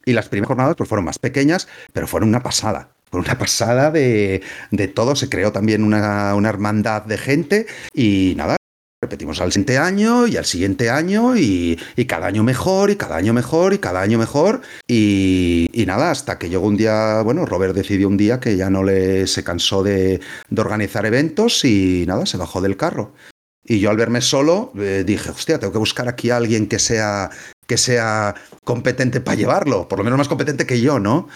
Y las primeras jornadas pues, fueron más pequeñas, pero fueron una pasada. Fue una pasada de, de todo. Se creó también una, una hermandad de gente y nada. Repetimos al siguiente año y al siguiente año y, y cada año mejor y cada año mejor y cada año mejor y, y nada, hasta que llegó un día, bueno, Robert decidió un día que ya no le se cansó de, de organizar eventos y nada, se bajó del carro. Y yo al verme solo eh, dije, hostia, tengo que buscar aquí a alguien que sea, que sea competente para llevarlo, por lo menos más competente que yo, ¿no?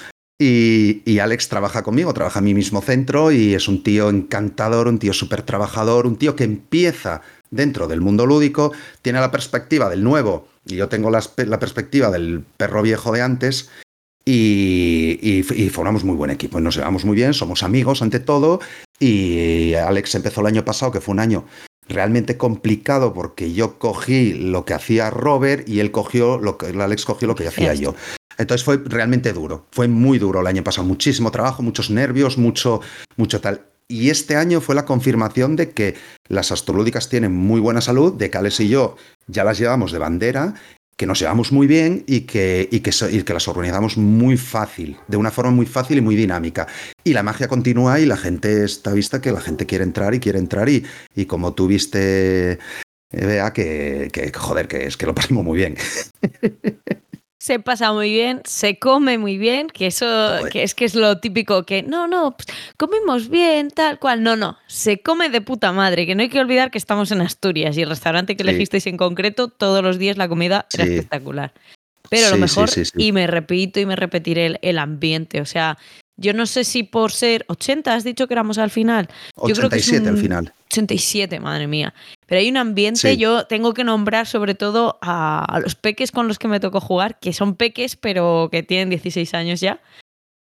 Y, y, Alex trabaja conmigo, trabaja en mi mismo centro y es un tío encantador, un tío súper trabajador, un tío que empieza dentro del mundo lúdico, tiene la perspectiva del nuevo y yo tengo la, la perspectiva del perro viejo de antes y, y, y, formamos muy buen equipo, nos llevamos muy bien, somos amigos ante todo y Alex empezó el año pasado, que fue un año realmente complicado porque yo cogí lo que hacía Robert y él cogió lo que Alex cogió lo que hacía yo. Entonces fue realmente duro, fue muy duro el año pasado, muchísimo trabajo, muchos nervios, mucho, mucho tal. Y este año fue la confirmación de que las astrológicas tienen muy buena salud, de que Alex y yo ya las llevamos de bandera, que nos llevamos muy bien y que, y que, y que las organizamos muy fácil, de una forma muy fácil y muy dinámica. Y la magia continúa y la gente está vista que la gente quiere entrar y quiere entrar y, y como tú viste, vea que, que, joder, que es que lo pasamos muy bien. se pasa muy bien, se come muy bien, que eso que es que es lo típico que no, no, pues, comemos bien, tal cual. No, no, se come de puta madre, que no hay que olvidar que estamos en Asturias y el restaurante que sí. elegisteis en concreto, todos los días la comida era sí. espectacular. Pero sí, lo mejor, y me repito y me repetiré el, el, ambiente, o sea, yo no sé si por ser 80, has dicho que éramos al final. 87 yo creo que es un, al final. 87, madre mía. Pero hay un ambiente, yo tengo que nombrar sobre todo a, a, los peques con los que me tocó jugar, que son peques, pero que tienen 16 años ya.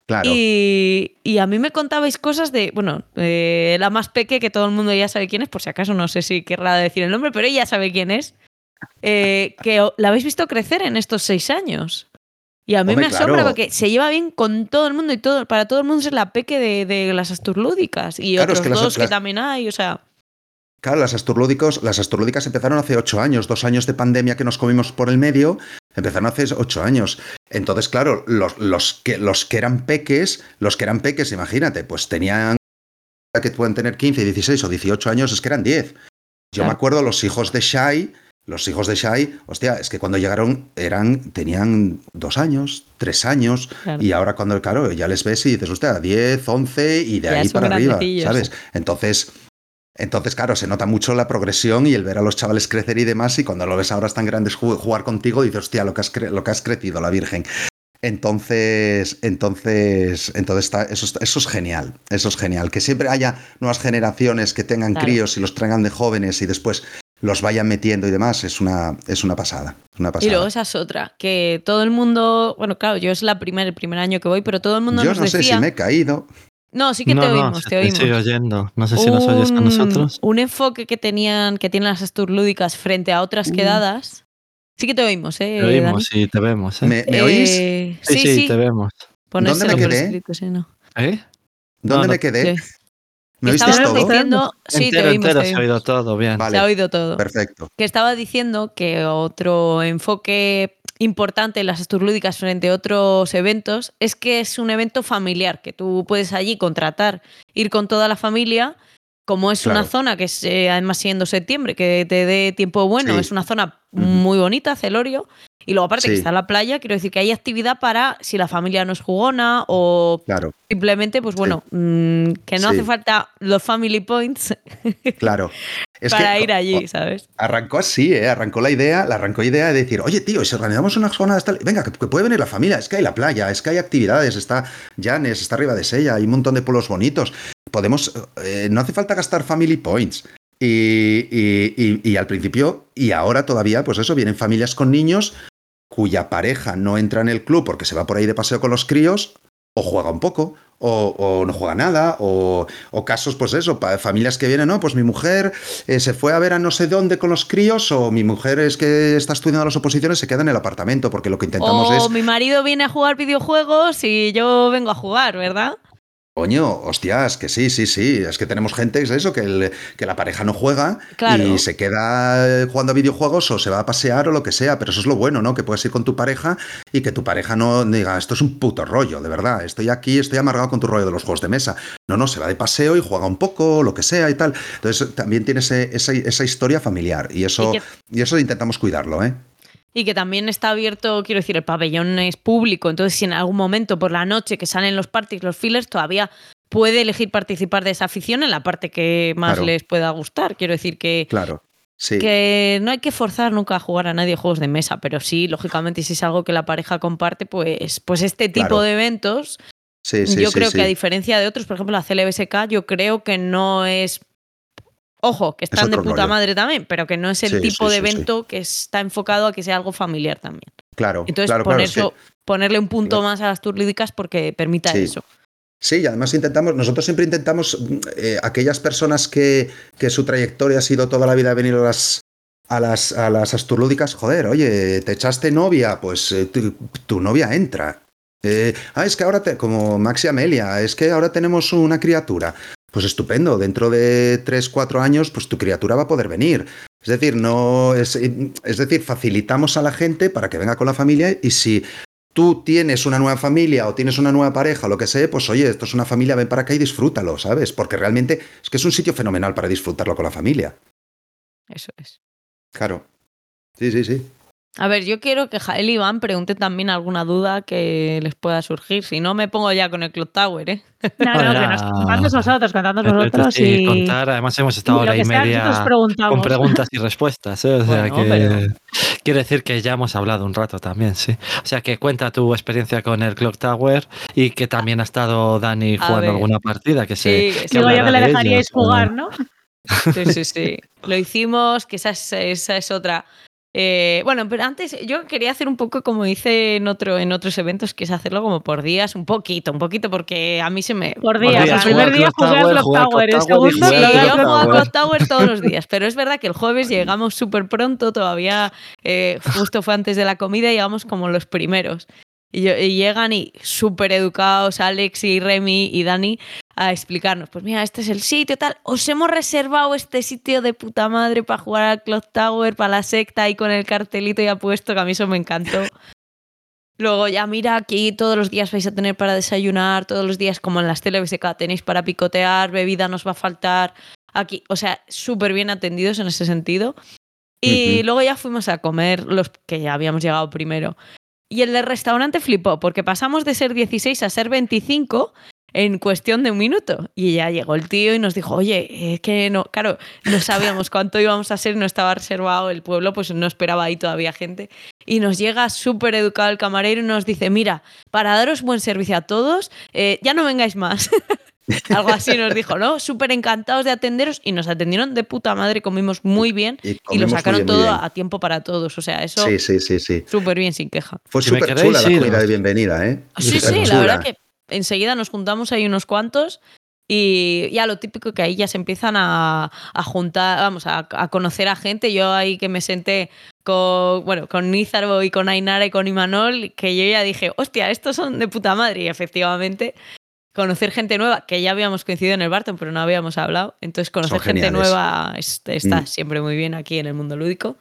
Claro. Y, y a mí me contabais cosas de, bueno, eh, la más peque, que todo el mundo ya sabe quién es, por si acaso no sé si querrá decir el nombre, pero ella sabe quién es. Eh, que la habéis visto crecer en estos seis años. Y a mí Hombre, me asombra claro. porque se lleva bien con todo el mundo y todo, para todo el mundo es la peque de, de las asturlúdicas. Y Claro, es otros que las- dos que también hay, o sea. Claro, las astrológicos, las astrológicas empezaron hace ocho años, dos años de pandemia que nos comimos por el medio, empezaron hace ocho años. Entonces, claro, los, los, que, los que eran peques, los que eran peques, imagínate, pues tenían que pueden tener 15, 16 o 18 años, es que eran 10. Yo Claro. me acuerdo los hijos de Shai, los hijos de Shai, hostia, es que cuando llegaron eran, tenían dos años, tres años, Claro. y ahora cuando, claro, ya les ves y dices, hostia, 10, 11 y de Ya ahí para arriba. ¿sabes? Entonces, entonces, claro, se nota mucho la progresión y el ver a los chavales crecer y demás, y cuando lo ves ahora tan grandes ju- jugar contigo, dices, hostia, lo que has, cre- lo que has crecido, la Virgen. Entonces, entonces, entonces está, eso, es genial, eso es genial. Que siempre haya nuevas generaciones que tengan Claro. críos y los traigan de jóvenes y después los vayan metiendo y demás, es una, es una pasada. Una pasada. Y luego esa es otra, que todo el mundo, bueno, claro, yo es la primer, el primer año que voy, pero todo el mundo Yo nos no sé decía. si me he caído. No, sí que no, te no, oímos, se te oímos. sigue oyendo. No sé si nos oyes a Un- nosotros. Un enfoque que tenían, que tienen las asturlúdicas frente a otras Mm. quedadas, Sí que te oímos, ¿eh? Te oímos, Dani? sí, te vemos. ¿eh? ¿Me, me oís? Eh, sí, sí, te vemos. Ponérselo ¿Dónde me por quedé? escrito, sí, no. ¿Eh? ¿Dónde no, me quedé? ¿Me oísteis todo? diciendo, sí, te entero, oímos, entero, te se ha oímos. oído todo, bien. Vale. Se ha oído todo. Perfecto. que estaba diciendo que otro enfoque importante en las asturlúdicas frente a otros eventos es que es un evento familiar, que tú puedes allí contratar, ir con toda la familia, como es una zona que es, eh, además siendo septiembre, que te dé tiempo bueno, Sí. es una zona muy bonita, Celorio, y luego aparte que está la playa, quiero decir que hay actividad para si la familia no es jugona o Claro, simplemente, pues bueno, mm, que no Sí. hace falta los family points claro. Es para que ir allí, ¿sabes? Arrancó así, ¿eh? Arrancó la idea, la arrancó idea de decir, oye, tío, si organizamos unas jornadas tal, venga, que, que puede venir la familia, es que hay la playa, es que hay actividades, está Llanes, está arriba de Sella, hay un montón de pueblos bonitos. Podemos, eh, no hace falta gastar family points. Y, y- y- y al principio, y ahora todavía, pues eso, vienen familias con niños cuya pareja no entra en el club porque se va por ahí de paseo con los críos, o juega un poco, o, o no juega nada, o, o casos, pues eso, familias que vienen, no, pues mi mujer eh, se fue a ver a no sé dónde con los críos, o mi mujer es que está estudiando las oposiciones, se queda en el apartamento, porque lo que intentamos O es, mi marido viene a jugar videojuegos y yo vengo a jugar, ¿verdad? Coño, hostias, que sí, sí, sí, es que tenemos gente, es eso, que, el- que la pareja no juega Claro. y se queda jugando a videojuegos o se va a pasear o lo que sea, pero eso es lo bueno, ¿no? Que puedes ir con tu pareja y que tu pareja no diga, esto es un puto rollo, de verdad, estoy aquí, estoy amargado con tu rollo de los juegos de mesa. No, no, se va de paseo y juega un poco, lo que sea y tal. Entonces también tiene ese- esa, esa historia familiar y eso, Y y eso intentamos cuidarlo, ¿eh? Y que también está abierto, quiero decir, el pabellón es público, entonces si en algún momento por la noche que salen los parties, los fillers, todavía puede elegir participar de esa afición en la parte que más Claro. les pueda gustar. Quiero decir que, Claro. Sí. que no hay que forzar nunca a jugar a nadie juegos de mesa, pero sí, lógicamente, si es algo que la pareja comparte, pues, pues este tipo Claro. de eventos, sí, sí, yo creo que a diferencia de otros, por ejemplo, la CLBSK, yo creo que no es... Ojo, que están de puta rollo. madre también, pero que no es el Sí, tipo sí, de evento que está enfocado a que sea algo familiar también. Claro, Entonces, claro, poner claro, es que- eso- ponerle un punto Claro. más a las turlídicas porque permita eso. Sí, y además intentamos, nosotros siempre intentamos, eh, aquellas personas que, que su trayectoria ha sido toda la vida venir a las, a las, a las asturlúdicas, joder, oye, te echaste novia, pues eh, tu, tu novia entra. Eh, ah, es que ahora, te, como Max y Amelia, es que ahora tenemos una criatura. Pues estupendo, dentro de 3, 4 años, pues tu criatura va a poder venir. Es decir, no es, es decir, facilitamos a la gente para que venga con la familia y si tú tienes una nueva familia o tienes una nueva pareja, lo que sea, pues oye, esto es una familia, ven para acá y disfrútalo, ¿sabes? Porque realmente es que es un sitio fenomenal para disfrutarlo con la familia. Eso es. Claro. Sí, sí, sí. A ver, yo quiero que Jael y Iván pregunten también alguna duda que les pueda surgir. Si no, me pongo ya con el Clock Tower, ¿eh? No, no, que nos contadnos vosotros, contadnos Esto vosotros sí, y, contar, además hemos estado hora y media nosotros con preguntas y respuestas. ¿eh? O sea Bueno, que pero- quiere decir que ya hemos hablado un rato también, sí. O sea que cuenta tu experiencia con el Clock Tower y que también ha estado Dani A jugando ver. alguna partida que se Sí, que Digo yo que le de dejaríais ellos, jugar, ¿no? Sí, sí, sí. Lo hicimos, que esa es, esa es otra. Eh, bueno, pero antes yo quería hacer un poco como hice en, otro, en otros eventos, que es hacerlo como por días, un poquito, un poquito, porque a mí se me... Por días, días. El primer día Clock jugué Tower, Clock Tower, el segundo Sí, yo juego a. Clock Tower todos los días, pero es verdad que el jueves llegamos súper pronto, todavía eh, justo fue antes de la comida, llegamos como los primeros. Y llegan y súper educados Alex y Remy y Dani a explicarnos, pues mira, este es el sitio, tal, os hemos reservado este sitio de puta madre para jugar al Clock Tower, para la secta y con el cartelito ya puesto, que a mí eso me encantó. Luego ya mira, aquí todos los días vais a tener para desayunar, todos los días como en las TLBSK tenéis para picotear, bebida nos va a faltar. Aquí, o sea, súper bien atendidos en ese sentido. Y luego ya fuimos a comer los que ya habíamos llegado primero. Y el del restaurante flipó, porque pasamos de ser 16 a ser 25 en cuestión de un minuto. Y ya llegó el tío y nos dijo, oye, es que no, claro, no sabíamos cuánto íbamos a ser, no estaba reservado el pueblo, pues no esperaba ahí todavía gente. Y nos llega súper educado el camarero y nos dice, mira, para daros buen servicio a todos, eh, ya no vengáis más. Algo así nos dijo, ¿no? Súper encantados de atenderos y nos atendieron de puta madre, comimos muy bien Y y lo sacaron bien, todo bien. a tiempo para todos. O sea, eso Sí, sí, sí, sí. súper bien, sin queja. Fue súper chula la comida de bienvenida, ¿eh? Sí, sí, la verdad que enseguida nos juntamos ahí unos cuantos Y ya lo típico que ahí ya se empiezan a, a juntar, vamos, a, a conocer a gente. Yo ahí que me senté con, bueno, con Nízaro y con Ainara y con Imanol, que yo ya dije, hostia, estos son de puta madre. Y efectivamente, conocer gente nueva, que ya habíamos coincidido en el Barton, pero no habíamos hablado. Entonces, conocer gente nueva es- está Mm. siempre muy bien aquí en el mundo lúdico.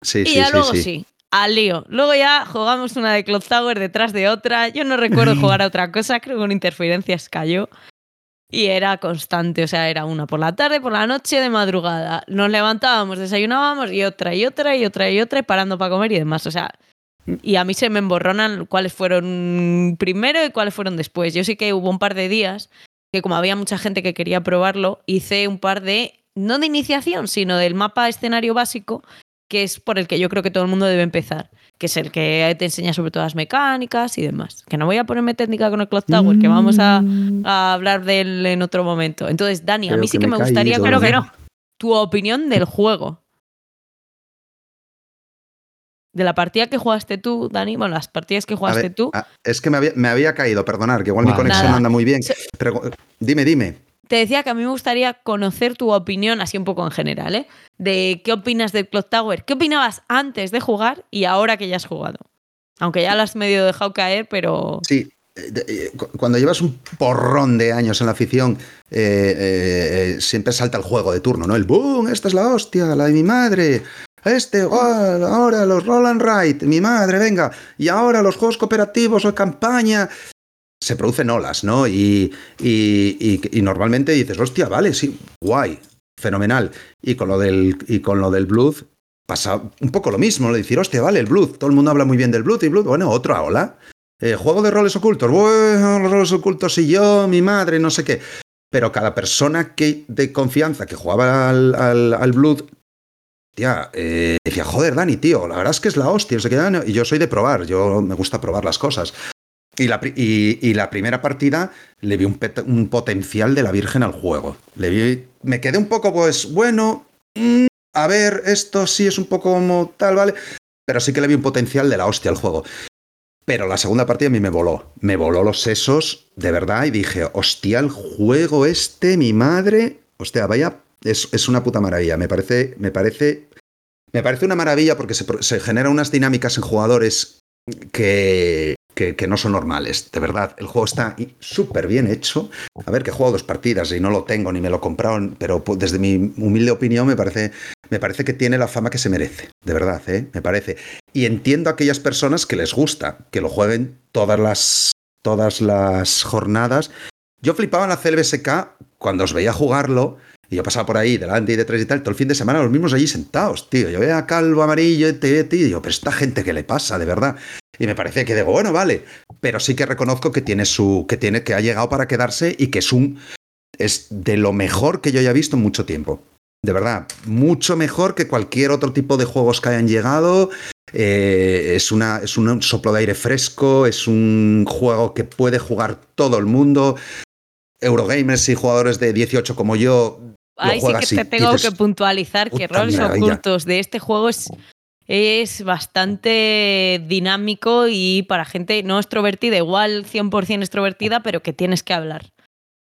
Sí, Y sí, ya sí, luego sí. Al lío. Luego ya jugamos una de Cloud Tower detrás de otra. Yo no recuerdo jugar a otra cosa, creo que una interferencias cayó. Y era constante, o sea, era una por la tarde, por la noche, de madrugada. Nos levantábamos, desayunábamos y otra y otra y otra y otra, parando para comer y demás. O sea, y a mí se me emborronan cuáles fueron primero y cuáles fueron después. Yo sí que hubo un par de días que como había mucha gente que quería probarlo, hice un par de, no de iniciación, sino del mapa escenario básico, que es por el que yo creo que todo el mundo debe empezar, que es el que te enseña sobre todas las mecánicas y demás. Que no voy a ponerme técnica con el Clock Tower, que vamos a, a hablar de él en otro momento. Entonces, Dani, a mí sí que me gustaría pero que no, tu opinión del juego. De la partida que jugaste tú, Dani, bueno, las partidas que jugaste ver, tú, ah, es que me había, me había caído, perdonar, que igual mi conexión Nada. anda muy bien. Pero dime, dime. Te decía que a mí me gustaría conocer tu opinión, así un poco en general, ¿eh? De qué opinas del Clock Tower. ¿Qué opinabas antes de jugar y ahora que ya has jugado? Aunque ya lo has medio dejado caer, pero. Sí, eh, eh, cu- cuando llevas un porrón de años en la afición, eh, siempre salta el juego de turno, ¿no? El boom, esta es la hostia, la de mi madre. Este, oh, ahora los roll and write, mi madre, venga. Y ahora los juegos cooperativos o campaña. Se producen olas, ¿no? Y, y- y- normalmente dices, hostia, vale, sí, guay, fenomenal. Y con lo del, y con lo del Blood pasa un poco lo mismo, decir, hostia, vale, el Blood, todo el mundo habla muy bien del Blood y Blood, bueno, otra ola. Eh, juego de roles ocultos, bueno, los roles ocultos y yo, mi madre, no sé qué. Pero cada persona que de confianza que jugaba al, al, al Blood, tía, eh, decía, joder, Dani, tío, la verdad es que es la hostia. no sé qué, Dani". Y yo soy de probar, yo me gusta probar las cosas. Y la, y, la primera partida le vi un, potencial de la Virgen al juego. Le vi, me quedé un poco, pues, bueno, mm, a ver, esto sí es un poco como tal, ¿vale? Pero sí que le vi un potencial de la hostia al juego. Pero la segunda partida a mí me voló. Me voló los sesos, de verdad, y dije, hostia, el juego este, mi madre. Hostia, vaya, es, es una puta maravilla. Me parece, me parece. Me parece una maravilla porque se, se generan unas dinámicas en jugadores que, que, no son normales. De verdad, el juego está súper bien hecho. A ver, que he jugado dos partidas y no lo tengo ni me lo compraron, pero desde mi humilde opinión me parece, me parece que tiene la fama que se merece. De verdad, ¿eh? Me parece. Y entiendo a aquellas personas que les gusta, que lo jueguen todas las, todas las jornadas. Yo flipaba en la CLBSK cuando os veía jugarlo y yo pasaba por ahí delante y detrás y tal, todo el fin de semana los mismos allí sentados, tío. Yo veía Calvo, Amarillo, este, este, y digo, pero esta gente, ¿qué le pasa, de verdad? Y me parece que digo, bueno, vale, pero sí que reconozco que tiene su, que tiene, que ha llegado para quedarse y que es un, es de lo mejor que yo haya visto en mucho tiempo. De verdad, mucho mejor que cualquier otro tipo de juegos que hayan llegado. Eh, es, una, es un soplo de aire fresco, es un juego que puede jugar todo el mundo. Eurogamers y jugadores de 18 como yo. Ahí sí que te tengo dices, que puntualizar que "Puta roles maravilla". ocultos de este juego es, es bastante dinámico y para gente no extrovertida, igual 100% extrovertida, pero que tienes que hablar.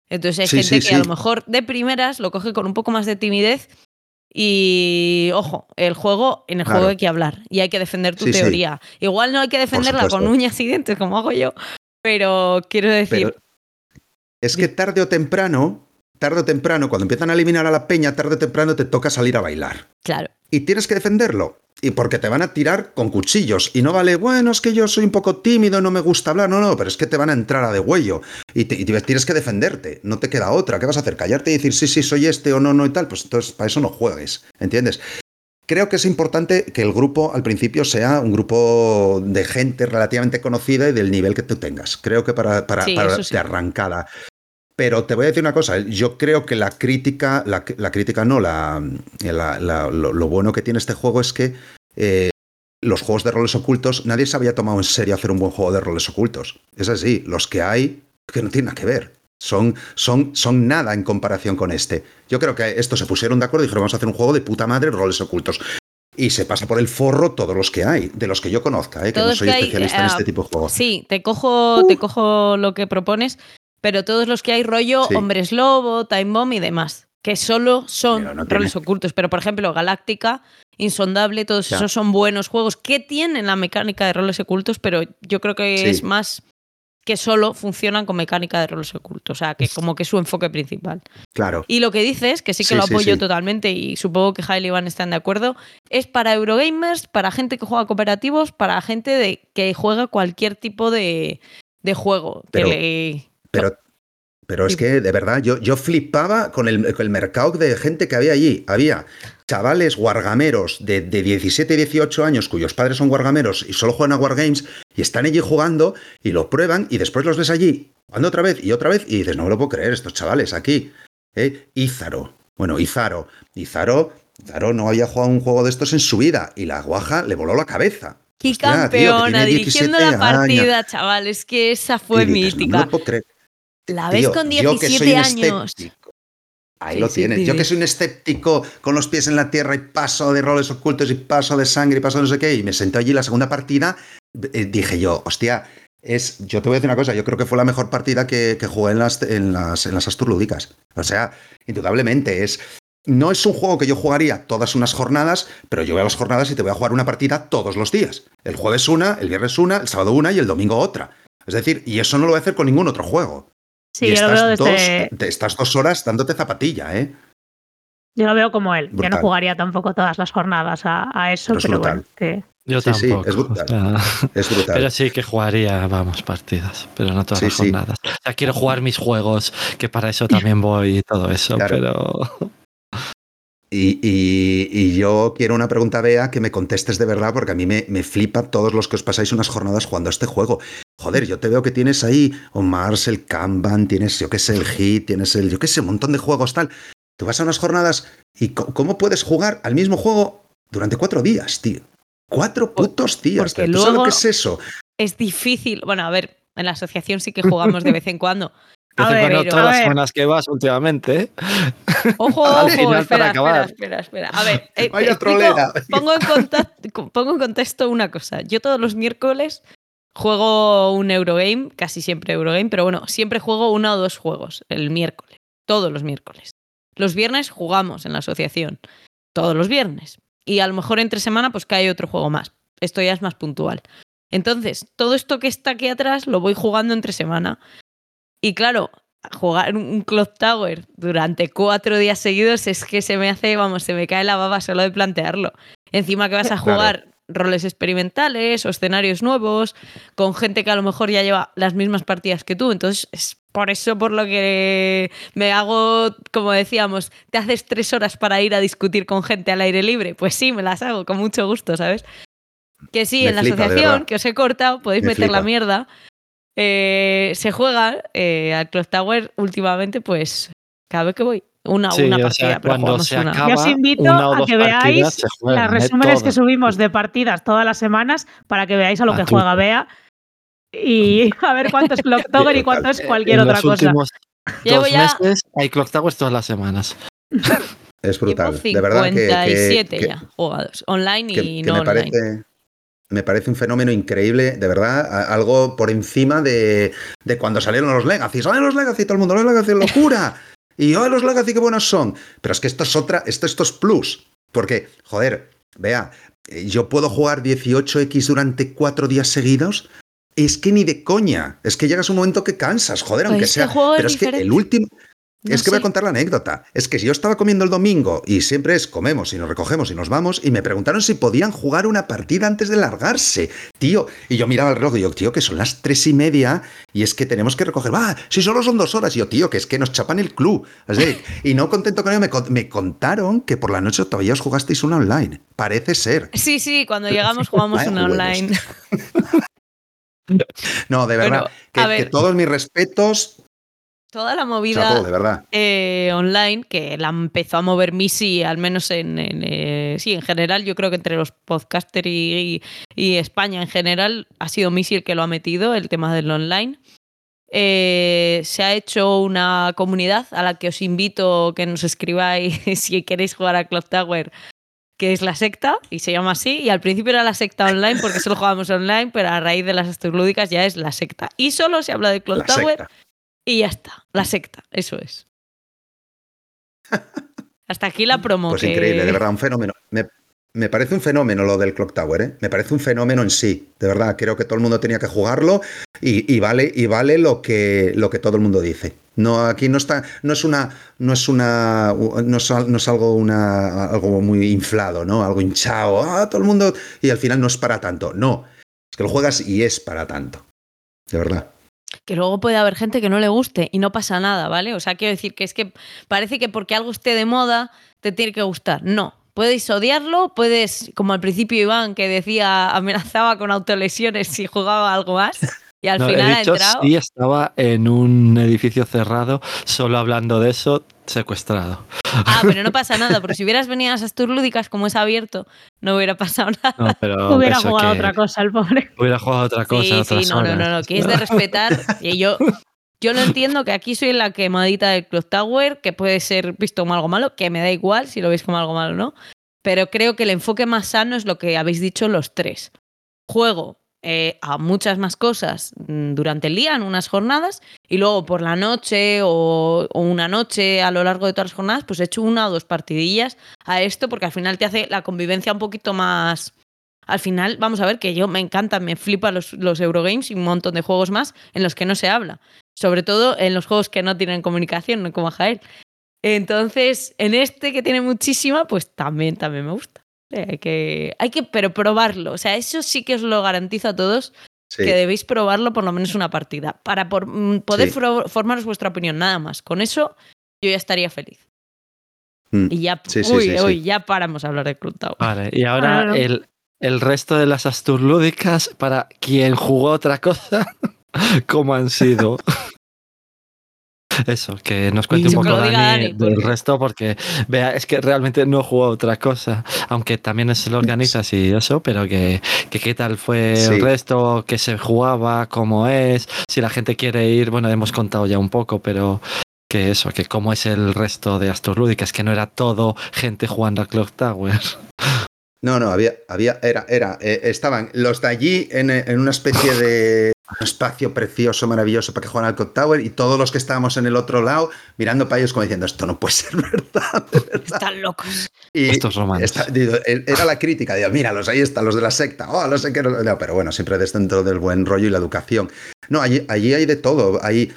Entonces hay Sí, gente sí, que a lo mejor de primeras lo coge con un poco más de timidez y, ojo, el juego, en el Claro. juego hay que hablar y hay que defender tu teoría. Igual no hay que defenderla con uñas y dientes como hago yo, pero quiero decir, Pero es que tarde o temprano, tarde o temprano, cuando empiezan a eliminar a la peña, tarde o temprano te toca salir a bailar. claro, Y tienes que defenderlo. Y porque te van a tirar con cuchillos. Y no vale, bueno, es que yo soy un poco tímido, no me gusta hablar. No, no, pero es que te van a entrar a de huello. Y, te- y tienes que defenderte. No te queda otra. ¿Qué vas a hacer? ¿Callarte y decir sí, sí, soy este o no, no y tal? Pues entonces para eso no juegues. ¿Entiendes? Creo que es importante que el grupo al principio sea un grupo de gente relativamente conocida y del nivel que tú tengas. Creo que para, para, Sí, para eso sí. de arrancada. Pero te voy a decir una cosa, yo creo que la crítica, la, la crítica no, la, la- la- lo, lo bueno que tiene este juego es que eh, los juegos de roles ocultos, nadie se había tomado en serio hacer un buen juego de roles ocultos. Es así, los que hay, que no tienen nada que ver. Son, son, son nada en comparación con este. Yo creo que estos se pusieron de acuerdo y dijeron, vamos a hacer un juego de puta madre roles ocultos. Y se pasa por el forro todos los que hay, de los que yo conozca, ¿eh? que no soy hay, especialista en eh, este tipo de juegos. Sí, te cojo, te cojo lo que propones. Pero todos los que hay rollo Sí. Hombres Lobo, Time Bomb y demás, que solo son tiene- roles ocultos. Pero por ejemplo, Galáctica, Insondable, todos Ya. esos son buenos juegos que tienen la mecánica de roles ocultos, pero yo creo que Sí. es más que solo funcionan con mecánica de roles ocultos. O sea, que como que es su enfoque principal. Claro. Y lo que dices, que sí que Sí, lo apoyo sí. totalmente y supongo que Jael y Iván están de acuerdo, es para Eurogamers, para gente que juega cooperativos, para gente de, que juega cualquier tipo de, de juego. que Pero- le- Pero, pero es que, de verdad, yo, yo flipaba con el, con el mercado de gente que había allí. Había chavales guargameros de, de 17 y 18 años cuyos padres son guargameros y solo juegan a Wargames y están allí jugando y lo prueban y después los ves allí jugando otra vez y otra vez y dices, no me lo puedo creer, estos chavales aquí. ¿eh? Ízaro. Bueno, Izaro. Izaro, Izaro no había jugado un juego de estos en su vida y la guaja le voló la cabeza. ¡Qué Hostia, campeona! dirigiendo 17 la partida, años. chaval. Es que esa fue dices, no me mítica. lo puedo creer. La ves Tío, con yo que soy 17 un años. escéptico. Ahí Sí, lo tienes. sí, Yo que soy un escéptico con los pies en la tierra y paso de roles ocultos y paso de sangre y paso de no sé qué, y me senté allí la segunda partida, eh, dije yo, hostia, es, yo te voy a decir una cosa, yo creo que fue la mejor partida que, que jugué en las, en las, en las Astur lúdicas. O sea, indudablemente es... No es un juego que yo jugaría todas unas jornadas, pero yo voy a las jornadas y te voy a jugar una partida todos los días. El jueves una, el viernes una, el sábado una y el domingo otra. Es decir, y eso no lo voy a hacer con ningún otro juego. Sí, y yo lo estás veo desde. dos, estás dos horas dándote zapatilla, ¿eh? Yo lo veo como él. Yo no jugaría tampoco todas las jornadas a, a eso, Pero es pero brutal. bueno, que Yo Sí, sí, tampoco. es brutal. o sea, Es brutal. pero sí que jugaría, vamos, partidas, pero no todas Sí, las sí. jornadas. O sea, quiero jugar mis juegos, que para eso también voy y todo eso, Claro. pero Y, y- y yo quiero una pregunta, Bea, que me contestes de verdad, porque a mí me, me flipa todos los que os pasáis unas jornadas jugando a este juego. Joder, yo te veo que tienes ahí o Mars, el Kanban, tienes, yo qué sé, el Hit, tienes el, yo qué sé, un montón de juegos tal. Tú vas a unas jornadas y ¿cómo puedes jugar al mismo juego durante cuatro días, tío? Cuatro putos días. porque. ¿Tú sabes lo luego- que es eso? Es difícil. Bueno, a ver, en la asociación sí que jugamos de vez en cuando. de vez en cuando todas a las que vas últimamente, ¿eh? Ojo, ojo, espera, para acabar. espera, espera, espera. A ver, eh, Vaya explico- trolera. pongo, en contacto- pongo en contexto una cosa. Yo todos los miércoles juego un Eurogame, casi siempre Eurogame, pero bueno, siempre juego uno o dos juegos el miércoles, todos los miércoles. Los viernes jugamos en la asociación, todos los viernes. Y a lo mejor entre semana pues cae otro juego más. Esto ya es más puntual. Entonces, todo esto que está aquí atrás lo voy jugando entre semana. Y claro, jugar un Clock Tower durante cuatro días seguidos es que se me hace, vamos, se me cae la baba solo de plantearlo. Encima que vas a Claro. Roles experimentales o escenarios nuevos, con gente que a lo mejor ya lleva las mismas partidas que tú. Entonces, es por eso por lo que me hago, como decíamos, te haces tres horas para ir a discutir con gente al aire libre. Pues sí, me las hago con mucho gusto, ¿sabes? Que sí, Me en la flipa, asociación, que os he cortado, podéis Me meter la mierda. Eh, se juega eh, al Clock Tower últimamente, pues cada vez que voy. Una, Sí, una o partida, sea, pero cuando se una. acaba- Yo os invito una o a que veáis los ¿eh? resúmenes que subimos de partidas todas las semanas para que veáis a lo A que juega Bea y a ver cuánto es Clock Tower y cuánto es cualquier en otra los cosa. Llevo ya meses hay Clock Towers todas las semanas. Es brutal. De verdad que- que, 57 que- ya jugados, online que, y que no me online. parece me parece un fenómeno increíble, de verdad, algo por encima de, de cuando salieron los Legacy. Salen los Legacy, todo el mundo, los Legacy, locura. Y hoy los Legacy, qué buenos son. Pero es que esto es otra, esto, esto es plus. Porque, joder, vea, eh, yo puedo jugar 18X durante cuatro días seguidos. Es que ni de coña. Es que llegas a un momento que cansas, joder, Pues aunque este sea. es Pero es que el último, No es que voy a contar la anécdota. Es que si yo estaba comiendo el domingo y siempre es comemos y nos recogemos y nos vamos y me preguntaron si podían jugar una partida antes de largarse. Tío, y yo miraba el reloj y yo, tío, que son las tres y media y es que tenemos que recoger. Va, si solo son dos horas. Y yo, tío, que es que nos chapan el club. Así, y no contento con ello, me, con- me contaron que por la noche todavía os jugasteis una online. Parece ser. Sí, sí, cuando llegamos jugamos una online. No, de verdad. Bueno, que, ver. todos mis respetos. Toda la Chapo, movida de verdad. eh, online que la empezó a mover Missy, al menos en, en, eh, sí, en general, yo creo que entre los podcasters y, y- y España en general ha sido Missy el que lo ha metido, el tema del online. Eh, se ha hecho una comunidad a la que os invito que nos escribáis si queréis jugar a Clock Tower, que es la secta, y se llama así. Y al principio era la secta online porque solo jugábamos online, pero a raíz de las astrolúdicas ya es la secta. Y solo se habla de Clock Tower secta. Y ya está, la secta, eso es. Hasta aquí la promo. Pues que- increíble, de verdad, un fenómeno. Me, me parece un fenómeno lo del Clock Tower, ¿eh? Me parece un fenómeno en sí, de verdad. Creo que todo el mundo tenía que jugarlo y, y vale, y vale lo que, lo que todo el mundo dice. No, aquí no está, no es una, no es una, no es, no es algo una, algo muy inflado, ¿no? Algo hinchado, ah, todo el mundo, y al final no es para tanto. No, es que lo juegas y es para tanto. De verdad. Que luego puede haber gente que no le guste y no pasa nada, ¿vale? O sea, quiero decir que es que parece que porque algo esté de moda te tiene que gustar. No. Puedes odiarlo, puedes, como al principio Iván, que decía, amenazaba con autolesiones si jugaba algo más. Y al No, final he ha dicho, entrado. sí estaba en un edificio cerrado, solo hablando de eso, secuestrado. Ah, pero no pasa nada, porque si hubieras venido a esas tours lúdicas como es abierto, no hubiera pasado nada. No, pero Hubiera jugado otra cosa, el pobre. Hubiera jugado otra cosa. sí, otras sí, no, no, horas. no, no, que es de respetar. Y yo, yo lo entiendo que aquí soy la quemadita del Clock Tower, que puede ser visto como algo malo, que me da igual si lo veis como algo malo o no. Pero creo que el enfoque más sano es lo que habéis dicho los tres. Juego eh, a muchas más cosas mm, durante el día, en unas jornadas, y luego por la noche o, una noche a lo largo de todas las jornadas, pues he hecho una o dos partidillas a esto, porque al final te hace la convivencia un poquito más, al final, vamos a ver que yo me encanta, me flipa los, los Eurogames y un montón de juegos más en los que no se habla. Sobre todo en los juegos que no tienen comunicación, no como Jael. Entonces, en este que tiene muchísima, pues también, también me gusta. Eh, Hay que, hay que, pero probarlo. O sea, eso sí que os lo garantizo a todos, Sí. que debéis probarlo por lo menos una partida, para por- mm, poder Sí. formaros vuestra opinión, nada más. Con eso yo ya estaría feliz. Mm. Y ya, Sí, sí, uy, sí, sí. uy, ya paramos a hablar de Club Tower. Vale, y ahora Ah, no. el, el resto de las Astur lúdicas, para quien jugó otra cosa, ¿cómo han sido? Eso, que nos cuente un poco Dani Dani, del porque- resto, porque vea, es que realmente no jugó otra cosa, aunque también se lo organizas y eso, pero que, que qué tal fue Sí. el resto, que se jugaba, cómo es, si la gente quiere ir, bueno, hemos contado ya un poco, pero que eso, que cómo es el resto de Astur lúdicas, que no era todo gente jugando a Clock Tower. No, no, había, había, era, era, eh, estaban los de allí en, en una especie de un espacio precioso, maravilloso para que juegan al Clock Tower y todos los que estábamos en el otro lado mirando para ellos como diciendo esto no puede ser verdad. Están locos. Y Estos romanos. esta- digo, e- era la crítica, digo, míralos, ahí están los de la secta, oh, no sé qué, no, no, pero bueno, siempre desde dentro del buen rollo y la educación. No, allí, allí hay de todo, ahí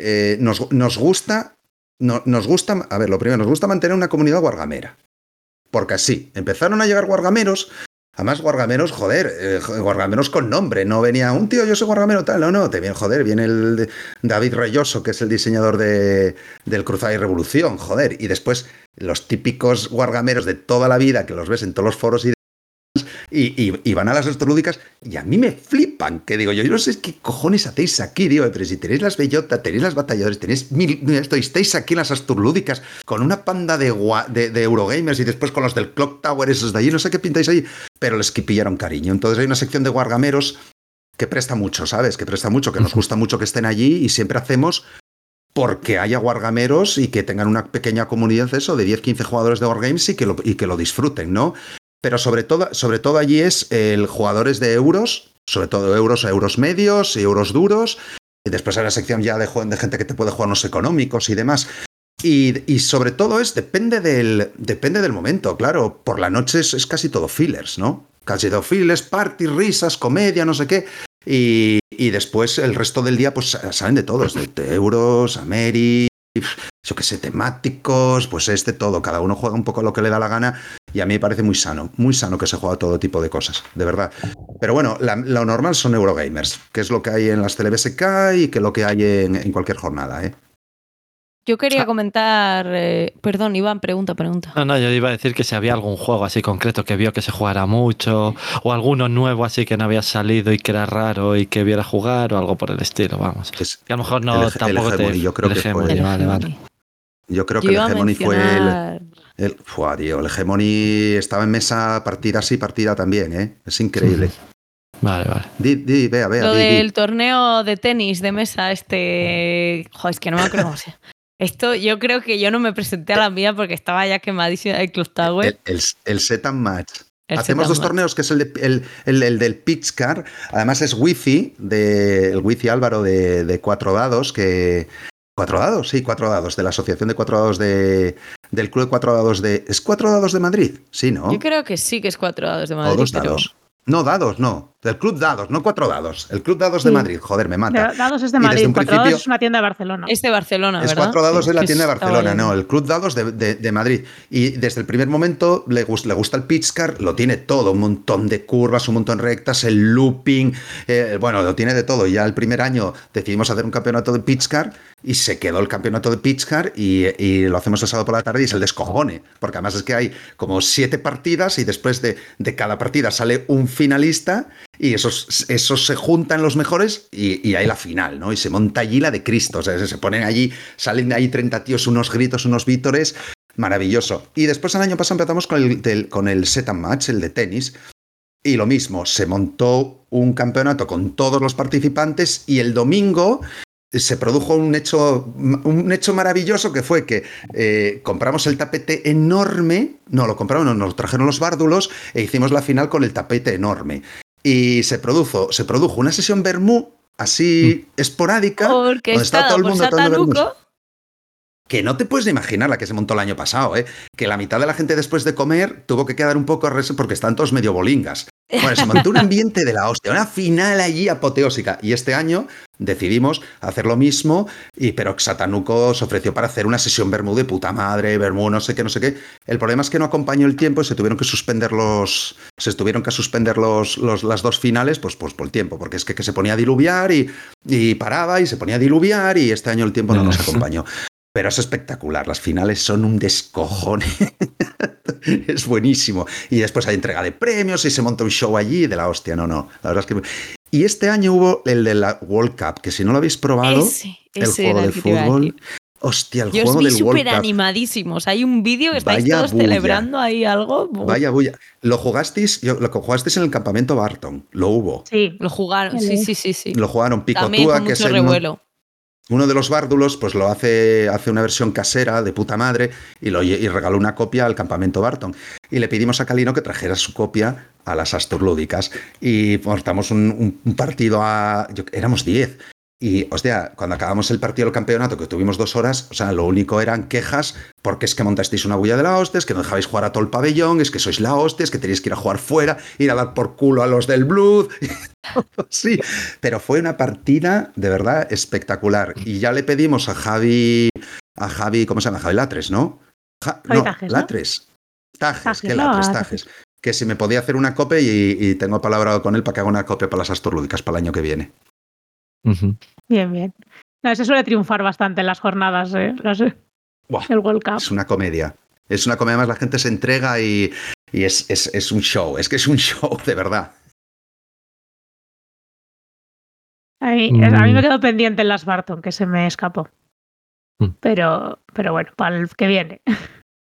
eh, nos, nos gusta, no- nos gusta, a ver, lo primero, nos gusta mantener una comunidad guargamera. Porque así, empezaron a llegar guargameros, además guargameros, joder, eh, guargameros con nombre, no venía un tío, yo soy guargamero tal, no, no, te viene, joder, viene el David Reyoso, que es el diseñador de, del Cruzada y Revolución, joder, y después los típicos guargameros de toda la vida que los ves en todos los foros y y, y- y van a las astrolúdicas y a mí me flipan, que digo yo, yo no sé qué cojones hacéis aquí, digo, pero si tenéis las bellotas, tenéis las batalladores, tenéis mil, esto, estáis aquí en las astrolúdicas con una panda de, de, de Eurogamers y después con los del Clock Tower, esos de allí, no sé qué pintáis ahí, pero les que pillaron cariño. Entonces hay una sección de guargameros que presta mucho, ¿sabes? Que presta mucho, que nos gusta mucho que estén allí y siempre hacemos porque haya wargameros y que tengan una pequeña comunidad eso de 10, 15 jugadores de wargames y que lo, y que lo disfruten, ¿no? Pero sobre todo, sobre todo allí es el jugadores de euros, sobre todo euros, euros medios y euros duros. Y después hay una sección ya de, gente que te puede jugar unos económicos y demás. Y, y sobre todo es, depende del, depende del momento, claro. Por la noche es, casi todo fillers, ¿no? Casi todo fillers, party, risas, comedia, no sé qué. Y, y después el resto del día, pues salen de todos, de, de euros, Ameri, yo qué sé, temáticos, pues es de todo. Cada uno juega un poco lo que le da la gana y a mí me parece muy sano, muy sano que se juega todo tipo de cosas, de verdad. Pero bueno, la- lo normal son Eurogamers, que es lo que hay en las TeleBSK y que lo que hay en, en cualquier jornada, ¿eh? Yo quería Ah. comentar. eh, perdón, Iván, pregunta, pregunta. No, no, yo iba a decir que si había algún juego así concreto que vio que se jugara mucho, o alguno nuevo así que no había salido y que era raro y que viera jugar, o algo por el estilo, vamos. Es- Que a lo mejor no El- el tampoco te. Hegemony, yo creo el que fue- Hegemony, El vale, vale. Yo creo Yo que el Hegemony fue el, el, Fua, tío, el Hegemony estaba en mesa partida sí, partida también, ¿eh? Es increíble. Vale, vale. Di, di, vea, vea, Lo di, di. del torneo de tenis de mesa, este. Joder, es que no me acuerdo cómo se llama. Esto yo creo que yo no me presenté a la mía porque estaba ya quemadísima el Club Tower. El, el, el set and match. El Hacemos dos match. torneos, que es el, de- el, el- el del Pitch Car. Además es Wifi, de, el Wifi Álvaro de, de cuatro dados, que, Cuatro dados, sí, cuatro dados, de la Asociación de Cuatro Dados de, del Club de Cuatro Dados de... ¿Es Cuatro Dados de Madrid? Sí, ¿no? Yo creo que sí que es cuatro dados de o Madrid. dos pero- dados. No, dados, no. Del Club Dados, no cuatro dados. El Club Dados de Sí. Madrid, joder, me mata. Dados es de Madrid, Cuatro principio- Dados es una tienda de Barcelona. Es de Barcelona, Es ¿verdad? cuatro dados Sí, de la tienda de Barcelona, no, el Club Dados de, de- de Madrid. Y desde el primer momento le, gus- le gusta el pitch car, lo tiene todo, un montón de curvas, un montón de rectas, el looping, eh, bueno, lo tiene de todo. Ya el primer año decidimos hacer un campeonato de pitch car y se quedó el campeonato de pitch car y, y lo hacemos el sábado por la tarde y es el descojone, porque además es que hay como siete partidas y después de, de cada partida sale un finalista y esos, esos se juntan los mejores y, y hay la final, ¿no? Y se monta allí la de Cristo, o sea, se, ponen allí, salen ahí 30 tíos, unos gritos, unos vítores, maravilloso. Y después el año pasado empezamos con el, con el set and match, el de tenis, y lo mismo, se montó un campeonato con todos los participantes y el domingo se produjo un hecho, un hecho maravilloso que fue que eh, compramos el tapete enorme, no lo compramos, no, nos trajeron los bárdulos e hicimos la final con el tapete enorme. Y se produjo, se produjo una sesión Bermú así esporádica, Porque donde estaba está todo el mundo que no te puedes ni imaginar la que se montó el año pasado, ¿eh? que la mitad de la gente después de comer tuvo que quedar un poco a res- porque están todos medio bolingas. Bueno, se montó un ambiente de la hostia, una final allí apoteósica. Y este año decidimos hacer lo mismo, y, pero Satanuco se ofreció para hacer una sesión Bermú de puta madre, Bermú, no sé qué, no sé qué. El problema es que no acompañó el tiempo y se tuvieron que suspender los. Se tuvieron que suspender los, los- las dos finales, pues, pues por el tiempo, porque es que, que se ponía a diluviar y, y paraba y se ponía a diluviar, y este año el tiempo no nos acompañó. Pero es espectacular, las finales son un descojone. es buenísimo. Y después hay entrega de premios y se monta un show allí de la hostia. No, no, la verdad es que... Y este año hubo el de la World Cup, que si no lo habéis probado, Ese, el juego de fútbol... Hostia, el Yo os juego vi del World súper Cup. animadísimos. Hay un vídeo que estáis Vaya todos bulla. celebrando ahí algo. Vaya bulla. Lo jugasteis, yo- lo jugasteis en el campamento Barton, lo hubo. Sí. Lo jugaron, sí, sí, sí. sí. Lo jugaron También con que es el, revuelo. Uno de los bárdulos, pues lo hace, hace una versión casera de puta madre y, lo, y regaló una copia al campamento Barton. Y le pedimos a Calino que trajera su copia a las Asturlúdicas. Y un- un partido a. yo- éramos 10. Y, hostia, cuando acabamos el partido del campeonato, que tuvimos dos horas, o sea, lo único eran quejas porque es que montasteis una bulla de la hostia, es que no dejabais jugar a todo el pabellón, es que sois la hostia, es que tenéis que ir a jugar fuera, ir a dar por culo a los del Blood. sí, pero fue una partida de verdad espectacular. Y ya le pedimos a Javi, a Javi, ¿cómo se llama? Javi Latres, ¿no? Ja- no, Tajes, ¿no? Latres. Tajes, Tajes, que no, Latres, Tajes. Que si me podía hacer una copia y, y tengo palabra con él para que haga una copia para las Asturlúdicas para el año que viene. Bien, bien. No, se suele triunfar bastante en las jornadas, ¿eh? No sé, Buah, el World Cup. es una comedia. Es una comedia más, la gente se entrega y, y es, es- es un show. Es que es un show, de verdad. A mí, Mm. a mí me quedó pendiente en las Barton, que se me escapó. Mm. Pero, pero bueno, para el que viene.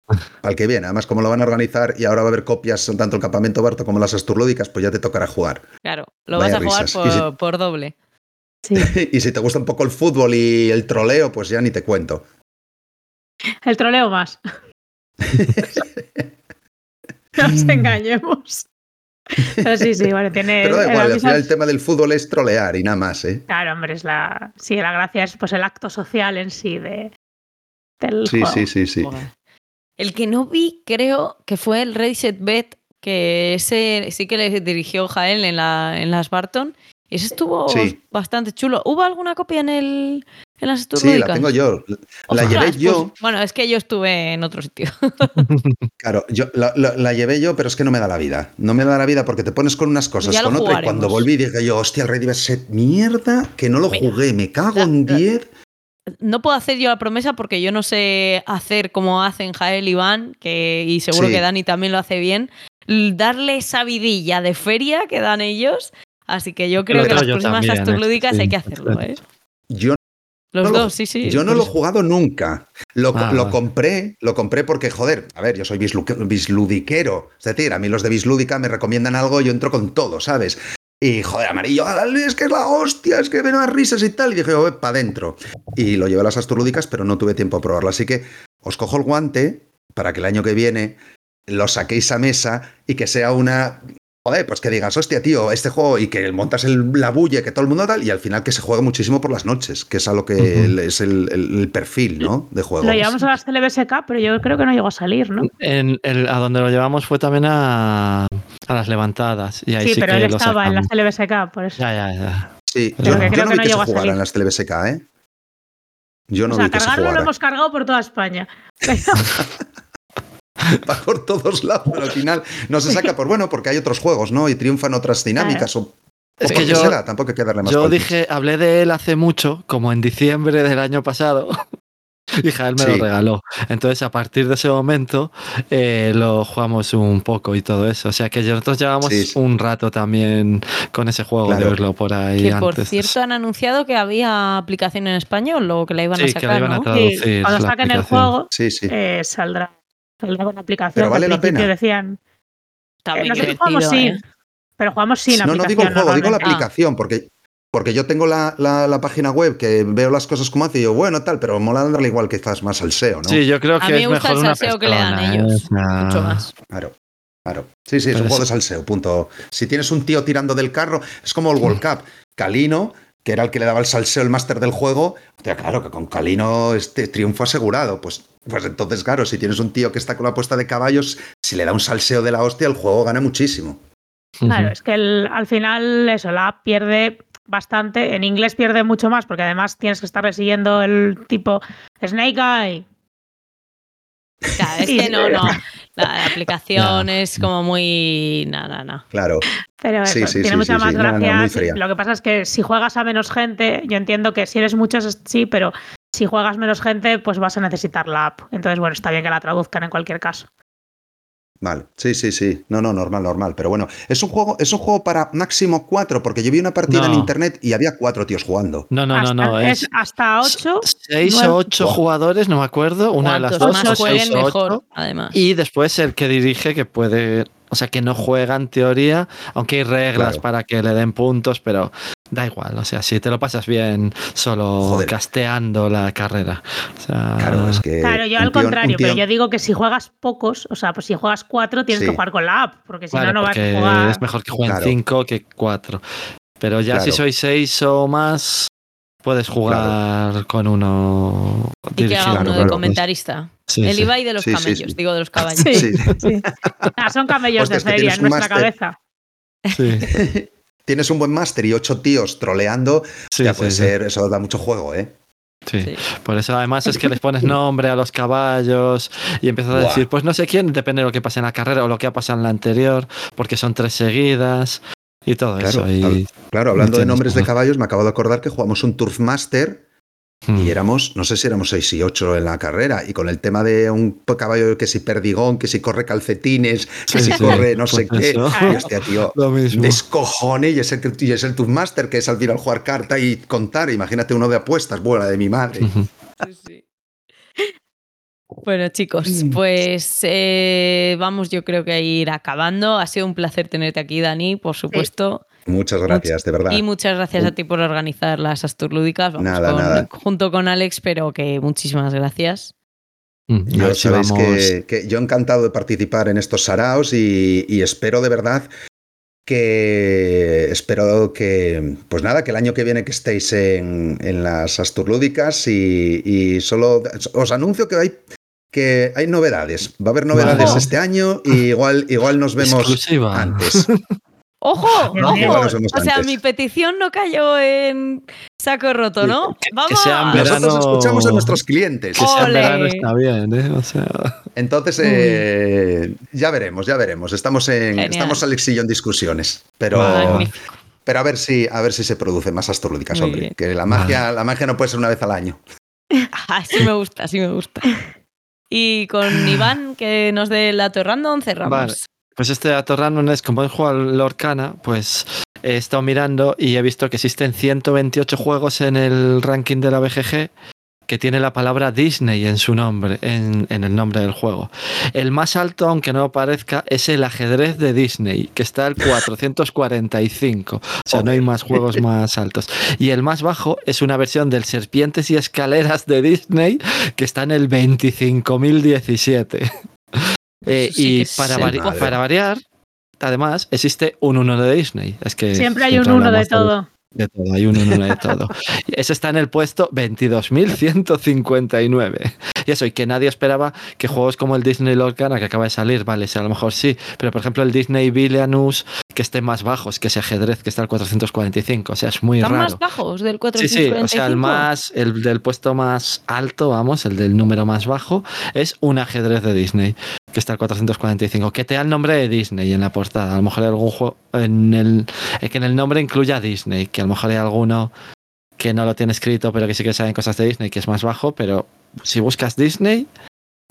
Para el que viene. Además, como lo van a organizar y ahora va a haber copias tanto el campamento Barto como las Asturlúdicas, pues ya te tocará jugar. Claro, lo Vaya vas a jugar si- por doble. Sí. y si te gusta un poco el fútbol y el troleo, pues ya ni te cuento. El troleo más. No nos engañemos. Pero sí, sí, bueno, tiene. Pero da el igual, al final el tema del fútbol es trolear y nada más, ¿eh? Claro, hombre, es la. Sí, la gracia es pues el acto social en sí de, del Sí, juego. sí, sí, sí. Joder. El que no vi, creo que fue el Ready Set Bet, que ese sí que le dirigió Jael en, la, en las Barton. Y ese estuvo Sí. bastante chulo. ¿Hubo alguna copia en, el, en las Sí, la tengo yo. La llevé pues, yo. bueno, es que yo estuve en otro sitio. Claro, yo la, la- la llevé yo, pero es que no me da la vida. No me da la vida porque te pones con unas cosas, con otra, y cuando volví dije yo, hostia, el Ready Set, mierda, que no lo Mira, jugué, me cago la- en la- 10. No puedo hacer yo la promesa porque yo no sé hacer como hacen Jael y Iván, que, y seguro Sí. que Dani también lo hace bien, darle esa vidilla de feria que dan ellos. Así que yo creo Lo que las próximas Asturlúdicas sí. hay que hacerlo, ¿eh? Yo Los No lo- dos, sí, sí. Yo no lo he jugado nunca. Lo, Ah, lo compré, lo compré porque, joder, a ver, yo soy bislu- bisludiquero. Es decir, a mí los de bislúdica me recomiendan algo y yo entro con todo, ¿sabes? Y, joder, amarillo, ah, es que es la hostia, es que ven unas risas y tal. Y dije, oh, para adentro. Y lo llevé a las asturlúdicas, pero no tuve tiempo a probarlo. Así que os cojo el guante para que el año que viene lo saquéis a mesa y que sea una Joder, pues que digas, hostia, tío, este juego y que montas el, la bulle, que todo el mundo tal, y al final que se juegue muchísimo por las noches, que es a lo que es el, el- el perfil, ¿no? De juego. Lo llevamos a las CLBSK, pero yo creo que no llegó a salir, ¿no? En el- a donde lo llevamos fue también a, a las levantadas. Y ahí Sí, sí, pero que él lo estaba en las. CLBSK, por eso. Ya, ya, ya. Sí, Pero yo, que yo creo que no que se llegó a jugara salir. en las TLBSK, ¿eh? Yo no o sea, vi que se cargarlo lo hemos cargado por toda España. Pero- Va por todos lados, pero al final no se saca por bueno, porque hay otros juegos, ¿no? Y triunfan otras dinámicas. O, Es que yo- será, tampoco hay que darle más Yo dije, hablé de él hace mucho, como en diciembre del año pasado. Y Jael me Sí. lo regaló. Entonces, a partir de ese momento, eh, lo jugamos un poco y todo eso. O sea que nosotros llevamos Sí, sí. un rato también con ese juego de Claro. verlo por ahí. Que por cierto han anunciado que había aplicación en español o que la iban Sí, a que sacar, la iban a ¿no? traducir. Sí, cuando la saquen el juego, Sí, sí. eh, saldrá. Saldrá con aplicación. Pero que vale al la pena. decían. Eh, nosotros jugamos sin, ¿eh? pero jugamos sin no, no digo el juego, digo la aplicación, porque, porque yo tengo la, la- la página web que veo las cosas como hace y yo, bueno, tal, pero mola darle igual quizás más al SEO, ¿no? Sí, yo creo A que mí me es gusta mejor el salseo que le dan ellos, ¿eh? Mucho más. Claro. Claro. Sí, sí, es un juego de salseo, punto. Si tienes un tío tirando del carro, es como el World Cup. Calino, que era el que le daba el salseo, el máster del juego, claro que con Calino este triunfo asegurado. Pues, pues entonces, claro, si tienes un tío que está con la apuesta de caballos, si le da un salseo de la hostia, el juego gana muchísimo. Claro, es que el- al final eso, la app pierde bastante. En inglés pierde mucho más porque además tienes que estarle siguiendo el tipo Snake Eye. Claro, es que no, no. La aplicación es como muy. No, no, no. Claro. Pero Sí, eso, sí, tiene sí, mucha sí, más sí. No, no, gracia. Lo que pasa es que si juegas a menos gente, yo entiendo que si eres muchos, sí, pero si juegas menos gente, pues vas a necesitar la app. Entonces, bueno, está bien que la traduzcan en cualquier caso. Vale, sí, sí, sí. No, no, normal, normal. Pero bueno, es un juego, es un juego para máximo cuatro, porque yo vi una partida en internet y había cuatro tíos jugando. No, no, no, hasta, no. es Es hasta 8. seis nueve- o ocho jugadores, no me acuerdo. Una de las dos, más o jueguen, seis o mejor, ocho. además. Y después el que dirige que puede, o sea, que no juega en teoría, aunque hay reglas Claro. para que le den puntos, pero da igual, o sea, si te lo pasas bien solo Joder. casteando la carrera. O sea, Claro, es que. Claro, yo al tío- contrario, tío- pero yo digo que si juegas pocos, o sea, pues si juegas cuatro, tienes Sí. que jugar con la app, porque si claro, no, no vas a jugar. es mejor que jueguen Claro. cinco que cuatro. Pero ya si sois seis o más, puedes jugar con uno Y que haga uno Claro, de claro. comentarista. Sí, el sí. Ibai de los camellos, sí. digo de los caballos. Sí, Sí. sí. Ah, son camellos Hostia, de feria en nuestra cabeza. Sí, Tienes un buen máster y ocho tíos troleando, sí, ya puede sí. ser, eso da mucho juego, ¿eh? Sí. Sí. Por eso además es que les pones nombre a los caballos y empiezas a Buah. decir, pues no sé quién, depende de lo que pase en la carrera o lo que ha pasado en la anterior, porque son tres seguidas y todo Claro, eso. Y, Claro, hablando de nombres de caballos, me acabo de acordar que jugamos un Turf Master Mm. y éramos, no sé si éramos seis y ocho en la carrera, y con el tema de un caballo que si perdigón, que si corre calcetines, que Sí, si sí, corre no sé pues qué. eso. Y hostia, tío, descojone y es el, y es el Turf Master, que es al final jugar carta y contar. Imagínate uno de apuestas, buena de mi madre. Bueno, chicos, pues eh, vamos, yo creo que a ir acabando. Ha sido un placer tenerte aquí, Dani, por supuesto. Muchas gracias, de verdad. Y muchas gracias a ti por organizar las Asturlúdicas. Vamos Nada, con- nada. Junto con Alex, pero que muchísimas gracias. Mm, Yo si sabéis vamos- que, que yo encantado de participar en estos saraos y, y espero de verdad que espero que pues nada que el año que viene que estéis en, en las Asturlúdicas y, y solo os anuncio que hay que hay novedades va a haber novedades este año y igual igual nos vemos Exclusiva. antes ¡Ojo! Nos vemos O sea, mi petición no cayó en saco roto, ¿no? ¡Vamos! sea en verano- nosotros escuchamos a nuestros clientes Que sea verano está bien, ¿eh? O sea, entonces eh, ya veremos ya veremos estamos en Genial. estamos Alex y yo en discusiones pero Magnífico. Pero a ver si, a ver si se produce más astrológicas, hombre. bien. Que la magia, la magia no puede ser una vez al año. Ah, sí me gusta, sí me gusta. Y con Iván, que nos dé el dato random, cerramos. Vale. Pues este dato random es como he jugado al Lorcana, pues he estado mirando y he visto que existen 128 juegos en el ranking de la BGG que tiene la palabra Disney en su nombre, en, en el nombre del juego. El más alto, aunque no parezca, es el ajedrez de Disney, que está al 445. O sea, no hay más juegos más altos. Y el más bajo es una versión del Serpientes y Escaleras de Disney, que está en el 25.017. Eh, sí y para, el vari- madre. para variar, además existe un uno de Disney. Es que Siempre hay un uno de hablamos todo. De todo, hay un uno de todo. Ese está en el puesto 22.159. Y eso, y que nadie esperaba que juegos como el Disney Lorcana, que acaba de salir, vale, sí, a lo mejor sí, pero por ejemplo el Disney Villainous, que esté más bajos, que ese ajedrez que está al 445. O sea, es muy ¿Están raro. más bajos del Sí, 445? sí, o sea, el más, el del puesto más alto, vamos, el del número más bajo, es un ajedrez de Disney, que está al 445, que te da el nombre de Disney en la portada. A lo mejor hay algún juego en el, que en el nombre incluya Disney, que a lo mejor hay alguno que no lo tiene escrito, pero que sí que saben cosas de Disney, que es más bajo, pero si buscas Disney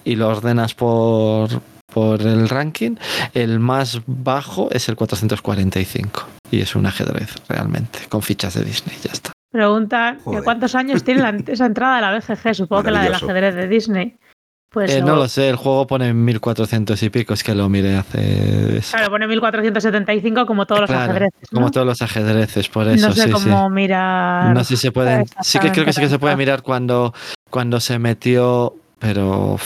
y lo ordenas por, por el ranking, el más bajo es el 445. Y es un ajedrez, realmente, con fichas de Disney, ya está. Pregunta cuántos años tiene la- esa entrada de la BGG, supongo que la del ajedrez de Disney. Pues Eh, no lo sé, el juego pone 1400 y pico, es que lo miré hace... Claro, pone 1475 como todos los ajedrezes. ¿no? Como todos los ajedreces, por eso, no sé sí, cómo sí. mirar. No sé si se pueden... Sí que creo que sí que se puede mirar cuando, cuando se metió, pero...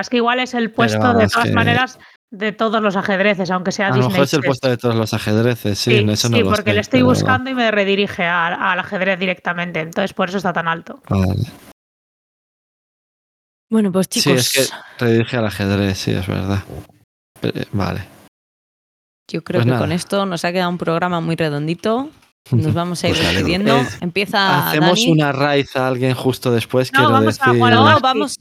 es que igual es el puesto de todas que- maneras de todos los ajedrezes, aunque sea A lo Disney. mejor es el puesto de todos los ajedreces, sí, Sí, eso no sí, lo porque sé, le estoy buscando y me redirige a- al ajedrez directamente, entonces por eso está tan alto. Vale. Bueno, pues Sí, chicos, es que redirige al ajedrez, sí, es verdad. Eh, Vale. yo creo pues que nada. con esto nos ha quedado un programa muy redondito. Nos vamos a ir Pues despidiendo. Eh, Empieza Hacemos Dani. una raíz a alguien justo después, No, quiero vamos a decir... No, Gartic. vamos,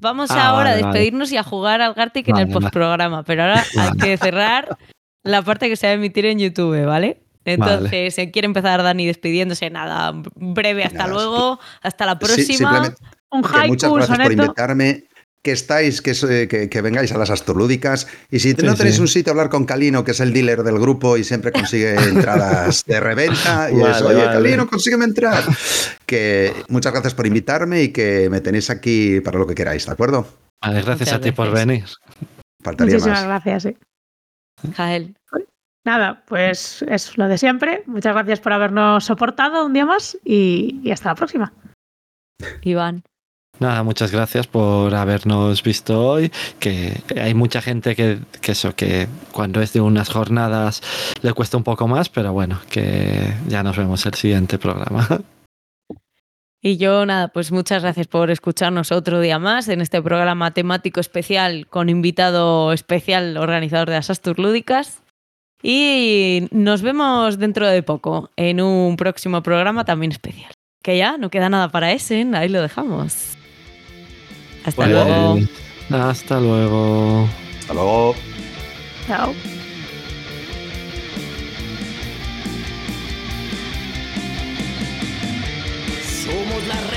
vamos Ah, ahora a vale, vale. despedirnos y a jugar al Gartic en el Vale, vale. postprograma, pero ahora hay Vale. que cerrar la parte que se va a emitir en YouTube, ¿vale? Entonces, se quiere empezar Dani despidiéndose, nada, breve, hasta Nada, luego, hasta la Sí, próxima. simplemente Un muchas gracias por invitarme. Que estáis, que, so- que, que vengáis a las astrolúdicas. Y si Sí, no tenéis sí. un sitio a hablar con Calino, que es el dealer del grupo y siempre consigue entradas de reventa, y Vale, eso, oye, vale. Calino, consígueme entrar. Que muchas gracias por invitarme y que me tenéis aquí para lo que queráis, ¿de acuerdo? Vale, gracias Muchas a ti por venir. Faltaría Muchísimas más. gracias. sí. Jael. Nada, pues es lo de siempre. Muchas gracias por habernos soportado un día más y, y hasta la próxima. Iván. Nada, muchas gracias por habernos visto hoy. Que hay mucha gente que, que eso, que cuando es de unas jornadas le cuesta un poco más, pero bueno, que ya nos vemos el siguiente programa. Y yo, nada, pues muchas gracias por escucharnos otro día más en este programa temático especial con invitado especial organizador de las Astur Lúdicas. Y nos vemos dentro de poco en un próximo programa también especial. Que ya no queda nada para ese, ahí lo dejamos. Hasta Pues, luego. Hasta luego. Hasta luego. Chao. Somos tablero.